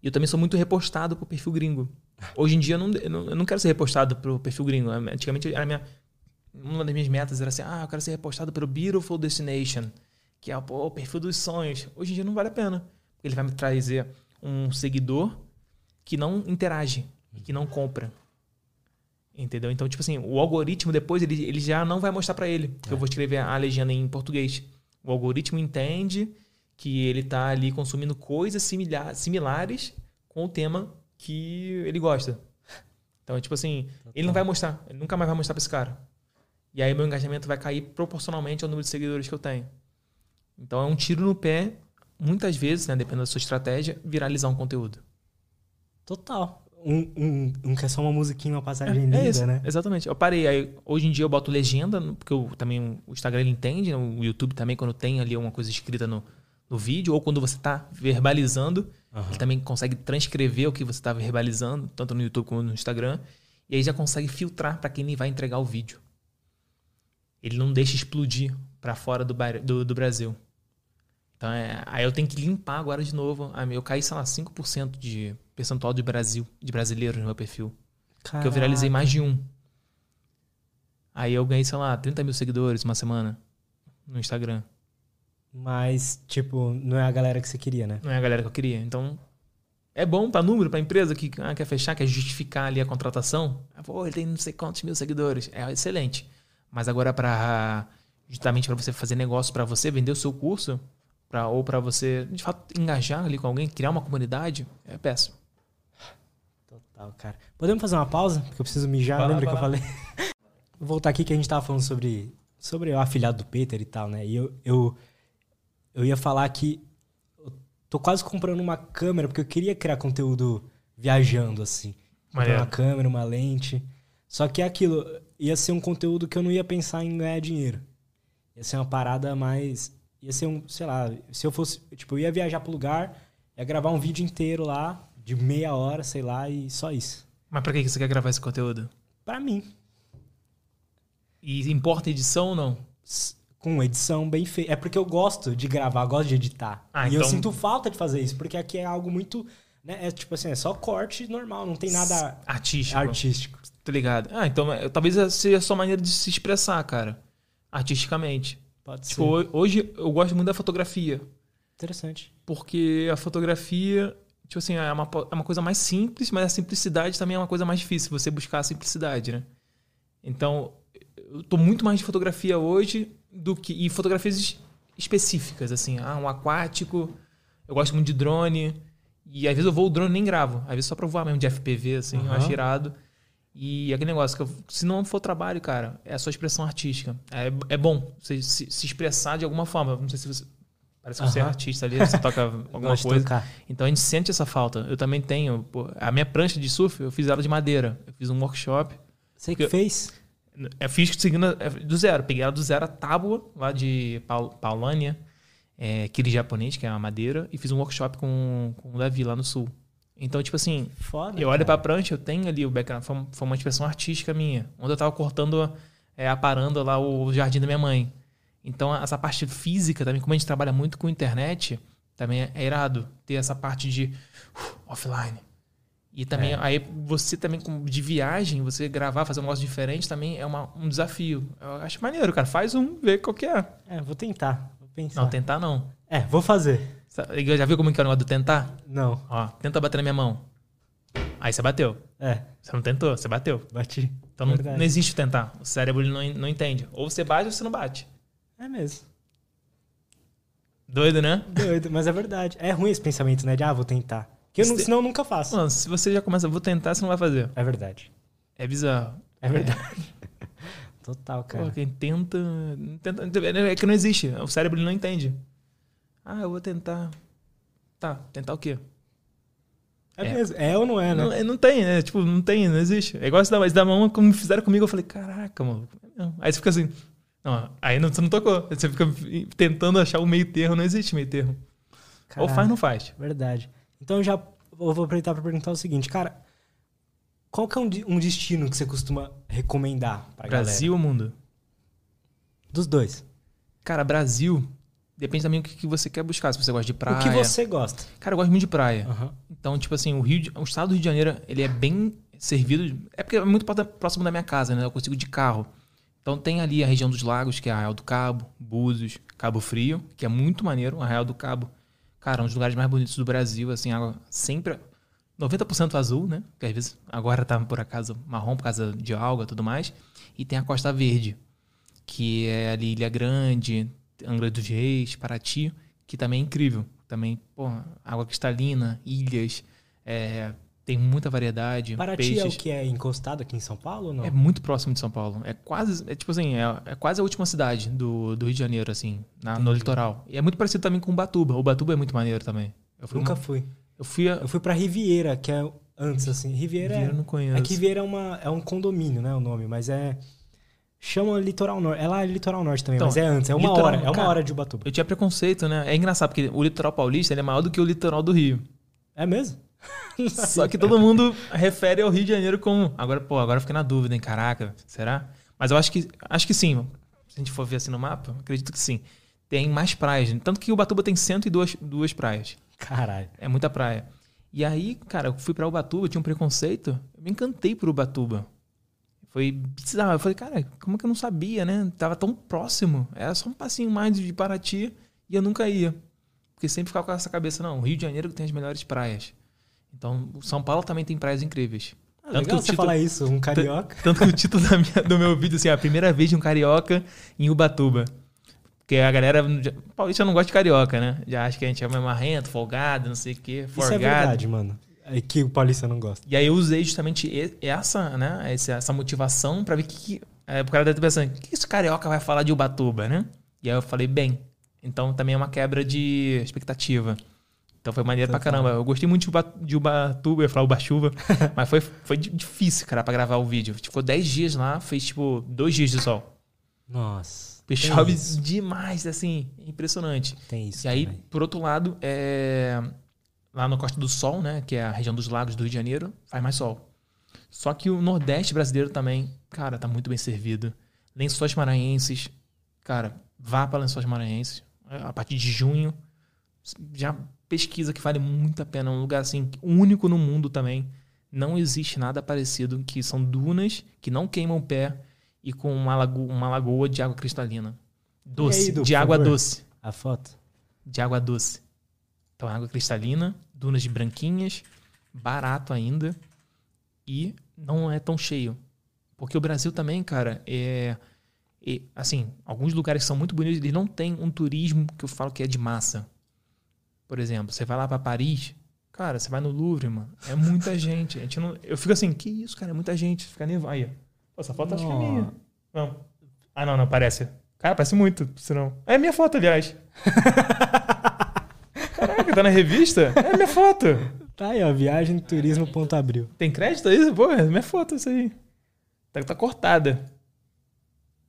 E eu também sou muito repostado pro perfil gringo. Hoje em dia eu não, eu não, quero ser repostado pro perfil gringo. Antigamente era minha, uma das minhas metas era assim, ah, eu quero ser repostado pelo Beautiful Destination, que é pô, o perfil dos sonhos. Hoje em dia não vale a pena. Ele vai me trazer um seguidor que não interage e que não compra. Entendeu? Então, tipo assim, o algoritmo depois ele, ele já não vai mostrar para ele. É. Eu vou escrever a legenda em português. O algoritmo entende que ele tá ali consumindo coisas similar, similares com o tema que ele gosta. Então, tipo assim, ele não vai mostrar, ele nunca mais vai mostrar para esse cara. E aí meu engajamento vai cair proporcionalmente ao número de seguidores que eu tenho. Então é um tiro no pé, muitas vezes, né, dependendo da sua estratégia, viralizar um conteúdo. Total. Um, um, um que é só uma musiquinha, uma passagem é, linda, é isso, né? Exatamente. Eu parei. Aí, hoje em dia eu boto legenda, porque eu, também o Instagram ele entende, né? o YouTube também, quando tem ali uma coisa escrita no, no vídeo, ou quando você está verbalizando, uhum. ele também consegue transcrever o que você está verbalizando, tanto no YouTube como no Instagram. E aí já consegue filtrar para quem vai entregar o vídeo ele não deixa explodir para fora do, do, do, Brasil. Então, é, aí eu tenho que limpar agora de novo. Eu caí, sei lá, 5% de percentual de Brasil, de brasileiros no meu perfil. Caraca. Porque eu viralizei mais de um. Aí eu ganhei, sei lá, 30 mil seguidores uma semana no Instagram. Mas, tipo, não é a galera que você queria, né? Não é a galera que eu queria. Então, é bom para número, para empresa que ah, quer fechar, quer justificar ali a contratação. Pô, ele tem não sei quantos mil seguidores. É excelente. Mas agora para justamente para você fazer negócio, para você vender o seu curso, para ou para você de fato engajar ali com alguém, criar uma comunidade, é péssimo. Total, cara. Podemos fazer uma pausa? Porque eu preciso mijar, lembra que eu falei? Vou voltar aqui que a gente tava falando sobre sobre o afilhado do Peter e tal, né? E eu, eu eu ia falar que eu tô quase comprando uma câmera, porque eu queria criar conteúdo viajando, assim. Comprar Maneiro. uma câmera, uma lente. Só que é aquilo, ia ser um conteúdo que eu não ia pensar em ganhar dinheiro. Ia ser uma parada mais. Ia ser um, sei lá, se eu fosse. Tipo, eu ia viajar pro lugar, ia gravar um vídeo inteiro lá, de meia hora, sei lá, e só isso. Mas pra que você quer gravar esse conteúdo? Pra mim. E importa edição ou não? Com edição bem feita. É porque eu gosto de gravar, eu gosto de editar. Ah, e eu então- sinto falta de fazer isso, porque aqui é algo muito. Né, é tipo assim, é só corte normal, não tem nada Artístico. artístico. Tá ligado? Ah, então é, talvez seja a sua maneira de se expressar, cara. Artisticamente. Pode Tipo, ser. ho- hoje eu gosto muito da fotografia. Interessante. Porque a fotografia, tipo assim, é uma, é uma coisa mais simples, mas a simplicidade também é uma coisa mais difícil, você buscar a simplicidade, né? Então, eu tô muito mais de fotografia hoje do que. E fotografias es- específicas, assim. Ah, um aquático. Eu gosto muito de drone. E às vezes eu vou o drone e nem gravo. Às vezes só pra voar mesmo de FPV, assim, eu Aham. acho irado. E aquele negócio que eu- se não for trabalho, cara, é a sua expressão artística. É, é bom você se, se expressar de alguma forma. Não sei se você. Parece que você é artista ali, você toca alguma coisa. Então a gente sente essa falta. Eu também tenho. pô, a minha prancha de surf, eu fiz ela de madeira. Eu fiz um workshop. Você que Eu- fez? Eu fiz seguindo a- do zero. Peguei ela do zero, a tábua, lá de Paul, Paulânia, é, aquele japonês, que é a madeira, e fiz um workshop com, com o Davi lá no sul. Então, tipo assim, Foda. eu olho pra cara. prancha, eu tenho ali o background. Foi, foi uma expressão artística minha. Onde eu tava cortando, é, aparando lá o jardim da minha mãe. Então, essa parte física também, como a gente trabalha muito com internet, também é, irado ter essa parte de uh, offline. E também, É. aí você também, com- de viagem, você gravar, fazer um negócio diferente também é uma- um desafio. Eu acho maneiro, cara. Faz um, vê qual que é. É, vou tentar. Vou pensar. Não, tentar não. É, vou fazer. Sabe- Já viu como que é o negócio do tentar? Não. Ó, tenta bater na minha mão. Aí você bateu. É, Você não tentou, você bateu. bati. Então não, não existe tentar. O cérebro ele não, não entende. Ou você bate ou você não bate. É mesmo. Doido, né? Doido, mas é verdade. É ruim esse pensamento, né? De, ah, vou tentar. Porque eu não, Se- senão eu nunca faço. Mano, se você já começa, vou tentar, você não vai fazer. É verdade. É bizarro. É verdade. Total, Pô, cara. quem tenta, tenta. É que não existe. O cérebro não entende. Ah, eu vou tentar. Tá, tentar o quê? É, É. mesmo. É ou não é, né? Não, é, não tem, né? Tipo, não tem, não existe. É igual esse da, esse da mão, como fizeram comigo, eu falei, caraca, mano. Não. Aí você fica assim. Não, aí não, você não tocou. Você fica tentando achar o meio termo, não existe meio termo. Ou faz ou não faz. Verdade. Então eu já eu vou aproveitar pra perguntar o seguinte, cara. Qual que é um, um destino que você costuma recomendar pra Brasil ou mundo? galera? Dos dois. Cara, Brasil depende também do que que você quer buscar. Se você gosta de praia. O que você gosta. Cara, eu gosto muito de praia. Aham. Então, tipo assim, o Rio, de- o estado do Rio de Janeiro, ele é bem servido. É porque é muito pró- próximo da minha casa, né? Eu consigo de carro. Então tem ali a região dos lagos, que é Arraial do Cabo, Búzios, Cabo Frio, que é muito maneiro. Arraial do Cabo, cara, um dos lugares mais bonitos do Brasil, assim, água sempre 90% azul, né? Que às vezes agora tá por acaso marrom por causa de alga e tudo mais. E tem a Costa Verde, que é ali Ilha Grande, Angra dos Reis, Paraty, que também é incrível. Também, pô, água cristalina, ilhas, é, tem muita variedade. Paraty peixes. é o que é encostado aqui em São Paulo ou não? É muito próximo de São Paulo. É quase, é tipo assim, é, é quase a última cidade do, do Rio de Janeiro, assim, na- no litoral. E é muito parecido também com Ubatuba. Ubatuba é muito maneiro também. Eu fui Nunca uma- fui. eu fui a, Eu fui pra Riviera, que é antes, assim. Riviera, Riviera eu não é. conheço. É que Riviera é, uma, é um condomínio, né? O nome, mas é. Chama Litoral Norte. É lá Litoral Norte também, Então, mas é antes. É uma Litoral- hora. É uma cara, hora de Ubatuba. Eu tinha preconceito, né? É engraçado, porque o litoral paulista é maior do que o litoral do Rio. É mesmo? Só que todo mundo refere ao Rio de Janeiro como. Agora, pô, agora eu fiquei na dúvida, hein? Caraca, será? Mas eu acho que acho que sim. Se a gente for ver assim no mapa, acredito que sim. Tem mais praias. né? Tanto que Ubatuba tem 102 duas praias. Caralho. É muita praia. E aí, cara, eu fui pra Ubatuba, tinha um preconceito. Eu me encantei por Ubatuba. Foi bizarro. Eu falei, cara, como que eu não sabia, né? Tava tão próximo. Era só um passinho mais de Paraty e eu nunca ia. Porque sempre ficava com essa cabeça, não, o Rio de Janeiro tem as melhores praias. Então, o São Paulo também tem praias incríveis. Ah, Tanto legal que o você título- falar isso, um carioca. Tanto que o título minha- do meu vídeo, assim, é a primeira vez de um carioca em Ubatuba. Porque a galera. Paulista não gosta de carioca, né? Já acha que a gente é mais marrento, folgado, não sei o quê, Isso é forgado. verdade, mano. É que o paulista não gosta. E aí eu usei justamente essa, né? Essa, essa motivação pra ver que. que é, o cara deve estar pensando, o que esse carioca vai falar de Ubatuba, né? E aí eu falei, bem, Então também é uma quebra de expectativa. Então foi maneiro pra caramba. Eu gostei muito de, Uba, de Ubatuba, eu ia falar Uba-chuva, mas foi, foi di- difícil, cara, pra gravar o vídeo. Ficou 10 dias lá, fez tipo dois dias de sol. Nossa. Chove demais, assim, impressionante. Tem isso. E aí, também. por outro lado, é... lá na Costa do Sol, né, que é a região dos lagos do Rio de Janeiro, faz mais sol. Só que o Nordeste brasileiro também, cara, tá muito bem servido. Lençóis Maranhenses, cara, vá para Lençóis Maranhenses a partir de junho. Já pesquisa que vale muito a pena. É um lugar assim único no mundo também. Não existe nada parecido, que são dunas que não queimam o pé e com uma, lago uma lagoa de água cristalina. Doce, aí, de água favor? doce A foto. de água doce. Então, água cristalina, dunas de branquinhas, barato ainda e não é tão cheio. Porque o Brasil também, cara, é, é- assim, alguns lugares que são muito bonitos, eles não têm um turismo que eu falo que é de massa. Por exemplo, você vai lá pra Paris, cara, você vai no Louvre, mano, é muita gente. A gente não, eu fico assim, que isso, cara, é muita gente, fica nevado. Aí, ó. Essa foto acho que é minha. Não. Não. Ah, não, não, parece. Cara, parece muito, senão. É minha foto, aliás. Caraca, tá na revista? É minha foto. Tá aí, ó. Viagem turismo ponto abril. Tem crédito aí? Pô, é minha foto isso aí. Tá, tá cortada.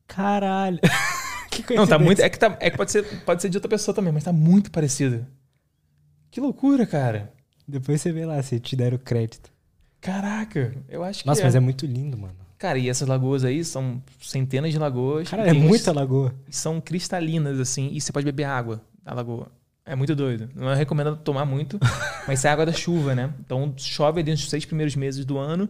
Caralho. que Não, tá muito. É que, tá, é que pode, ser, pode ser de outra pessoa também, mas tá muito parecido. Que loucura, cara. Depois você vê lá se te deram crédito. Caraca, eu acho que. Nossa, é. mas é muito lindo, mano. Cara, e essas lagoas aí são centenas de lagoas. Cara, é muita lagoa. São cristalinas, assim, e você pode beber água da lagoa. É muito doido. Não é recomendado tomar muito, mas isso é água da chuva, né? Então chove ali nos seis primeiros meses do ano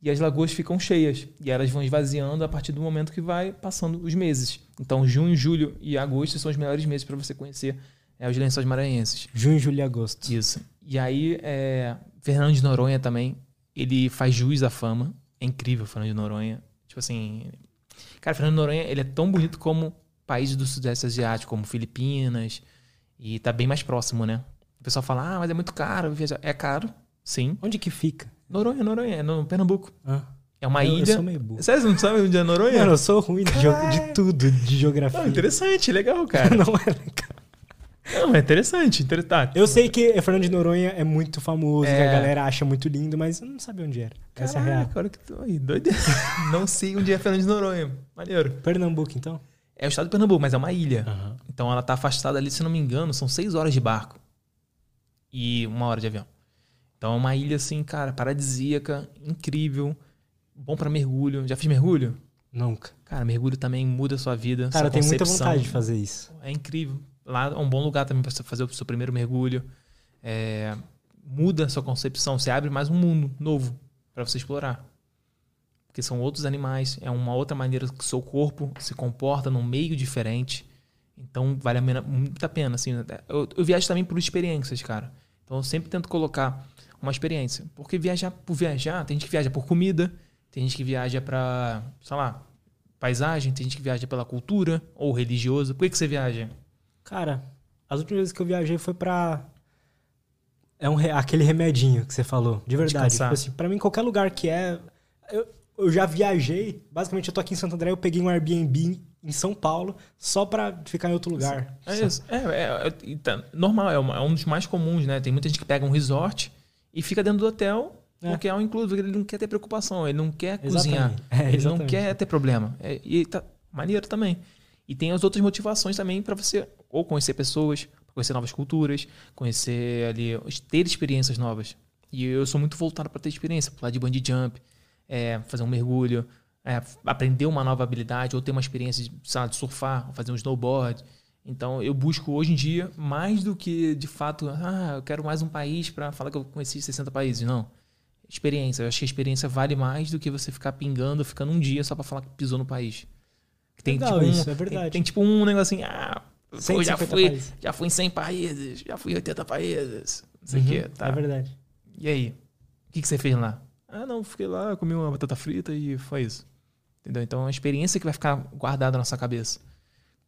e as lagoas ficam cheias. E elas vão esvaziando a partir do momento que vai passando os meses. Então junho, julho e agosto são os melhores meses para você conhecer é, os lençóis maranhenses. Junho, julho e agosto. Isso. E aí, é, Fernando de Noronha também, ele faz jus à fama. É incrível, Fernando de Noronha. Tipo assim. Cara, Fernando de Noronha, ele é tão bonito como países do Sudeste Asiático, como Filipinas. E tá bem mais próximo, né? O pessoal fala, ah, mas é muito caro viajar. É caro, sim. Onde que fica? Noronha, Noronha, é no Pernambuco. Ah, É uma eu, eu ilha. sou meio burro. Sério, você não sabe onde é Noronha? Mano, eu sou ruim de, de tudo, de geografia. Ah, interessante, legal, cara. Não é legal. Não, é interessante. inter- Tá. Eu sei que Fernando de Noronha é muito famoso, É. que a galera acha muito lindo, mas eu não sabia onde era. Essa é a real. Caraca, olha que tô aí, doido. Não sei onde é Fernando de Noronha. Maneiro. Pernambuco, então? É o estado de Pernambuco, mas é uma ilha. Aham. Então ela tá afastada ali, se não me engano, são seis horas de barco. E uma hora de avião. Então é uma ilha, assim, cara, paradisíaca, incrível. Bom pra mergulho. Já fiz mergulho? Nunca. Cara, mergulho também muda a sua vida. Cara, sua eu tenho muita vontade de fazer isso. É incrível. Lá é um bom lugar também para você fazer o seu primeiro mergulho. É, muda a sua concepção. Você abre mais um mundo novo para você explorar. Porque são outros animais. É uma outra maneira que o seu corpo se comporta num meio diferente. Então vale a pena, muito a pena. Assim, eu, eu viajo também por experiências, cara. Então eu sempre tento colocar uma experiência. Porque viajar por viajar, tem gente que viaja por comida, tem gente que viaja para, sei lá, paisagem, tem gente que viaja pela cultura ou religioso. Por que, que você viaja? Cara, as últimas vezes que eu viajei foi pra. É um aquele remedinho que você falou. De verdade. Tipo assim, pra mim, qualquer lugar que é. Eu, eu já viajei. Basicamente, eu tô aqui em Santo André, eu peguei um Airbnb em São Paulo só pra ficar em outro lugar. É isso. É, é, é, e tá- normal, é, uma- é um dos mais comuns, né? Tem muita gente que pega um resort e fica dentro do hotel É. porque é um incluso, porque ele não quer ter preocupação, ele não quer cozinhar, Exatamente. É, ele não quer ter problema. É, e tá maneiro também. E tem as outras motivações também para você ou conhecer pessoas, conhecer novas culturas, conhecer ali, ter experiências novas. E eu sou muito voltado para ter experiência, pular de bungee jump, é, fazer um mergulho, é, aprender uma nova habilidade ou ter uma experiência de, lá, de surfar, fazer um snowboard. Então eu busco hoje em dia mais do que de fato, ah, eu quero mais um país para falar que eu conheci 60 países. Não. Experiência. Eu acho que a experiência vale mais do que você ficar pingando, ficando um dia só para falar que pisou no país. Tem, Legal tipo, um, isso, é verdade. Tem, tem tipo um negócio assim, ah, pô, já 150 fui, países. já fui em 100 países, já fui em 80 países. Não sei o Uhum, quê. Tá. É verdade. E aí? O que, que você fez lá? Ah, não, fiquei lá, comi uma batata frita e foi isso. Entendeu? Então é uma experiência que vai ficar guardada na sua cabeça.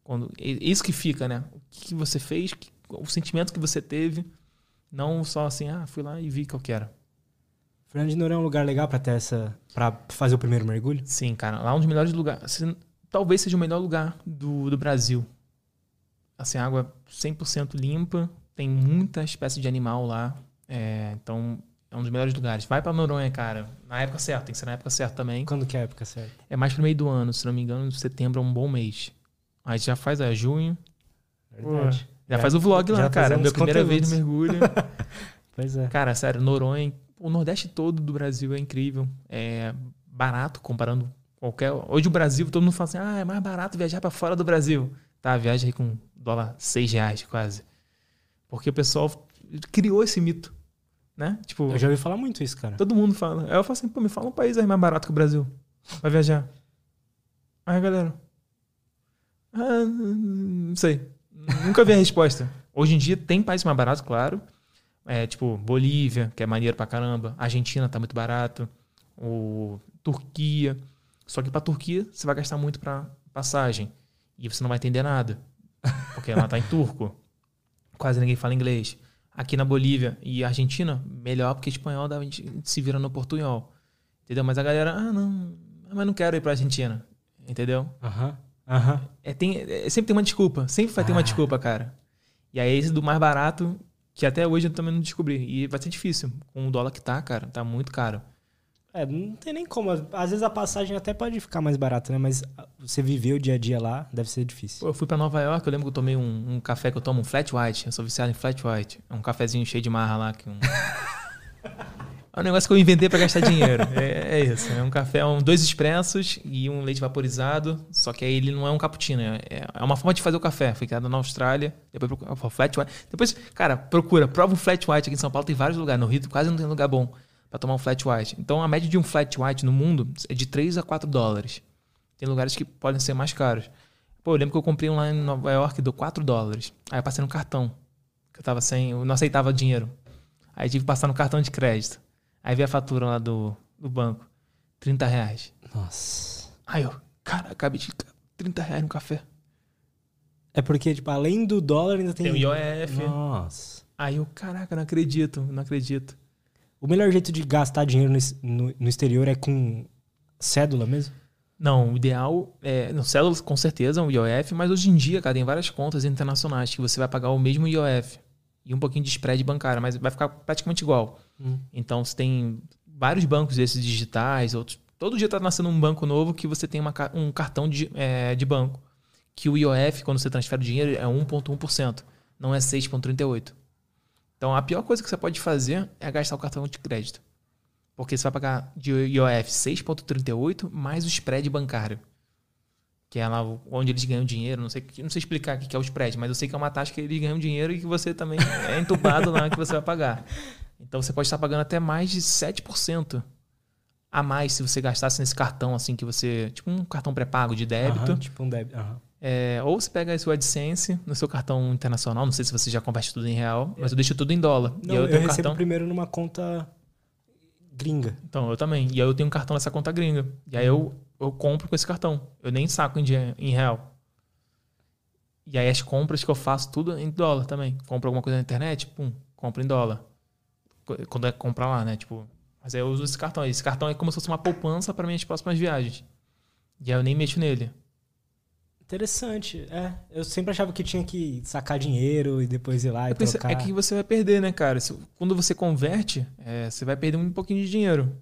Quando, é isso que fica, né? O que, você fez, o sentimento que você teve. Não só assim, ah, fui lá e vi que eu quero. Fernando de Noronha é um lugar legal pra ter essa. pra fazer o primeiro mergulho? Sim, cara, lá é um dos melhores lugares. Talvez seja o melhor lugar do, do Brasil. Assim, água 100% limpa, tem muita espécie de animal lá. É, então, é um dos melhores lugares. Vai pra Noronha, cara. Na época certa, tem que ser na época certa também. Quando que é a época certa? É mais pro meio do ano, se não me engano, setembro é um bom mês. Aí já faz, é junho. Verdade. Já, já faz o vlog lá, cara. Minha primeira vez no mergulho. pois é. Cara, sério, Noronha, o Nordeste todo do Brasil é incrível. É barato comparando qualquer. Hoje o Brasil, todo mundo fala assim: ah, é mais barato viajar para fora do Brasil. Tá, viaja aí com dólar 6 reais quase. Porque o pessoal criou esse mito. Né? Tipo, eu já ouvi falar muito isso, cara. Todo mundo fala. Aí eu falo assim, pô, me fala um país aí mais barato que o Brasil. Vai viajar. Aí, galera. Ah, não sei. Nunca vi a resposta. Hoje em dia tem país mais barato, claro. É, tipo, Bolívia, que é maneiro pra caramba. Argentina tá muito barato. O Turquia. Só que pra Turquia você vai gastar muito pra passagem. E você não vai entender nada. Porque ela tá em turco. Quase ninguém fala inglês. Aqui na Bolívia e Argentina, melhor porque espanhol a gente se vira no portunhol. Entendeu? Mas a galera, ah, não, mas não quero ir pra Argentina. Entendeu? Aham. Aham. É, tem, é, sempre tem uma desculpa. Sempre vai ter uma ah. desculpa, cara. E aí esse do mais barato, que até hoje eu também não descobri. E vai ser difícil. Com o dólar que tá, cara, tá muito caro. É, não tem nem como. Às vezes a passagem até pode ficar mais barata, né? Mas você viver o dia a dia lá deve ser difícil. Pô, eu fui para Nova York, eu lembro que eu tomei um, um, café que eu tomo, um flat white. Eu sou viciado em flat white. É um cafezinho cheio de marra lá. Que um... é um negócio que eu inventei para gastar dinheiro. É, é, isso. É um café, um, dois expressos e um leite vaporizado. Só que aí ele não é um cappuccino. É, é uma forma de fazer o café. Fui criado na Austrália. Depois procura, flat white. Depois, cara, procura. Prova um flat white aqui em São Paulo. Tem vários lugares. No Rio quase não tem lugar bom para tomar um flat white. Então a média de um flat white no mundo é de 3 a 4 dólares. Tem lugares que podem ser mais caros. Pô, eu lembro que eu comprei um lá em Nova York, deu 4 dólares. Aí eu passei no cartão. Que eu tava sem. Eu não aceitava dinheiro. Aí tive que passar no cartão de crédito. Aí vi a fatura lá do, do banco. 30 reais. Nossa. Aí eu, cara, acabei de 30 reais no café. É porque, tipo, além do dólar ainda tem. Tem o IOF. Nossa. Aí eu, caraca, não acredito, não acredito. O melhor jeito de gastar dinheiro no, no, exterior é com cédula mesmo? Não, o ideal é. Cédula, com certeza, um IOF, mas hoje em dia, cara, tem várias contas internacionais que você vai pagar o mesmo IOF e um pouquinho de spread bancário, mas vai ficar praticamente igual. Hum. Então, você tem vários bancos desses digitais, outros. Todo dia está nascendo um banco novo que você tem uma, um cartão de, é, de banco. Que o IOF, quando você transfere o dinheiro, é 1,1%, não é 6,38%. Então, a pior coisa que você pode fazer é gastar o cartão de crédito. Porque você vai pagar de IOF 6,38 mais o spread bancário. Que é lá onde eles ganham dinheiro. Não sei, não sei explicar o que é o spread, mas eu sei que é uma taxa que eles ganham dinheiro e que você também é entubado lá que você vai pagar. Então você pode estar pagando até mais de 7% a mais se você gastasse nesse cartão, assim, que você. Tipo um cartão pré-pago de débito. Uhum, tipo um débito. Uhum. É, ou você pega esse AdSense no seu cartão internacional, não sei se você já converte tudo em real, mas eu deixo tudo em dólar. Não, eu, eu recebo cartão... primeiro numa conta gringa. Então, eu também. E aí eu tenho um cartão nessa conta gringa. E aí eu, eu compro com esse cartão. Eu nem saco em, em real. E aí as compras que eu faço tudo em dólar também. Compro alguma coisa na internet, pum, compro em dólar. Quando é comprar lá, né? Tipo, mas aí eu uso esse cartão. Esse cartão é como se fosse uma poupança para minhas próximas viagens. E aí eu nem mexo nele. Interessante. É, eu sempre achava que tinha que sacar dinheiro e depois ir lá eu e pensei, trocar. É que você vai perder, né, cara? Quando você converte, é, você vai perder um pouquinho de dinheiro.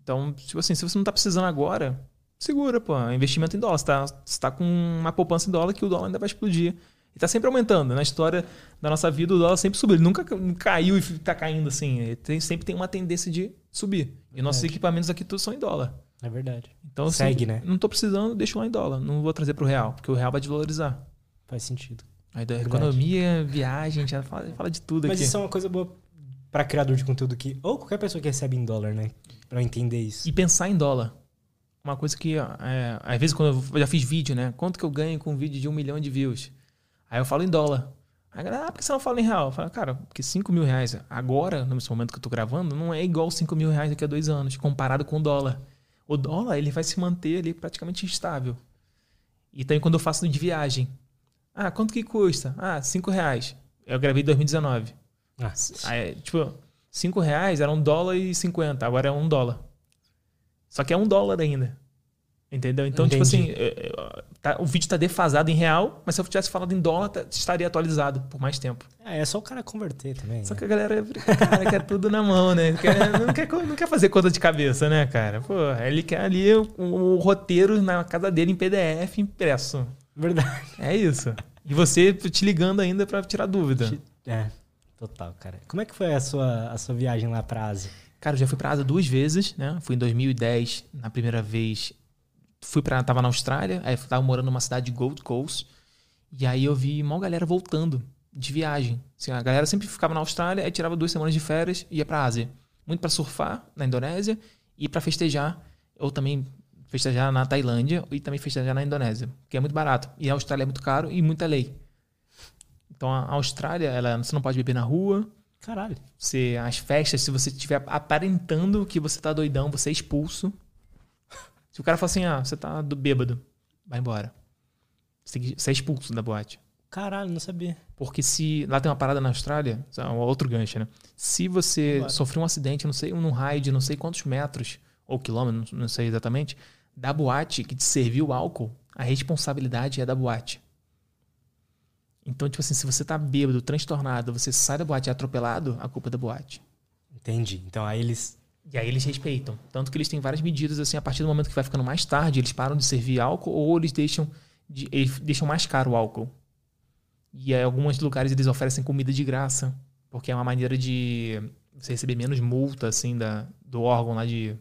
Então, tipo assim, se você não tá precisando agora, segura, pô. É investimento em dólar. Você tá, você tá com uma poupança em dólar que o dólar ainda vai explodir. E tá sempre aumentando. Na história da nossa vida, o dólar sempre subiu. Ele nunca caiu e tá caindo assim. Tem, sempre tem uma tendência de subir. E nossos equipamentos aqui todos são em dólar. É verdade. Então, assim, Segue, né? Não tô precisando, deixo lá em dólar. Não vou trazer pro real, porque o real vai desvalorizar. Faz sentido. Aí da verdade. economia, viagem, já fala, fala de tudo Mas aqui. Mas isso é uma coisa boa para criador de conteúdo que ou qualquer pessoa que recebe em dólar, né? Para entender isso. E pensar em dólar. Uma coisa que é, às vezes quando eu já fiz vídeo, né? Quanto que eu ganho com um vídeo de um milhão de views? Aí eu falo em dólar. Aí, ah, por que você não fala em real? Eu falo, cara, porque 5 mil reais agora, nesse momento que eu tô gravando, não é igual 5 mil reais daqui a dois anos, comparado com o dólar o dólar ele vai se manter ali praticamente estável. E também quando eu faço de viagem. Ah, quanto que custa? Ah, 5 reais. Eu gravei em 2019. Ah, Aí, tipo, 5 reais era um dólar e 50, agora é um dólar. Só que é um dólar ainda. Entendeu? Então, tipo Entendi. assim, é, é, tá- o vídeo tá defasado em real, mas se eu tivesse falado em dólar, tá- estaria atualizado por mais tempo. É, é só o cara converter também. Só né? que a galera cara, quer tudo na mão, né? Quer- não, quer, não quer fazer conta de cabeça, né, cara? Pô, ele quer ali o, o roteiro na casa dele em PDF impresso. Verdade. É isso. E você te ligando ainda pra tirar dúvida. É, total, cara. Como é que foi a sua, a sua viagem lá pra Ásia? Cara, eu já fui pra Ásia duas vezes, né? Fui em 2010, na primeira vez. Fui para Tava na Austrália, aí eu tava morando numa cidade de Gold Coast. E aí eu vi uma galera voltando de viagem. Assim, a galera sempre ficava na Austrália, aí tirava duas semanas de férias e ia pra Ásia. Muito pra surfar na Indonésia e pra festejar. Ou também festejar na Tailândia e também festejar na Indonésia. Que é muito barato. E a Austrália é muito caro e muita lei. Então a Austrália, ela, você não pode beber na rua, Caralho. você, as festas, se você estiver aparentando que você tá doidão, você é expulso. Se o cara fala assim, ah, você tá do bêbado, vai embora. Você, tem que- você é expulso da boate. Caralho, não sabia. Porque se. Lá tem uma parada na Austrália, é um outro gancho, né? Se você sofrer um acidente, não sei, num raio de não sei quantos metros, ou quilômetros, não sei exatamente, da boate que te serviu o álcool, a responsabilidade é da boate. Então, tipo assim, se você tá bêbado, transtornado, você sai da boate atropelado, a culpa é da boate. Entendi. Então aí eles. E aí eles respeitam. Tanto que eles têm várias medidas, assim, a partir do momento que vai ficando mais tarde, eles param de servir álcool ou eles deixam, de, eles deixam mais caro o álcool. E em alguns lugares eles oferecem comida de graça, porque é uma maneira de você receber menos multa, assim, da, do órgão lá de,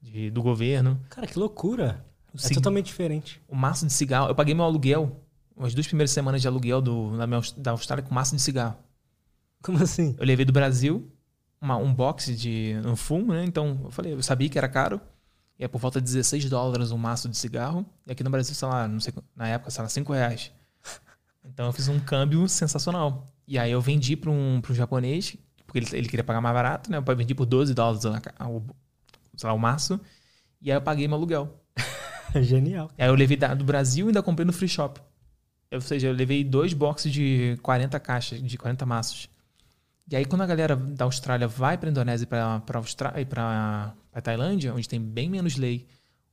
de- do governo. Cara, que loucura. O, É cig- totalmente diferente. o maço de cigarro, eu paguei meu aluguel, umas duas primeiras semanas de aluguel do, da, minha, da Austrália com maço de cigarro. Como assim? Eu levei do Brasil uma- um box de um fumo, né? Então eu falei, eu sabia que era caro. E é por volta de 16 dólares um maço de cigarro. E aqui no Brasil, sei lá, não sei, na época, sei lá, 5 reais. Então eu fiz um câmbio sensacional. E aí eu vendi para um, pra um japonês, porque ele, ele queria pagar mais barato, né? Eu vendi por 12 dólares o, sei lá, o maço. E aí eu paguei meu aluguel. Genial. Aí eu levei da- do Brasil e ainda comprei no free shop. Ou seja, eu levei dois boxes de 40 caixas, de 40 maços. E aí, quando a galera da Austrália vai para Indonésia e para para Tailândia, onde tem bem menos lei,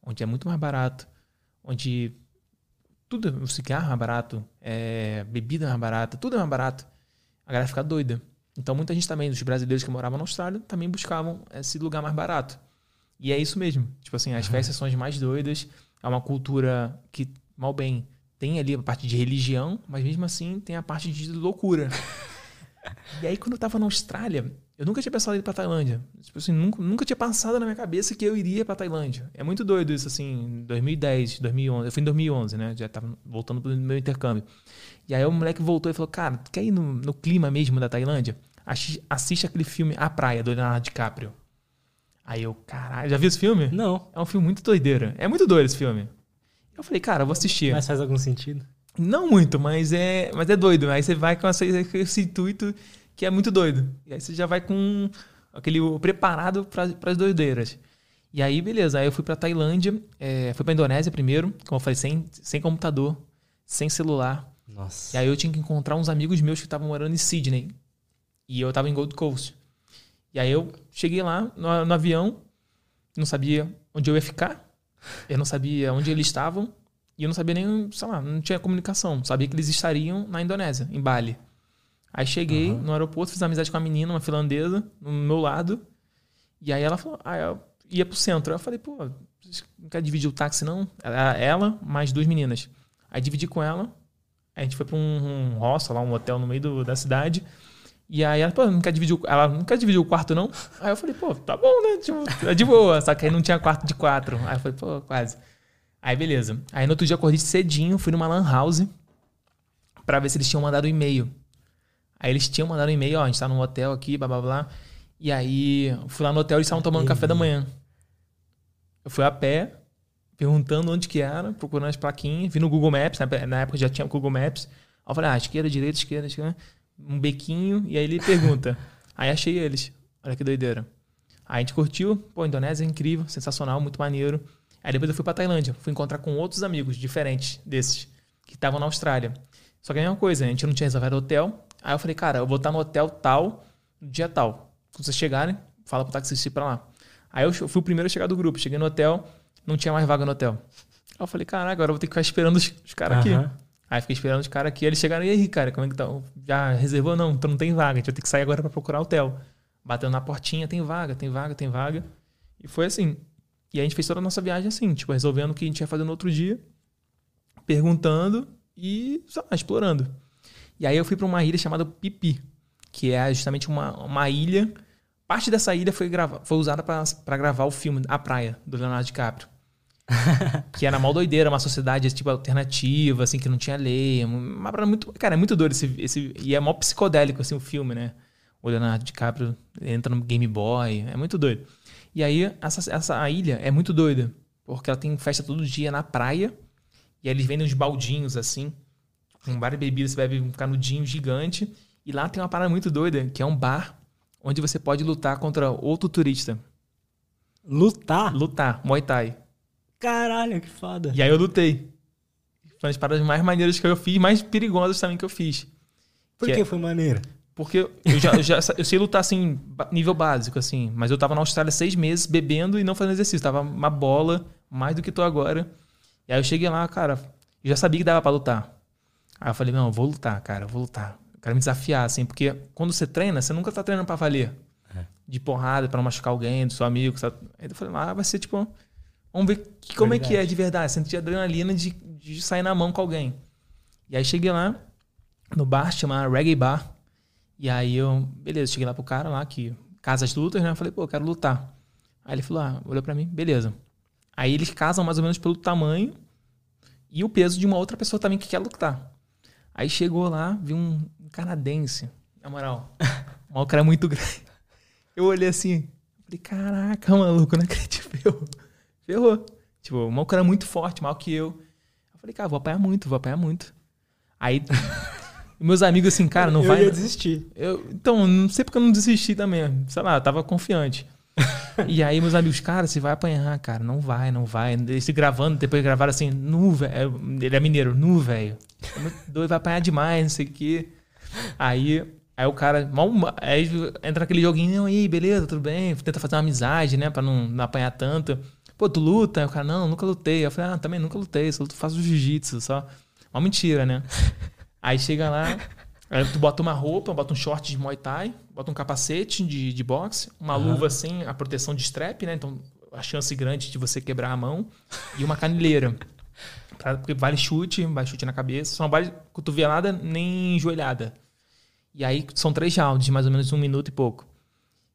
onde é muito mais barato, onde tudo, o cigarro é mais barato, é, bebida é mais barata, tudo é mais barato, a galera fica doida. Então, muita gente também, os brasileiros que moravam na Austrália, também buscavam esse lugar mais barato. E é isso mesmo. Tipo assim, as festas são as mais doidas, é uma cultura que, mal bem, tem ali a parte de religião, mas mesmo assim tem a parte de loucura. e aí, quando eu tava na Austrália, eu nunca tinha pensado em ir pra Tailândia. Tipo assim, nunca, nunca tinha passado na minha cabeça que eu iria pra Tailândia. É muito doido isso, assim, em 2010, 2011. Eu fui em 2011, né? Já tava voltando pro meu intercâmbio. E aí o moleque voltou e falou, cara, tu quer ir no, no clima mesmo da Tailândia? Assi- Assiste aquele filme A Praia, do Leonardo DiCaprio. Aí eu, caralho, já viu esse filme? Não. É um filme muito doideira. É muito doido esse filme. Eu falei, cara, eu vou assistir. Mas faz algum sentido? Não muito, mas é, mas é doido. Aí você vai com essa- esse intuito que é muito doido. E aí você já vai com aquele preparado para as doideiras. E aí, beleza. Aí eu fui pra Tailândia, é, fui pra Indonésia primeiro, como eu falei, sem, sem computador, sem celular. Nossa. E aí eu tinha que encontrar uns amigos meus que estavam morando em Sydney. E eu tava em Gold Coast. E aí eu cheguei lá no, no avião, não sabia onde eu ia ficar, eu não sabia onde eles estavam, e eu não sabia nem, sei lá, não tinha comunicação. Sabia que eles estariam na Indonésia, em Bali. Aí cheguei Aham. no aeroporto, fiz amizade com uma menina, uma finlandesa, no meu lado. E aí ela falou, ah, eu ia pro centro. Aí eu falei, pô, não quer dividir o táxi, não? Ela, ela mais duas meninas. Aí dividi com ela. A gente foi pra um, um hostel lá, um hotel no meio do- da cidade. E aí ela, pô, não quer dividir o, ela não quer dividir o quarto, não? Aí eu falei, pô, tá bom, né? Tipo, é de boa. Só que aí não tinha quarto de quatro. Aí eu falei, pô, quase. Aí beleza. Aí no outro dia acordei cedinho, fui numa lan house pra ver se eles tinham mandado um e-mail. Aí eles tinham mandado um e-mail, ó, a gente tá num hotel aqui, blá blá blá. E aí, eu fui lá no hotel e estavam tomando café da manhã. Eu fui a pé, perguntando onde que era, procurando as plaquinhas, vi no Google Maps, na- na época já tinha o Google Maps. Aí eu falei, ah, esquerda, direita, esquerda, esquerda, um bequinho, e aí ele pergunta. aí achei eles. Olha que doideira. Aí a gente curtiu, pô, Indonésia é incrível, sensacional, muito maneiro. Aí depois eu fui pra Tailândia, fui encontrar com outros amigos diferentes desses, que estavam na Austrália. Só que a mesma coisa, a gente não tinha reservado hotel. Aí eu falei, cara, eu vou estar no hotel tal, no dia tal. Quando vocês chegarem, fala pro taxista ir pra lá. Aí eu fui o primeiro a chegar do grupo. Cheguei no hotel, não tinha mais vaga no hotel. Aí eu falei, caraca, agora eu vou ter que ficar esperando os, os caras aqui. Aham. Aí fiquei esperando os caras aqui. Eles chegaram, e aí, cara, como é que tá? Já reservou? Não, então não tem vaga. A gente vai ter que sair agora pra procurar hotel. Batendo na portinha, tem vaga, tem vaga, tem vaga. E foi assim. E a gente fez toda a nossa viagem assim, tipo, resolvendo o que a gente ia fazer no outro dia, perguntando e lá, explorando. E aí eu fui pra uma ilha chamada Pipi, que é justamente uma, uma ilha. Parte dessa ilha foi, grava, foi usada pra pra gravar o filme A Praia, do Leonardo DiCaprio. que era mal doideira, uma sociedade tipo alternativa, assim, que não tinha lei. Uma muito. Cara, é muito doido esse, esse. E é mó psicodélico, assim, o filme, né? O Leonardo DiCaprio entra no Game Boy. É muito doido. E aí, essa, essa ilha é muito doida. Porque ela tem festa todo dia na praia. E aí eles vendem uns baldinhos, assim. Com várias bebidas, você bebe um canudinho gigante. E lá tem uma parada muito doida, que é um bar onde você pode lutar contra outro turista. Lutar? Lutar, Muay Thai. Caralho, que foda. E aí eu lutei. Foi uma das paradas mais maneiras que eu fiz, mais perigosas também que eu fiz. Por que que é- foi maneiro? Porque eu já, eu já eu sei lutar assim, nível básico, assim. Mas eu tava na Austrália seis meses bebendo e não fazendo exercício. Tava uma bola, mais do que tô agora. E aí eu cheguei lá, cara, eu já sabia que dava pra lutar. Aí eu falei, não, eu vou lutar, cara, eu vou lutar. Eu quero me desafiar, assim, porque quando você treina, você nunca tá treinando pra valer. É. De porrada, pra não machucar alguém, do seu amigo. Sabe? Aí eu falei, ah, vai ser tipo. Vamos ver que- como é que é Verdade. de verdade. Sentir adrenalina de, de sair na mão com alguém. E aí cheguei lá, no bar, chama Reggae Bar. E aí eu, beleza, cheguei lá pro cara lá, que casa as lutas, né? Eu falei, pô, eu quero lutar. Aí ele falou, ah, olhou pra mim, beleza. Aí eles casam mais ou menos pelo tamanho e o peso de uma outra pessoa também que quer lutar. Aí chegou lá, vi um canadense, na moral. O maluco era muito grande. Eu olhei assim, falei, caraca, maluco, não acredito. Ferrou. Ferrou. Tipo, o maluco era muito forte, maior que eu. Eu falei, cara, vou apanhar muito, vou apanhar muito. Aí, meus amigos assim, cara, não eu vai. ia desistir. Eu, então, não sei porque eu não desisti também. Sei lá, eu tava confiante. e aí, meus amigos, cara, você vai apanhar, cara. Não vai, não vai. Eles se gravando, depois gravaram assim, nu, velho. Ele é mineiro, nu, velho. É Doido, vai apanhar demais, não sei o quê. Aí, aí o cara, mal, aí entra naquele joguinho, aí, beleza, tudo bem. Tenta fazer uma amizade, né, pra não, não apanhar tanto. Pô, tu luta? Aí o cara, não, nunca lutei. Eu falei, ah, também nunca lutei, só faço jiu-jitsu, só. Uma mentira, né? Aí chega lá, aí tu bota uma roupa, bota um short de Muay Thai, bota um capacete de, de boxe, uma Aham. luva assim, a proteção de strap, né? Então a chance grande de você quebrar a mão, e uma caneleira. Pra- porque vale chute, vale chute na cabeça, só não vale cotovelada nem joelhada. E aí são três rounds, de mais ou menos um minuto e pouco.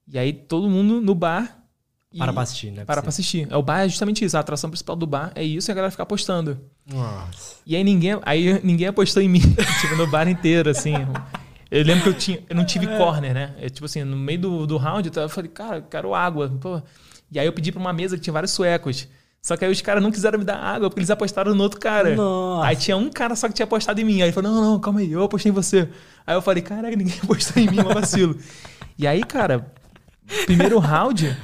E aí todo mundo no bar. Para pra assistir, né? para pra assistir. É, o bar é justamente isso, a atração principal do bar é isso e a galera ficar apostando. Nossa. E aí ninguém, aí ninguém apostou em mim, tipo, no bar inteiro, assim. Eu lembro que eu tinha, eu não tive corner, né? Eu, tipo assim, no meio do, do round, eu falei, cara, eu quero água. Pô. E aí eu pedi pra uma mesa que tinha vários suecos. Só que aí os caras não quiseram me dar água, porque eles apostaram no outro cara. Nossa. Aí tinha um cara só que tinha apostado em mim. Aí ele falou, não, não, calma aí, eu apostei em você. Aí eu falei, caraca, ninguém apostou em mim, é um vacilo. e aí, cara, primeiro round,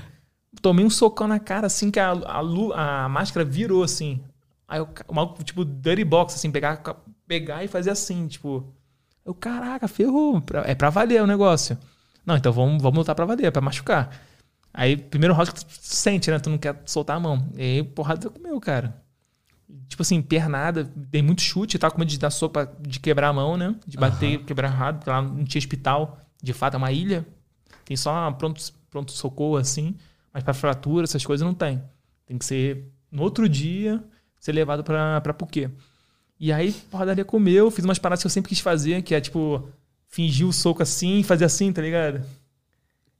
tomei um socão na cara, assim, que a, a, a máscara virou, assim. Aí o, maluco, tipo, dirty box, assim, pegar, pegar e fazer assim, tipo... Eu, caraca, ferrou. É pra valer o negócio. Não, então vamos, vamos lutar pra valer, é pra machucar. Aí, primeiro round que tu sente, né? Tu não quer soltar a mão. E aí, porrada comeu, cara. Tipo assim, pernada, dei muito chute, tava com medo de dar sopa, de quebrar a mão, né? De bater, quebrar errado, porque lá não tinha hospital. De fato, é uma ilha. Tem só pronto, pronto socorro, assim. Mas pra fratura, essas coisas não tem. Tem que ser no outro dia, ser levado pra, pra Puquê. E aí, porradaria comeu, fiz umas paradas que eu sempre quis fazer, que é tipo, fingir o soco assim e fazer assim, tá ligado?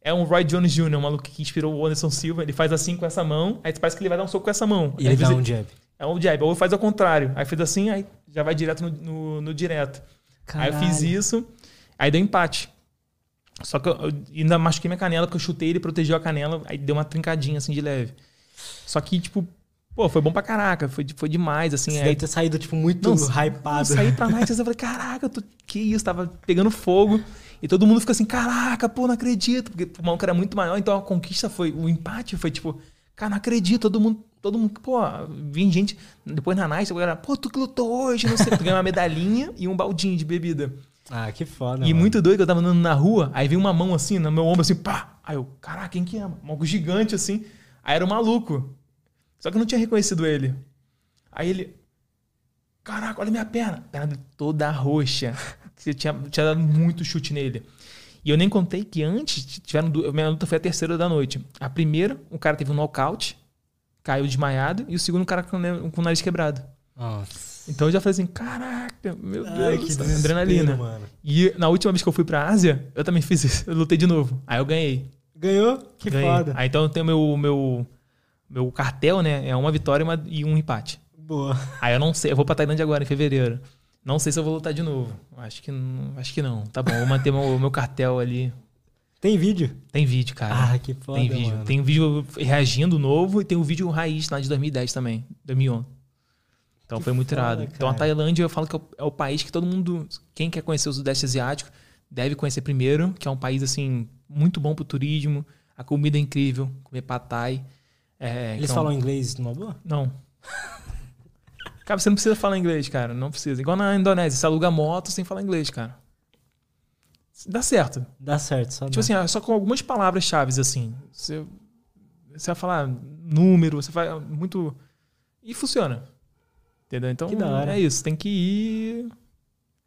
É um Roy Jones Jr., um maluco que inspirou o Anderson Silva. Ele faz assim com essa mão, aí parece que ele vai dar um soco com essa mão. E Aí ele dá um jab. é um jab. Ou faz ao contrário. Aí fez assim, aí já vai direto no, no- no direto. Aí eu fiz Caralho. isso, aí deu empate. Só que eu, eu ainda machuquei minha canela, porque eu chutei, ele protegeu a canela, aí deu uma trincadinha assim de leve. Só que, tipo, pô, foi bom pra caraca, foi, foi demais, assim. Você aí- deve ter saído, tipo, muito Não, hypado. eu saí pra night, eu falei, caraca, tu, que isso, tava pegando fogo. E todo mundo fica assim, caraca, pô, não acredito. Porque o maluco era muito maior, então a conquista foi, o empate foi tipo, cara, não acredito, todo mundo, todo mundo, pô, vim gente, depois na night, a galera, pô, tu que lutou hoje, não sei, tu ganhou uma medalhinha e um baldinho de bebida. Ah, que foda. E mano. muito doido que eu tava andando na rua, aí veio uma mão assim, no meu ombro, assim, pá. Aí eu, caraca, quem que é? Um maluco gigante assim. Aí era um maluco. Só que eu não tinha reconhecido ele. Aí ele. Caraca, olha minha perna. Perna dele toda roxa. Eu tinha, tinha dado muito chute nele. E eu nem contei que antes tiveram. Minha luta foi a terceira da noite. A primeira, o cara teve um nocaute, caiu desmaiado, e o segundo, o cara com, com o nariz quebrado. Nossa. Então eu já falei assim: caraca, meu Ai, Deus, que desespero, adrenalina. mano. E na última vez que eu fui pra Ásia, eu também fiz isso. Eu lutei de novo. Aí eu ganhei. Ganhou? Que ganhei. foda. Aí então eu tenho meu, meu, meu cartel, né? É uma vitória e, uma- e um empate. Boa. Aí eu não sei, eu vou pra Tailândia agora, em fevereiro. Não sei se eu vou lutar de novo. Acho que, não- acho que não. Tá bom, vou manter meu, meu cartel ali. Tem vídeo? Tem vídeo, cara. Ah, que foda, tem vídeo. mano. Tem um vídeo reagindo novo e tem o vídeo raiz lá de 2010 também, 2011. Então Que foi muito foda, irado. Então a. Tailândia eu falo que é o, é o país que todo mundo, quem quer conhecer o Sudeste Asiático, deve conhecer primeiro, que é um país assim muito bom pro turismo, a comida é incrível, comer pad thai. É, Eles é um- falam inglês numa boa? Não. Cara, você não precisa falar inglês, cara. Não precisa. Igual na Indonésia, você aluga moto sem falar inglês, cara. Dá certo. Dá certo, só Tipo dá. assim, só com algumas palavras-chave, assim. Você, você vai falar número, você vai muito. E funciona. Entendeu? Então é isso. Tem que ir.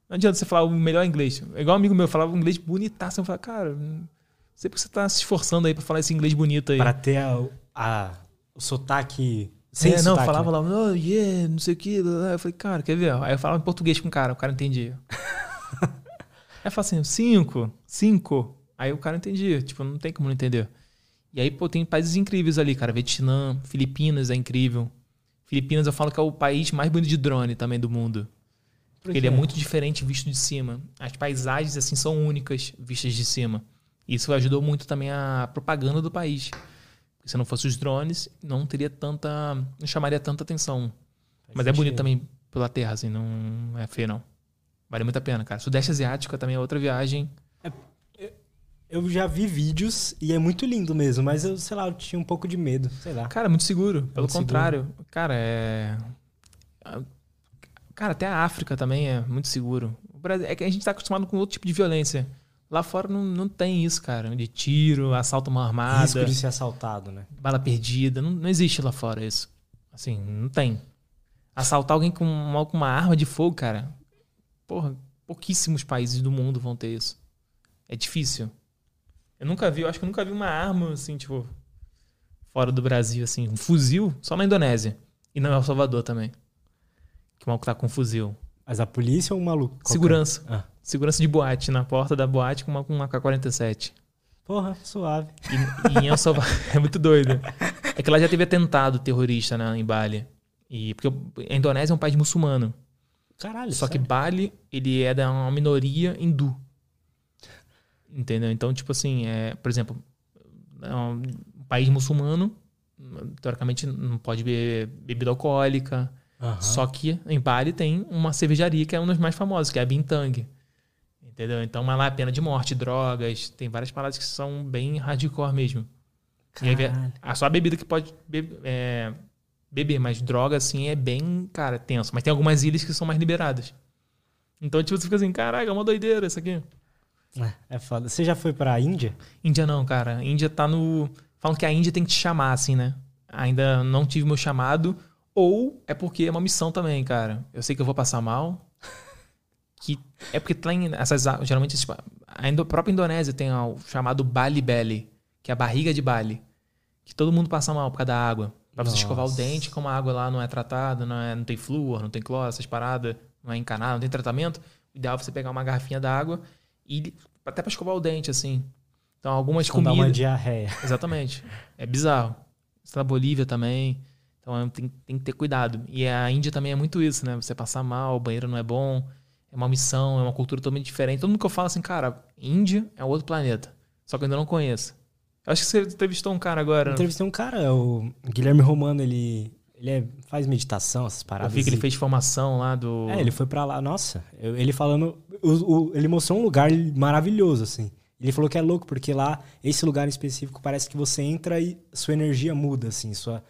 Não adianta você falar o melhor inglês. Igual um amigo meu falava um inglês bonitaço. Eu falava, cara, não sei porque você tá se esforçando aí pra falar esse inglês bonito aí. Pra ter a, a- o sotaque. Sem é, não, sotaque, falava né? lá, oh, yeah, não sei o que. Eu falei, cara, quer ver? Aí eu falava em português com o cara, o cara entendia. aí eu falava assim, cinco, cinco. Aí o cara entendia, tipo, não tem como não entender. E aí, pô, tem países incríveis ali, cara. Vietnã, Filipinas é incrível. Filipinas eu falo que é o país mais bonito de drone também do mundo. Por Porque ele é quê? muito diferente visto de cima. As paisagens, assim, são únicas vistas de cima. Isso ajudou muito também a propaganda do país. Porque se não fosse os drones, não teria tanta. não chamaria tanta atenção. Faz Mas é bonito sentido. também pela terra, assim, não é feio, não. Vale muito a pena, cara. Sudeste Asiático também é outra viagem. Eu já vi vídeos e é muito lindo mesmo, mas eu, sei lá, eu tinha um pouco de medo, sei lá. Cara, muito seguro. Pelo muito contrário. Cara, é. Cara, até a África também é muito seguro. O Brasil... É que a gente tá acostumado com outro tipo de violência. Lá fora não, não tem isso, cara. De tiro, assalto mal armada, Risco de ser assaltado, né? bala perdida. Não, não existe lá fora isso. Assim, não tem. Assaltar alguém com uma, com uma arma de fogo, cara. Porra, pouquíssimos países do mundo vão ter isso. É difícil. Eu nunca vi, eu acho que eu nunca vi uma arma assim, tipo, fora do Brasil, assim, um fuzil, só na Indonésia. E no El Salvador também. Que o maluco tá com um fuzil. Mas a polícia ou um maluco? Qualquer? Segurança. Ah. Segurança de boate, na porta da boate com uma, com uma K-47. Porra, suave. E, e em El Salvador. é muito doido. É que lá já teve atentado terrorista né, em Bali. E, porque a Indonésia é um país muçulmano. Caralho, Só que sério? Bali, ele é da uma minoria hindu. Entendeu? Então, tipo assim, é, por exemplo, é um país muçulmano, teoricamente não pode beber bebida alcoólica. Aham. Só que em Bali tem uma cervejaria que é uma das mais famosas, que é a Bintang. Entendeu? Então, mas lá é pena de morte, drogas, tem várias paradas que são bem hardcore mesmo. E aí, Caralho. a só a bebida que pode be- é, beber, mas droga, assim, é bem, cara, tenso. Mas tem algumas ilhas que são mais liberadas. Então, tipo, você fica assim, caraca, é uma doideira isso aqui. É, é foda. Você já foi pra Índia? Índia não, cara. Índia tá no. Falam que a Índia tem que te chamar, assim, né? Ainda não tive meu chamado. Ou é porque é uma missão também, cara. Eu sei que eu vou passar mal. Que é porque tem essas. a- Geralmente, tipo, a Indo- própria Indonésia tem o chamado Bali Belly, que é a barriga de Bali. Que todo mundo passa mal por causa da água. Pra você Nossa. escovar o dente, como a água lá não é tratada, não, é, não tem flúor, não tem cloro, essas paradas, não é encanada, não tem tratamento. O ideal é você pegar uma garrafinha d'água e até pra escovar o dente, assim. Então, algumas dá comidas. uma diarreia. Exatamente. É bizarro. Isso na Bolívia também. Então é, tem, tem que ter cuidado. E a Índia também é muito isso, né? Você passar mal, o banheiro não é bom, é uma missão, é uma cultura totalmente diferente. Todo mundo que eu falo assim, cara, Índia é outro planeta. Só que eu ainda não conheço. Eu acho que você entrevistou um cara agora. Eu entrevistei um cara, o Guilherme Romano, ele, ele é- faz meditação, essas Eu paradas. vi que ele e- fez formação lá do. É, ele foi pra lá. Nossa, eu- ele falando. o- o- ele mostrou um lugar maravilhoso, assim. Ele falou que é louco, porque lá, esse lugar em específico, parece que você entra e sua energia muda, assim. Sua...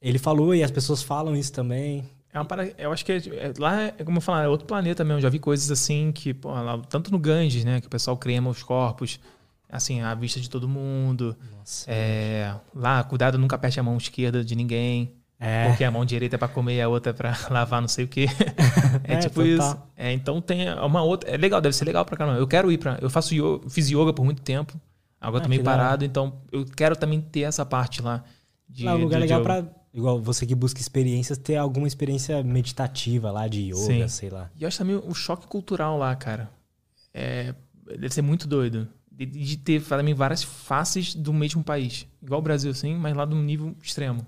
Ele falou, e as pessoas falam isso também. É uma parada, eu acho que é- é- lá, é como eu falar, é outro planeta mesmo. Já vi coisas assim que, pô, lá, tanto no Ganges, né, que o pessoal crema os corpos. Assim, a vista de todo mundo. Nossa. É, lá, cuidado, nunca aperte a mão esquerda de ninguém. É. Porque a mão direita é pra comer e a outra é pra lavar não sei o quê. é, É, tipo total. isso. É, então tem uma outra. É legal, deve ser legal pra caramba. Eu quero ir pra. Eu faço yoga, fiz yoga por muito tempo. Agora Ah, tô meio que parado, então eu quero também ter essa parte lá. De, Lá é um lugar de legal pra, igual você que busca experiências, ter alguma experiência meditativa lá, de yoga, Sim. sei lá. E eu acho também o choque cultural lá, cara. É, deve ser muito doido. De, de ter também várias faces do mesmo país. Igual o Brasil, assim, mas lá de um nível extremo.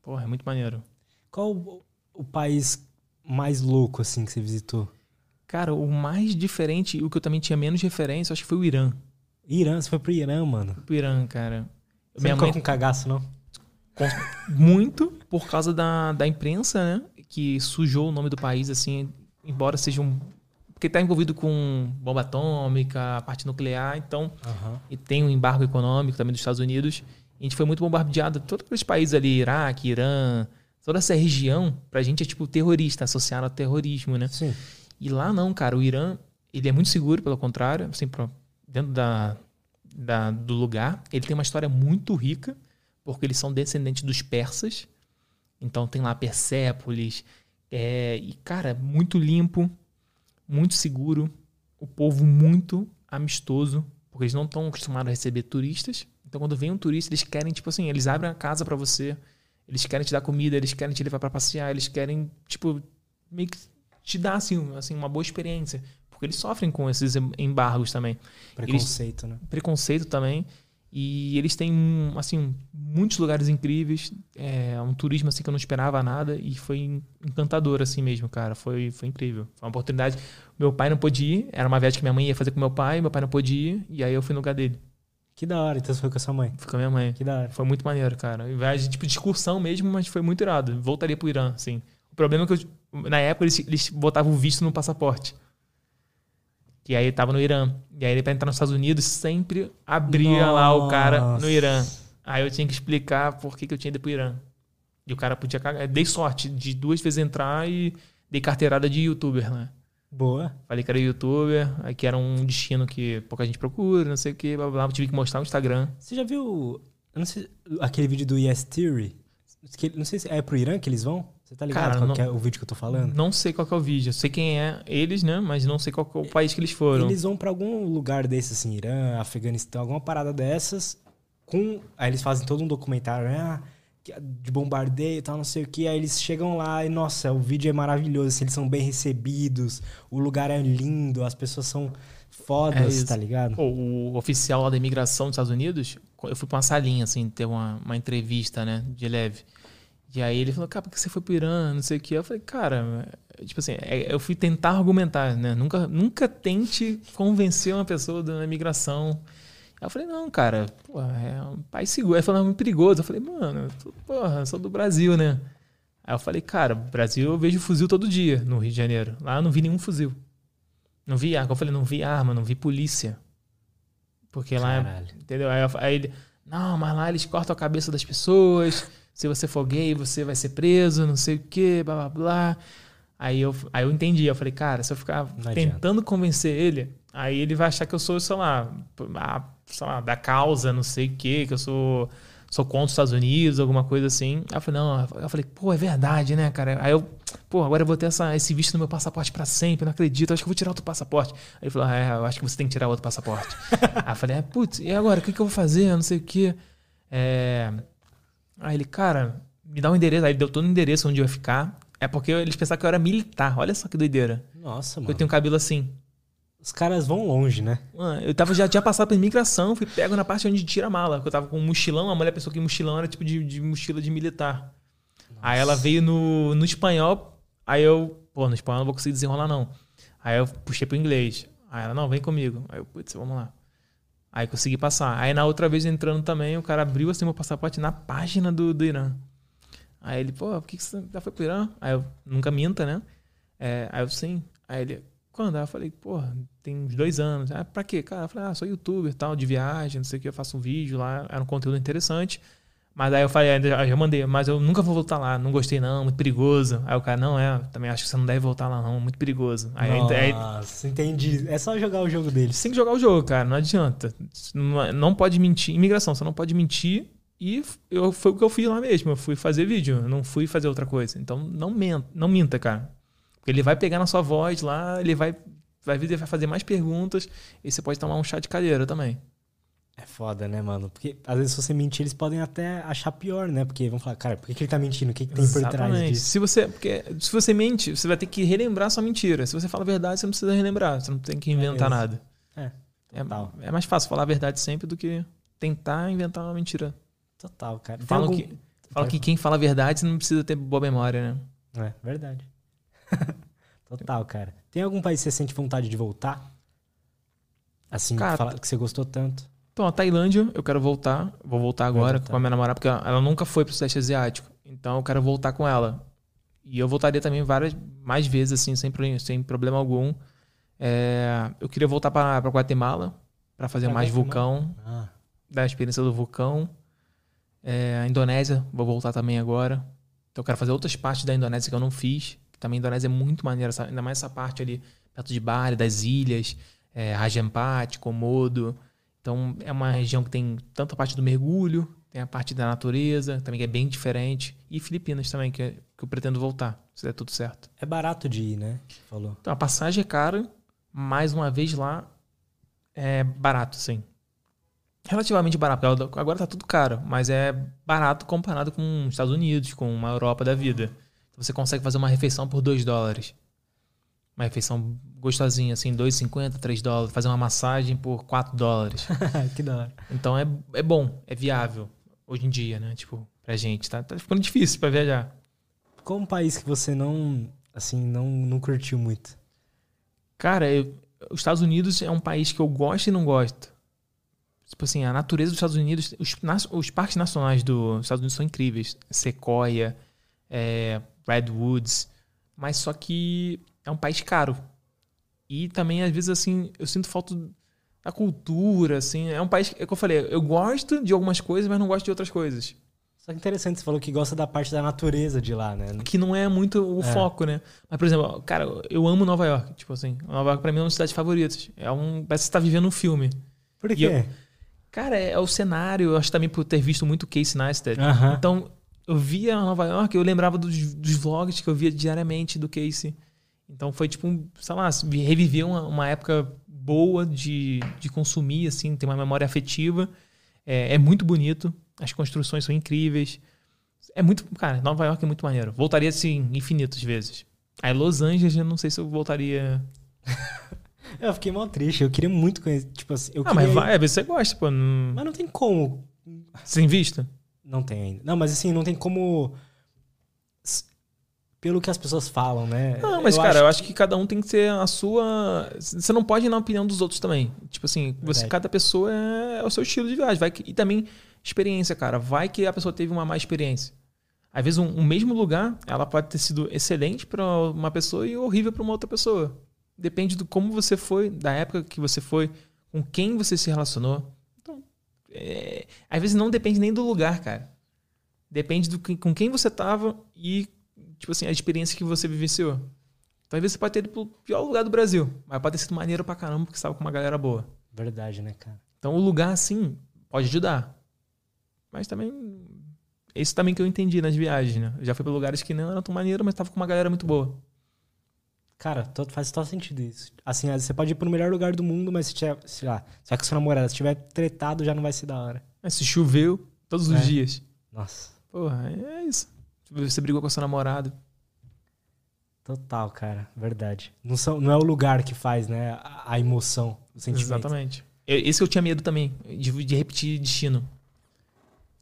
Porra, é muito maneiro. Qual o, o país mais louco, assim, que você visitou? Cara, o mais diferente, o que eu também tinha menos referência, acho que foi o Irã. Irã, você foi pro Irã, mano. O Irã, cara. Você Minha não mãe com cagaço, não? muito por causa da, da imprensa, né? Que sujou o nome do país, assim, embora seja um. Porque tá envolvido com bomba atômica, a parte nuclear, então. Aham. E tem um embargo econômico também dos Estados Unidos. A gente foi muito bombardeado. Todos aqueles países ali, Iraque, Irã, toda essa região, pra gente é tipo terrorista, associado ao terrorismo, né? Sim. E lá não, cara. O Irã, ele é muito seguro, pelo contrário, assim, dentro da, da- do lugar. Ele tem uma história muito rica, porque eles são descendentes dos persas. Então tem lá Persépolis. é, e, cara, muito limpo, muito seguro. O povo muito amistoso, porque eles não estão acostumados a receber turistas. Então quando vem um turista, eles querem, tipo assim, eles abrem a casa pra você. Eles querem te dar comida, eles querem te levar pra passear, eles querem, tipo, meio que te dar assim, assim, uma boa experiência. Porque eles sofrem com esses embargos também. Preconceito, né? Preconceito também. E eles têm, assim, muitos lugares incríveis. É um turismo, assim, que eu não esperava nada. E foi encantador, assim mesmo, cara. Foi, foi incrível. Foi uma oportunidade. Meu pai não pôde ir. Era uma viagem que minha mãe ia fazer com meu pai. Meu pai não pôde ir. E aí eu fui no lugar dele. Que da hora, então você foi com a sua mãe. Fui com a minha mãe. Que da hora. Foi muito maneiro, cara. Viagem tipo de excursão mesmo, mas foi muito irado. Voltaria pro Irã, assim. O problema é que eu, na época eles, eles botavam o visto no passaporte. E aí tava no Irã. E aí ele pra entrar nos Estados Unidos sempre abria lá o cara Nossa. no Irã. Aí eu tinha que explicar por que, que eu tinha ido pro Irã. E o cara podia cagar. Dei sorte de duas vezes entrar e dei carteirada de youtuber, né? Boa. Falei que era youtuber, aí que era um destino que pouca gente procura, não sei o que, blá blá. blá. Tive que mostrar o Instagram. Você já viu sei, aquele vídeo do Yes Theory? Não sei se é pro Irã que eles vão? Você tá ligado Cara, qual não- que é o vídeo que eu tô falando? Não sei qual é o vídeo. Eu sei quem é eles, né? Mas não sei qual é o país que eles foram. Eles vão pra algum lugar desse, assim, Irã, Afeganistão, alguma parada dessas. Com... Aí eles fazem todo um documentário, né? Ah, que- de bombardeio e tal, não sei o que. Aí eles chegam lá e, nossa, o vídeo é maravilhoso. assim, eles são bem recebidos, o lugar é lindo, as pessoas são É fodas, isso. tá ligado? Pô, o oficial lá da imigração dos Estados Unidos, eu fui pra uma salinha, assim, ter uma, uma entrevista, né? De leve. E aí ele falou, cara, por que você foi pro Irã? Não sei o que. Eu falei, cara, tipo assim, é- eu fui tentar argumentar, né? Nunca, nunca tente convencer uma pessoa da imigração. Aí eu falei, não, cara, pô, é um país seguro. Ele falou, é muito perigoso. Eu falei, mano, eu porra, eu sou do Brasil, né? Aí eu falei, cara, Brasil eu vejo fuzil todo dia no Rio de Janeiro. Lá eu não vi nenhum fuzil. Não vi arma. Eu falei, não vi arma, não vi polícia. Porque lá é Caralho. Entendeu? Aí, eu- aí ele, não, mas lá eles cortam a cabeça das pessoas. Se você for gay, você vai ser preso, não sei o quê, blá blá blá. Aí eu, aí eu entendi. Eu falei, cara, se eu ficar tentando convencer ele, aí ele vai achar que eu sou, sei lá, a- sei lá, da causa, não sei o quê, que eu sou, sou contra os Estados Unidos, alguma coisa assim. Aí eu falei, não, eu falei, pô, é verdade, né, cara? Aí eu, pô, agora eu vou ter essa, esse visto no meu passaporte pra sempre, não acredito, acho que eu vou tirar outro passaporte. Aí ele falou, ah, é, eu acho que você tem que tirar outro passaporte. Aí eu falei, é, putz, e agora? O que, que eu vou fazer? Não sei o quê. É... Aí ele, cara, me dá um endereço. Aí ele deu todo o endereço onde eu ia ficar. É porque eles pensavam que eu era militar. Olha só que doideira. Nossa, Eu mano. tenho cabelo assim. Os caras vão longe, né? Mano, eu tava, já tinha passado pela imigração, fui pego na parte onde tira a mala. Eu tava com um mochilão, a mulher pensou que mochilão era tipo de, de mochila de militar. Aí ela veio no, no espanhol, aí eu, pô, no espanhol eu não vou conseguir desenrolar não. Aí eu puxei pro inglês. Aí ela, não, vem comigo. Aí eu, putz, vamos lá. Aí consegui passar. Aí na outra vez entrando também, o cara abriu assim meu passaporte na página do, do Irã. Aí ele, pô, por que, que você já foi pro Irã? Aí eu, nunca minta, né? É, aí eu, sim. Aí ele, quando? Aí eu falei, pô, tem uns dois anos. Ah, pra quê? Cara, eu falei, ah, sou youtuber tal, de viagem, não sei o que, eu faço um vídeo lá, era um conteúdo interessante. Mas aí eu falei, aí eu mandei, mas eu nunca vou voltar lá, não gostei não, muito perigoso. Aí o cara, não, é, também acho que você não deve voltar lá não, muito perigoso. Aí, aí- Nossa, entendi. É só jogar o jogo deles. você tem que jogar o jogo, cara, não adianta. Não, não pode mentir. Imigração, você não pode mentir. E eu, foi o que eu fiz lá mesmo. Eu fui fazer vídeo, não fui fazer outra coisa. Então não minta, não minta, cara. Porque ele vai pegar na sua voz lá, ele vai, vai, vai fazer mais perguntas e você pode tomar um chá de cadeira também. É foda, né, mano? Porque às vezes se você mentir, eles podem até achar pior, né? Porque vão falar, cara, por que, que ele tá mentindo? O que, que tem por trás Exatamente. disso? Se você, porque se você mente, você vai ter que relembrar sua mentira. Se você fala a verdade, você não precisa relembrar. Você não tem que inventar isso. nada. É, total. É, é mais fácil falar a verdade sempre do que tentar inventar uma mentira. Total, cara. Tem Falam algum- que, falam que quem fala a verdade não precisa ter boa memória, né? É, verdade. Total, cara. Tem algum país que você sente vontade de voltar? Assim, Cara, fala- que você gostou tanto? Então, a Tailândia, eu quero voltar. Vou voltar agora voltar. com a minha namorada, porque ela nunca foi pro Sudeste Asiático. Então, eu quero voltar com ela. E eu voltaria também várias, mais vezes, assim, sem, sem problema algum. É, eu queria voltar para Guatemala, para fazer Pra mais Guatemala? vulcão, Ah, da experiência do vulcão. É, a Indonésia, vou voltar também agora. Então, eu quero fazer outras partes da Indonésia que eu não fiz. Também a Indonésia é muito maneira, ainda mais essa parte ali, perto de Bali, das ilhas, é, Raja Ampat, Komodo. Então, é uma região que tem tanto a parte do mergulho, tem a parte da natureza, também que é bem diferente. E Filipinas também, que, é- que eu pretendo voltar, se der tudo certo. é barato de ir, né? Falou. Então, a passagem é cara, mais uma vez lá é barato, sim. Relativamente barato, porque agora tá tudo caro, mas é barato comparado com os Estados Unidos, com uma Europa da vida. Então, você consegue fazer uma refeição por 2 dólares. Uma refeição gostosinha, assim, 2,50, 3 dólares. Fazer uma massagem por 4 dólares. que da hora. Então é, é bom, é viável hoje em dia, né? Tipo, pra gente. Tá, tá ficando difícil pra viajar. Qual um país que você não, assim, não, não curtiu muito? Cara, eu- os Estados Unidos é um país que eu gosto e não gosto. Tipo assim, a natureza dos Estados Unidos, os, os parques nacionais dos Estados Unidos são incríveis. Sequoia, é, Redwoods, mas só que é um país caro. E também, às vezes, assim, eu sinto falta da cultura, assim. É um país, é que eu falei, eu gosto de algumas coisas, mas não gosto de outras coisas. Só que interessante, você falou que gosta da parte da natureza de lá, né? que não é muito o É. foco, né? Mas, por exemplo, cara, eu amo Nova York. Tipo assim, Nova York pra mim é uma das cidades favoritas. É um, parece que você tá vivendo um filme. Por quê? eu- Cara, é, é o cenário. Eu acho também por ter visto muito Casey Neistat. Aham. Então, eu via Nova York, eu lembrava dos, dos vlogs que eu via diariamente do Casey. Então, foi tipo, um, sei lá, reviver uma, uma época boa de, de consumir, assim, ter uma memória afetiva. É, é muito bonito. As construções são incríveis. É muito. Cara, Nova York é muito maneiro. Voltaria, assim, infinitas vezes. Aí, Los Angeles, eu não sei se eu voltaria. Eu fiquei mal triste. Eu queria muito conhecer. Tipo assim, eu ah, queria mas vai, às vezes você gosta, pô. Não... Mas não tem como. Sem vista? Não tem ainda. Não, mas assim, não tem como. Pelo que as pessoas falam, né? Não, mas, cara, eu acho que cada um tem que ter a sua. Você não pode ir na opinião dos outros também. Tipo assim, você, Verdade. cada pessoa é, é o seu estilo de viagem. Vai que- e também experiência, cara. Vai que a pessoa teve uma má experiência. Às vezes, um, um mesmo lugar, ela pode ter sido excelente para uma pessoa e horrível para uma outra pessoa. Depende do como você foi, da época que você foi, com quem você se relacionou. Então, é, às vezes não depende nem do lugar, cara. Depende do que- com quem você tava e, tipo assim, a experiência que você vivenciou. Então, às vezes você pode ter ido pro pior lugar do Brasil, mas pode ter sido maneiro pra caramba porque você estava com uma galera boa. Verdade, né, cara? Então, o lugar, assim, pode ajudar. Mas também. Isso também que eu entendi nas viagens, né? Eu já fui pra lugares que não eram tão maneiro, mas tava com uma galera muito boa. Cara, todo, faz todo sentido isso. Assim, você pode ir pro melhor lugar do mundo, mas se tiver, sei lá, se com sua namorada se tiver tretado, já não vai ser da hora. Mas se choveu todos os É. dias. Nossa, Porra, é isso. Você brigou com seu namorado. total, cara. Verdade. Não, são, não é o lugar que faz, né? A, emoção, o sentimento. Exatamente. Esse eu tinha medo também, de, de repetir destino.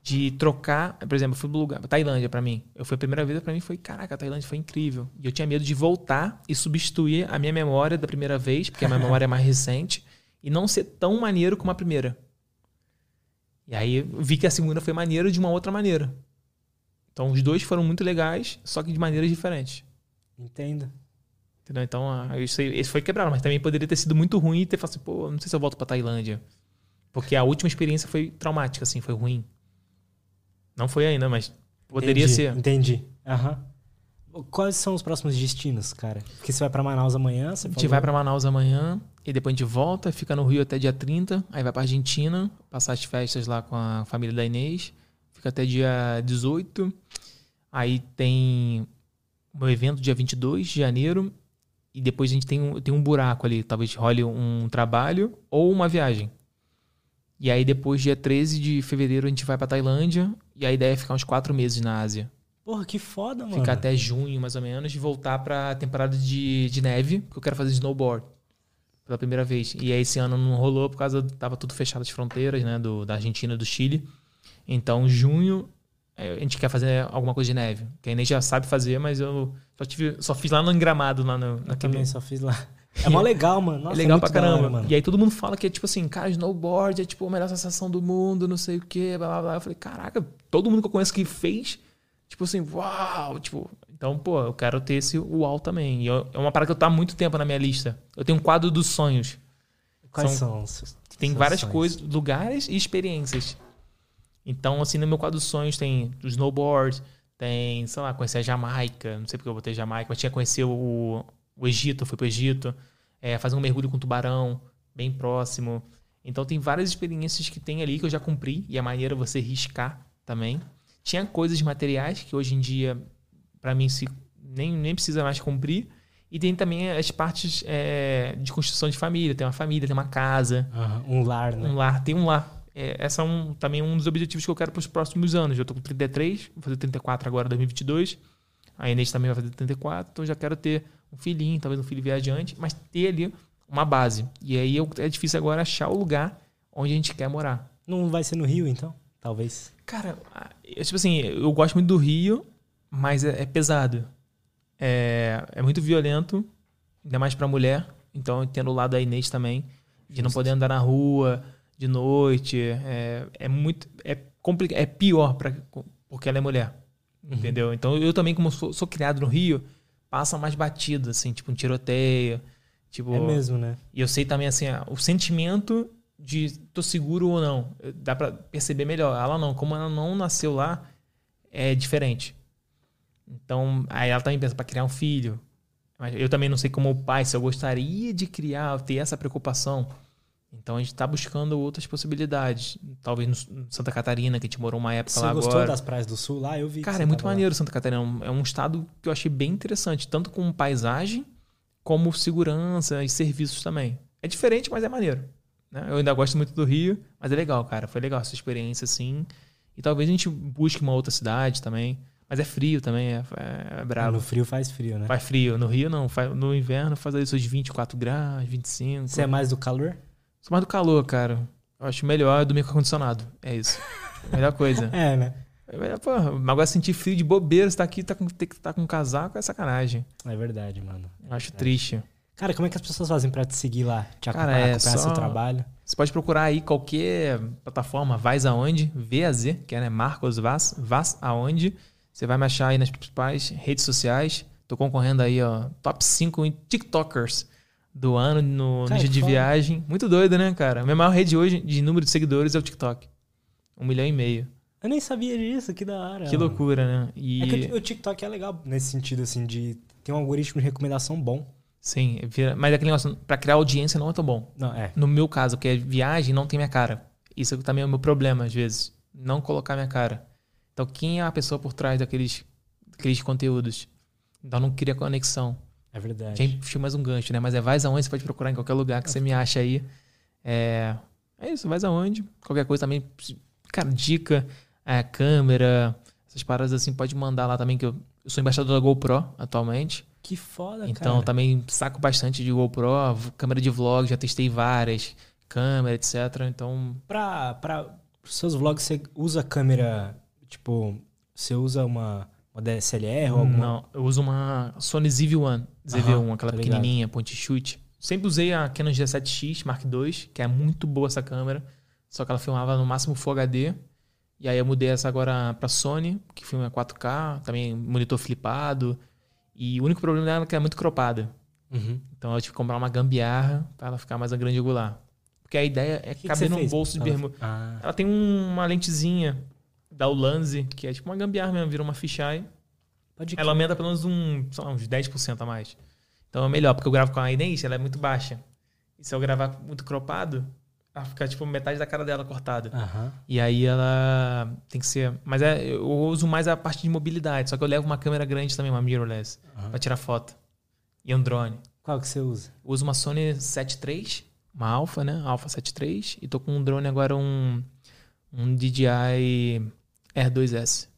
De trocar, por exemplo, eu fui pro lugar, Tailândia pra mim. Eu fui a primeira vez, pra mim foi, caraca, a Tailândia foi incrível. E eu tinha medo de voltar e substituir a minha memória da primeira vez, porque a minha memória é mais recente, e não ser tão maneiro como a primeira. E aí eu vi que a segunda foi maneira de uma outra maneira. Então os dois foram muito legais, só que de maneiras diferentes. Entendo. Entendeu? Então, ah, isso esse foi quebrado, mas também poderia ter sido muito ruim e ter falado assim, pô, não sei se eu volto pra Tailândia. Porque a última experiência foi traumática, assim, foi ruim. Não foi ainda, mas poderia entendi, ser. Entendi. Aham. Quais são os próximos destinos, cara? Porque você vai pra Manaus amanhã, você A gente falou? vai pra Manaus amanhã e depois a gente volta, fica no Rio até dia 30, aí vai pra Argentina, passar as festas lá com a família da Inês, fica até dia 18. Aí tem o meu evento dia 22 de janeiro e depois a gente tem um, tem um buraco ali, talvez role um trabalho ou uma viagem. E aí depois, dia 13 de fevereiro, a gente vai pra Tailândia e a ideia é ficar uns quatro meses na Ásia. Porra, que foda, mano. Ficar até junho, mais ou menos, e voltar pra temporada de, de neve, porque eu quero fazer snowboard pela primeira vez. E aí esse ano não rolou por causa tava tudo fechado as fronteiras, né, do, da Argentina e do Chile. Então, junho é, a gente quer fazer alguma coisa de neve. Que a Inês já sabe fazer, mas eu só tive, só fiz lá no engramado lá no, Eu naquele também só fiz lá. É mó legal, mano. Nossa, é legal muito pra da hora, caramba. mano. e aí todo mundo fala que é tipo assim, cara, snowboard é tipo a melhor sensação do mundo, não sei o quê, blá blá blá. Eu falei, caraca, todo mundo que eu conheço que fez, tipo assim, uau, tipo. Então, pô, eu quero ter esse uau também. E eu- é uma parada que eu tá há muito tempo na minha lista. Eu tenho um quadro dos sonhos. Quais são- são, Tem várias sonhos? coisas, lugares e experiências. Então, assim, no meu quadro dos sonhos tem o snowboard, tem, sei lá, conhecer a Jamaica. Não sei porque eu botei Jamaica, mas tinha que conhecer o, o Egito, fui pro Egito. É, fazer um mergulho com tubarão, bem próximo. Então, tem várias experiências que tem ali que eu já cumpri. E é maneiro você riscar também. Tinha coisas materiais que hoje em dia, pra mim, se, nem, nem precisa mais cumprir. E tem também as partes é, de construção de família. Tem uma família, tem uma casa. Aham, Um lar, né? Um lar, tem um lar. É, essa é um, também um dos objetivos que eu quero para os próximos anos. Eu tô com 33, vou fazer 34 agora, 2022. A Inês também vai fazer 34, então eu já quero ter um filhinho, talvez um filho viajante, mas ter ali uma base. E aí eu- é difícil agora achar o lugar onde a gente quer morar. Não vai ser no Rio, então? Talvez. Cara, eu, tipo assim, eu gosto muito do Rio, mas é, é pesado. É, é muito violento, ainda mais pra mulher. Então eu entendo o lado da Inês também, de não poder andar na rua de noite. É, é muito. É, compli- é pior pra, porque ela é mulher. Entendeu? Então eu também, como sou, sou criado no Rio, passa mais batido, assim, tipo um tiroteio. Tipo, É mesmo, né? e eu sei também, assim, ah, o sentimento de tô seguro ou não. Dá pra perceber melhor. Ela não, como ela não nasceu lá, é diferente. Então, aí ela também pensa pra criar um filho. Mas eu também não sei como pai, se eu gostaria de criar, ter essa preocupação. Então a gente tá buscando outras possibilidades. Talvez no Santa Catarina, que a gente morou uma época Você lá gostou agora. das praias do sul lá? Eu vi. Cara, você é muito tava lá. maneiro Santa Catarina. É um- É um estado que eu achei bem interessante, tanto com paisagem, como segurança e serviços também. É diferente, mas é maneiro. né? Eu ainda gosto muito do Rio, mas é legal, cara. Foi legal essa experiência, assim. E talvez a gente busque uma outra cidade também. Mas é frio também, é, é, é brabo. No frio faz frio, né? Faz frio. No Rio, não. No inverno faz ali seus 24 graus, 25. Você é mais do calor? Sou mais do calor, cara. Eu acho melhor dormir com ar-condicionado. É isso. Melhor coisa. É, né? É, mas agora sentir frio de bobeira, você tá aqui, tá com, tem que estar com um casaco, é sacanagem. É verdade, mano. Eu acho triste. Cara, como é que as pessoas fazem pra te seguir lá? Te Cara, acompanhar, é acompanhar só- seu trabalho? Você pode procurar aí qualquer plataforma, Vais Aonde, VAZ, que é né, Marcos Vaz, Vaz Aonde. Você vai me achar aí nas principais redes sociais. Tô concorrendo aí, ó, top 5 em TikTokers do ano no Cara, que de foda. viagem. Muito doido, né, cara? A minha maior rede hoje de número de seguidores é o TikTok. Um milhão e meio. Eu nem sabia disso, que da hora. Que mano. loucura, né? E... É que o TikTok é legal nesse sentido, assim, de ter um algoritmo de recomendação bom. Sim, mas aquele negócio, pra criar audiência não é tão bom. Não, é. No meu caso, porque é viagem não tem minha cara. Isso também é o meu problema, às vezes. Não colocar minha cara. Então, quem é a pessoa por trás daqueles, daqueles conteúdos? Então, não cria conexão. É verdade. Já enfiou mais um gancho, né? Mas é Vais Aonde, você pode procurar em qualquer lugar que você me acha aí. É, é isso, Vais Aonde. Qualquer coisa também. Cara, dica, é, câmera, essas paradas assim, pode mandar lá também, que eu, eu sou embaixador da GoPro atualmente. Que foda, Então, cara. também saco bastante de GoPro, câmera de vlog, já testei várias, câmera, etc. Então, Pra, pra seus vlogs, você usa câmera, tipo, você usa uma, uma DSLR ou alguma... não, eu uso uma Sony ZV-1, ZV1, Aham, aquela tô pequenininha, point shoot. Sempre usei a Canon G7X Mark II, que é muito boa essa câmera, só que ela filmava no máximo Full HD. E aí eu mudei essa agora pra Sony, que filma 4K, também monitor flipado. E o único problema dela é que ela é muito cropada. Uhum. Então eu tive que comprar uma gambiarra para ela ficar mais grande angular. Porque a ideia é que que caber fez? bolso de bermuda. Ah, Ela tem um- uma lentezinha da Ulanzi, que é tipo uma gambiarra mesmo, vira uma fisheye. Pode Ela aumenta pelo menos um, sei lá, uns 10% a mais. Então é melhor, porque eu gravo com a Inês, ela é muito baixa. E se eu gravar muito cropado, ela fica tipo metade da cara dela cortada. Aham. E aí ela tem que ser. Mas é, eu uso mais a parte de mobilidade, só que eu levo uma câmera grande também, uma mirrorless, Aham. pra tirar foto. E um drone. Qual que você usa? Eu uso uma Sony 7 III, uma Alpha, né? Alpha 7 III, e tô com um drone agora, um, um DJI R2S.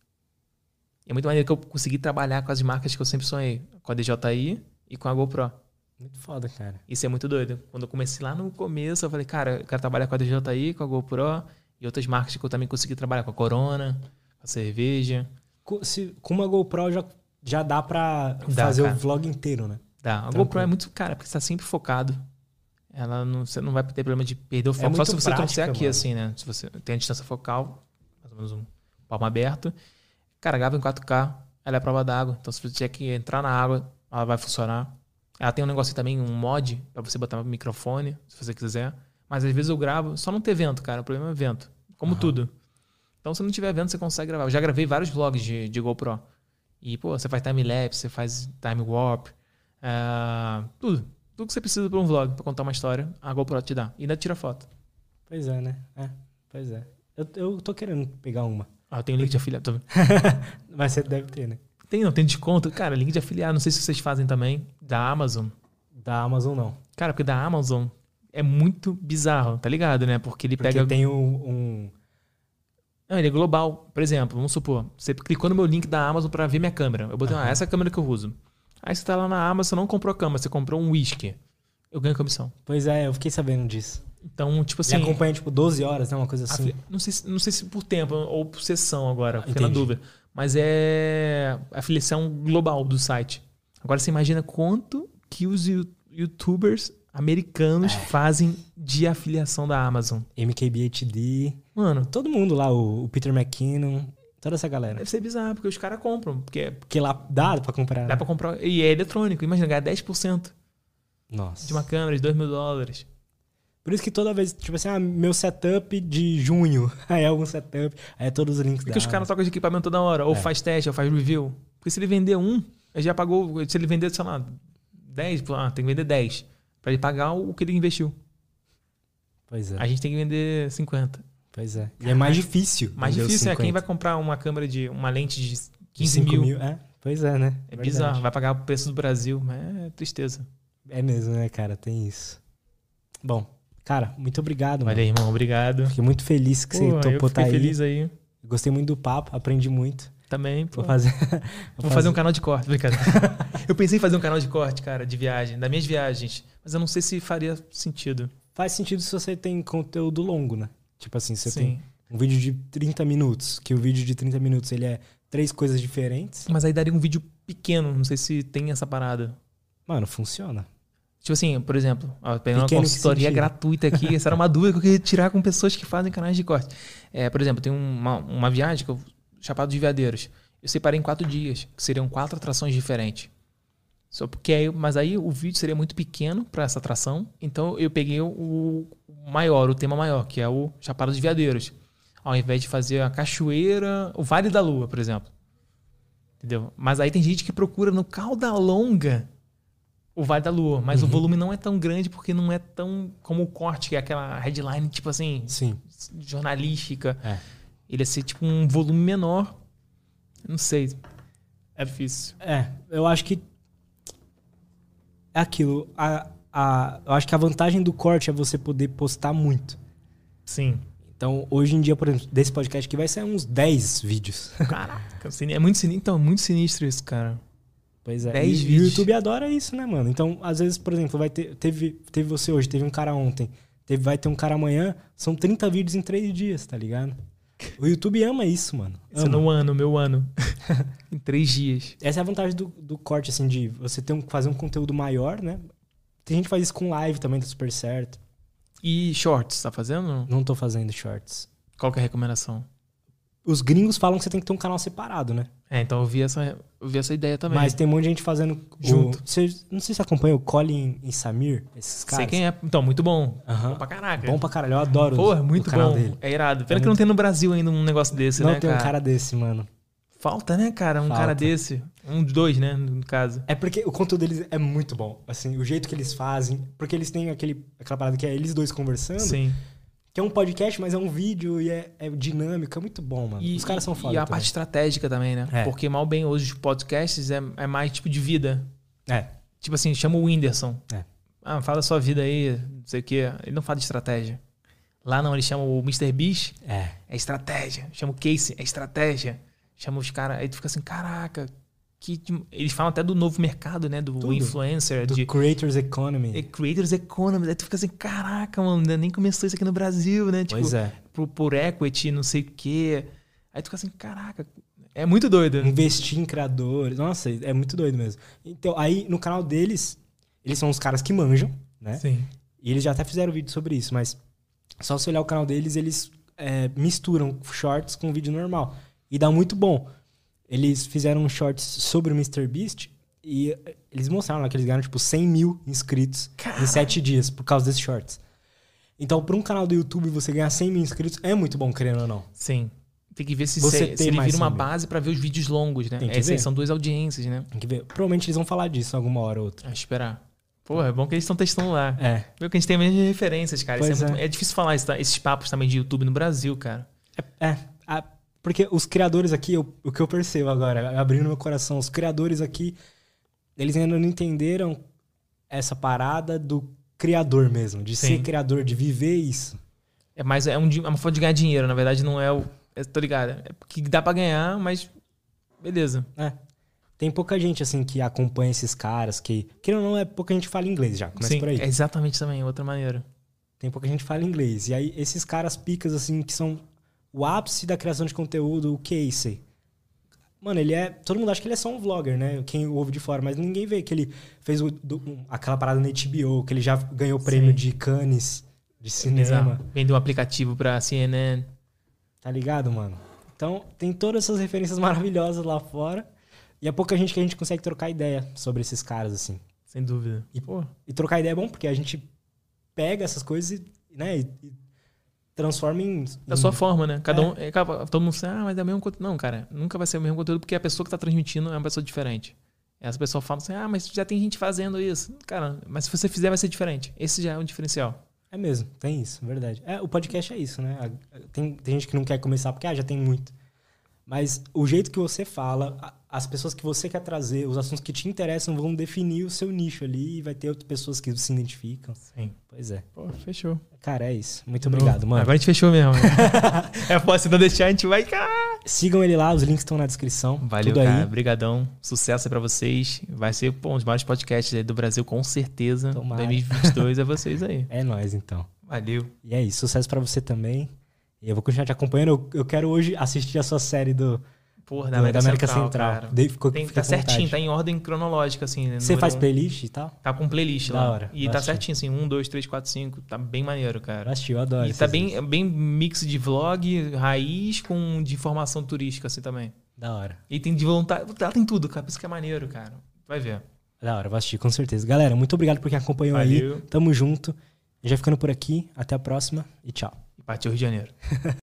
E é muito maneiro que eu consegui trabalhar com as marcas que eu sempre sonhei, com a DJI e com a GoPro. Muito foda, cara. Isso é muito doido. Quando eu comecei lá no começo, eu falei, cara, eu quero trabalhar com a DJI, com a GoPro e outras marcas que eu também consegui trabalhar, com a Corona, com a cerveja. Co- se- com uma GoPro já, já dá pra Dá, fazer cara. o vlog inteiro, né? Dá. A Tranquilo. GoPro é muito cara, porque você tá sempre focado. Ela não, você não vai ter problema de perder o foco. Só muito se você prática, trouxer aqui, mano. assim, né? Se você tem a distância focal, mais ou menos um palmo aberto. Cara, grava em 4K, ela é prova d'água. Então, se você tiver que entrar na água, ela vai funcionar. Ela tem um negócio também, um mod, pra você botar no microfone, se você quiser. Mas às vezes eu gravo, só não ter vento, cara. O problema é vento. Como Aham. tudo. Então, se não tiver vento, você consegue gravar. Eu já gravei vários vlogs de, de GoPro. E, pô, você faz time-lapse, você faz time warp, é, tudo. Tudo que você precisa para um vlog, pra contar uma história, a GoPro te dá. E ainda tira foto. Pois é, né? É, pois é. Eu, eu tô querendo pegar uma. Ah, eu tenho link de afiliado. tô- Mas você deve ter, né? Tem, não, tem desconto. Cara, link de afiliado, não sei se vocês fazem também, da Amazon. Da Amazon não. Cara, porque da Amazon é muito bizarro, tá ligado, né? Porque ele Porque pega. tem um, um- Não, ele é global. Por exemplo, vamos supor, você clicou no meu link da Amazon pra ver minha câmera. Eu botei, ah, Aham. essa é a câmera que eu uso. Aí você tá lá na Amazon, você não comprou a câmera, você comprou um whisky. Eu ganho comissão. Pois é, eu fiquei sabendo disso. Então, tipo assim. acompanha, tipo, 12 horas, né? Uma coisa A assim. Não sei, se- não sei se por tempo ou por sessão agora, fiquei na dúvida. Mas é a afiliação global do site. Agora você imagina quanto que os you- youtubers americanos É. fazem de afiliação da Amazon. MKBHD. Mano, Todo mundo lá, o, o Peter McKinnon, toda essa galera. deve ser bizarro, porque os caras compram. Porque Porque lá dá pra comprar. dá né? pra comprar. E é eletrônico. Imagina ganhar 10% Nossa. de uma câmera de 2 mil dólares. Por isso que toda vez, tipo assim, ah, meu setup de junho. Aí é algum setup. Aí é todos os links Porque da os caras trocam de equipamento toda hora. Ou É. faz teste, ou faz review. Porque se ele vender um, ele já pagou. Se ele vender, sei lá, 10, pô, ah, tem que vender 10. Pra ele pagar o que ele investiu. Pois é, A gente tem que vender 50. pois é. E é mais difícil. Mais difícil é quem 50. vai comprar uma câmera de. uma lente de 15 5 mil. É, pois é, né? É Verdade. bizarro. Vai pagar o preço do Brasil. Mas é tristeza. É mesmo, né, cara? Tem isso. Bom, cara, muito obrigado, mano. Valeu, irmão. Obrigado. Fiquei muito feliz que Pô, você topou fiquei tá aí. feliz aí. Gostei muito do papo, aprendi muito. Também, pô. Vou fazer. Vou fazer um canal de corte, brincadeira. eu pensei em fazer um canal de corte, cara, de viagem, das minhas viagens. Mas eu não sei se faria sentido. Faz sentido se você tem conteúdo longo, né? Tipo assim, você Sim. tem um vídeo de 30 minutos, que o vídeo de 30 minutos ele é três coisas diferentes. Mas aí daria um vídeo pequeno, não sei se tem essa parada. Mano, funciona. Tipo assim, por exemplo, ó, pegando uma Pequeno consultoria gratuita aqui, essa era uma dúvida que eu queria tirar com pessoas que fazem canais de corte. É, por exemplo, tem uma, uma viagem que eu. Chapado de Veadeiros. Eu separei em quatro dias, que seriam quatro atrações diferentes. Só porque aí, mas aí o vídeo seria muito pequeno para essa atração, então eu peguei o maior, o tema maior, que é o Chapado de Veadeiros. Ao invés de fazer a cachoeira, o Vale da Lua, por exemplo. Entendeu? Mas aí tem gente que procura no Cauda Longa o Vale da Lua, mas o Uhum. volume não é tão grande porque não é tão como o corte, que é aquela headline, tipo assim, Sim. jornalística. É. Ele ia ser tipo um volume menor. Não sei. É difícil. É, eu acho que. É aquilo. A, a, eu acho que a vantagem do corte é você poder postar muito. Sim. Então, hoje em dia, por exemplo, desse podcast aqui vai ser uns 10 vídeos. Caraca, é muito sinistro. Então, muito sinistro isso, cara. Pois é. 10 e, e o vídeos. YouTube adora isso, né, mano? Então, às vezes, por exemplo, vai ter, teve, teve você hoje, teve um cara ontem, teve, vai ter um cara amanhã, são 30 vídeos em 3 dias, tá ligado? O YouTube ama isso, mano. Isso Ama. no ano, meu ano. em três dias. Essa é a vantagem do, do corte, assim, de você ter um, fazer um conteúdo maior, né? Tem gente que faz isso com live também, tá super certo. E shorts, tá fazendo? Não tô fazendo shorts. Qual que é a recomendação? Os gringos falam que você tem que ter um canal separado, né? É, então eu vi essa, eu vi essa ideia também. Mas tem um monte de gente fazendo Junto. O, você, não sei se você acompanha o Colin e Samir, esses caras. Sei quem é. Então, muito bom. Aham. Bom pra caraca. Bom pra caralho, eu adoro Pô, é muito bom. dele. É irado. Pena É que não tem no Brasil ainda um negócio desse, Não né, tem cara? um cara desse, mano. Falta, né, cara? Um Falta. cara desse. Um dos dois, né, no caso. É porque o conteúdo deles é muito bom. Assim, o jeito que eles fazem. Porque eles têm aquele, aquela parada que é eles dois conversando. Sim. Que é um podcast, mas é um vídeo e é, é dinâmico. É muito bom, mano. Os caras são foda. E a também. parte estratégica também, né? É. Porque mal bem hoje os podcasts é, é mais tipo de vida. É. Tipo assim, chama o Whindersson. É. Ah, fala a sua vida aí, não sei o quê. Ele não fala de estratégia. Lá não, ele chama o Mr. Beast, É. é estratégia. Chama o Casey, é estratégia. Chama os caras, aí tu fica assim, caraca. Que, eles falam até do novo mercado, né? Do Tudo. influencer, Do de Creators Economy. é, Creators Economy. Aí tu fica assim, caraca, mano, ainda nem começou isso aqui no Brasil, né? Tipo, pois é. por, por equity, não sei o quê. Aí tu fica assim, caraca, é muito doido. Investir em criadores. Nossa, é muito doido mesmo. Então, aí no canal deles, eles são os caras que manjam, né? Sim. E eles já até fizeram vídeo sobre isso, mas só se olhar o canal deles, eles é, misturam shorts com vídeo normal. E dá muito bom. Eles fizeram um shorts sobre o MrBeast e eh, eles mostraram lá que eles ganharam, tipo, 100 mil inscritos em 7 dias por causa desses shorts. Então, para um canal do YouTube, você ganhar 100 mil inscritos é muito bom, querendo ou não. Sim. Tem que ver se, Você se, tem se ele vira uma base pra ver os vídeos longos, né? Tem que aí ver. são duas audiências, né? Tem que ver. Provavelmente eles vão falar disso alguma hora ou outra. A esperar. Porra, é bom que eles estão testando lá. É. Viu que a gente tem menos referências, cara. Isso Pois é, muito- é. é difícil falar isso, tá? esses papos também de YouTube no Brasil, cara. É. a- porque os criadores aqui, eu- o que eu percebo agora, abrindo meu coração, os criadores aqui, eles ainda não entenderam essa parada do criador mesmo, de ser Sim. criador, de viver isso. É mais é, um, é uma forma de ganhar dinheiro, na verdade não é o. É, tô ligado. É porque dá pra ganhar, mas. Beleza. É. Tem pouca gente, assim, que acompanha esses caras, que... Que não, é pouca gente fala inglês já, começa Sim, por aí. é exatamente também, outra maneira. Tem pouca gente fala inglês. E aí, esses caras picas, assim, que são o ápice da criação de conteúdo, o Casey. Mano, ele é. Todo mundo acha que ele é só um vlogger, né? Quem ouve de fora, mas ninguém vê que ele fez o- do- um- aquela parada na HBO, que ele já ganhou prêmio Sim. de Cannes, de Exato. cinema. Vendeu um aplicativo pra CNN. Tá ligado, mano? Então, tem todas essas referências maravilhosas lá fora. E é pouca gente que a gente consegue trocar ideia sobre esses caras, assim. Sem dúvida. E, Pô, e trocar ideia é bom, porque a gente pega essas coisas e, né, e, e transforma em. da em- sua forma, né? Cada um. é, acaba- todo mundo fala, ah, mas é o mesmo conteúdo. Não, cara, nunca vai ser o mesmo conteúdo porque a pessoa que tá transmitindo é uma pessoa diferente. Essa pessoa fala assim, ah, mas já tem gente fazendo isso. Cara, mas se você fizer, vai ser diferente. Esse já é um diferencial. É mesmo, tem isso, verdade. É, o podcast é isso, né? Tem, tem gente que não quer começar porque ah, já tem muito. Mas o jeito que você fala, as pessoas que você quer trazer, os assuntos que te interessam vão definir o seu nicho ali e vai ter outras pessoas que se identificam. Sim. Pois é. Pô, fechou. Cara, é isso. Muito obrigado, mano. Agora a gente fechou mesmo. é, pô, se não deixar, a gente vai. Ah! Sigam ele lá, os links estão na descrição. Valeu, tudo cara. aí. Brigadão. Sucesso aí pra vocês. Vai ser pô, um dos maiores podcasts aí do Brasil, com certeza. Tomara. 2022 é vocês aí. É nóis, então. Valeu. E é isso. Sucesso pra você também. E eu vou continuar te acompanhando. Eu, eu quero hoje assistir a sua série do, Porra, da América, da América Central. Central. Dei- ficou, Tem, tá certinho, vontade. tá em ordem cronológica, assim. né? Você faz um. playlist e tal? Tá com playlist Da lá. hora, E tá assistir. certinho, assim. Um, dois, três, quatro, cinco. Tá bem maneiro, cara. Assisti, eu adoro. E tá bem, bem mix de vlog, raiz, com de informação turística, assim, também. Da hora. E tem de voluntário. Lá tem tudo, cara. Por isso que é maneiro, cara. Vai ver. Da hora, vou assistir, com certeza. Galera, muito obrigado por quem acompanhou Valeu. aí. Tamo junto. Já ficando por aqui. Até a próxima e tchau. Partiu Rio de Janeiro.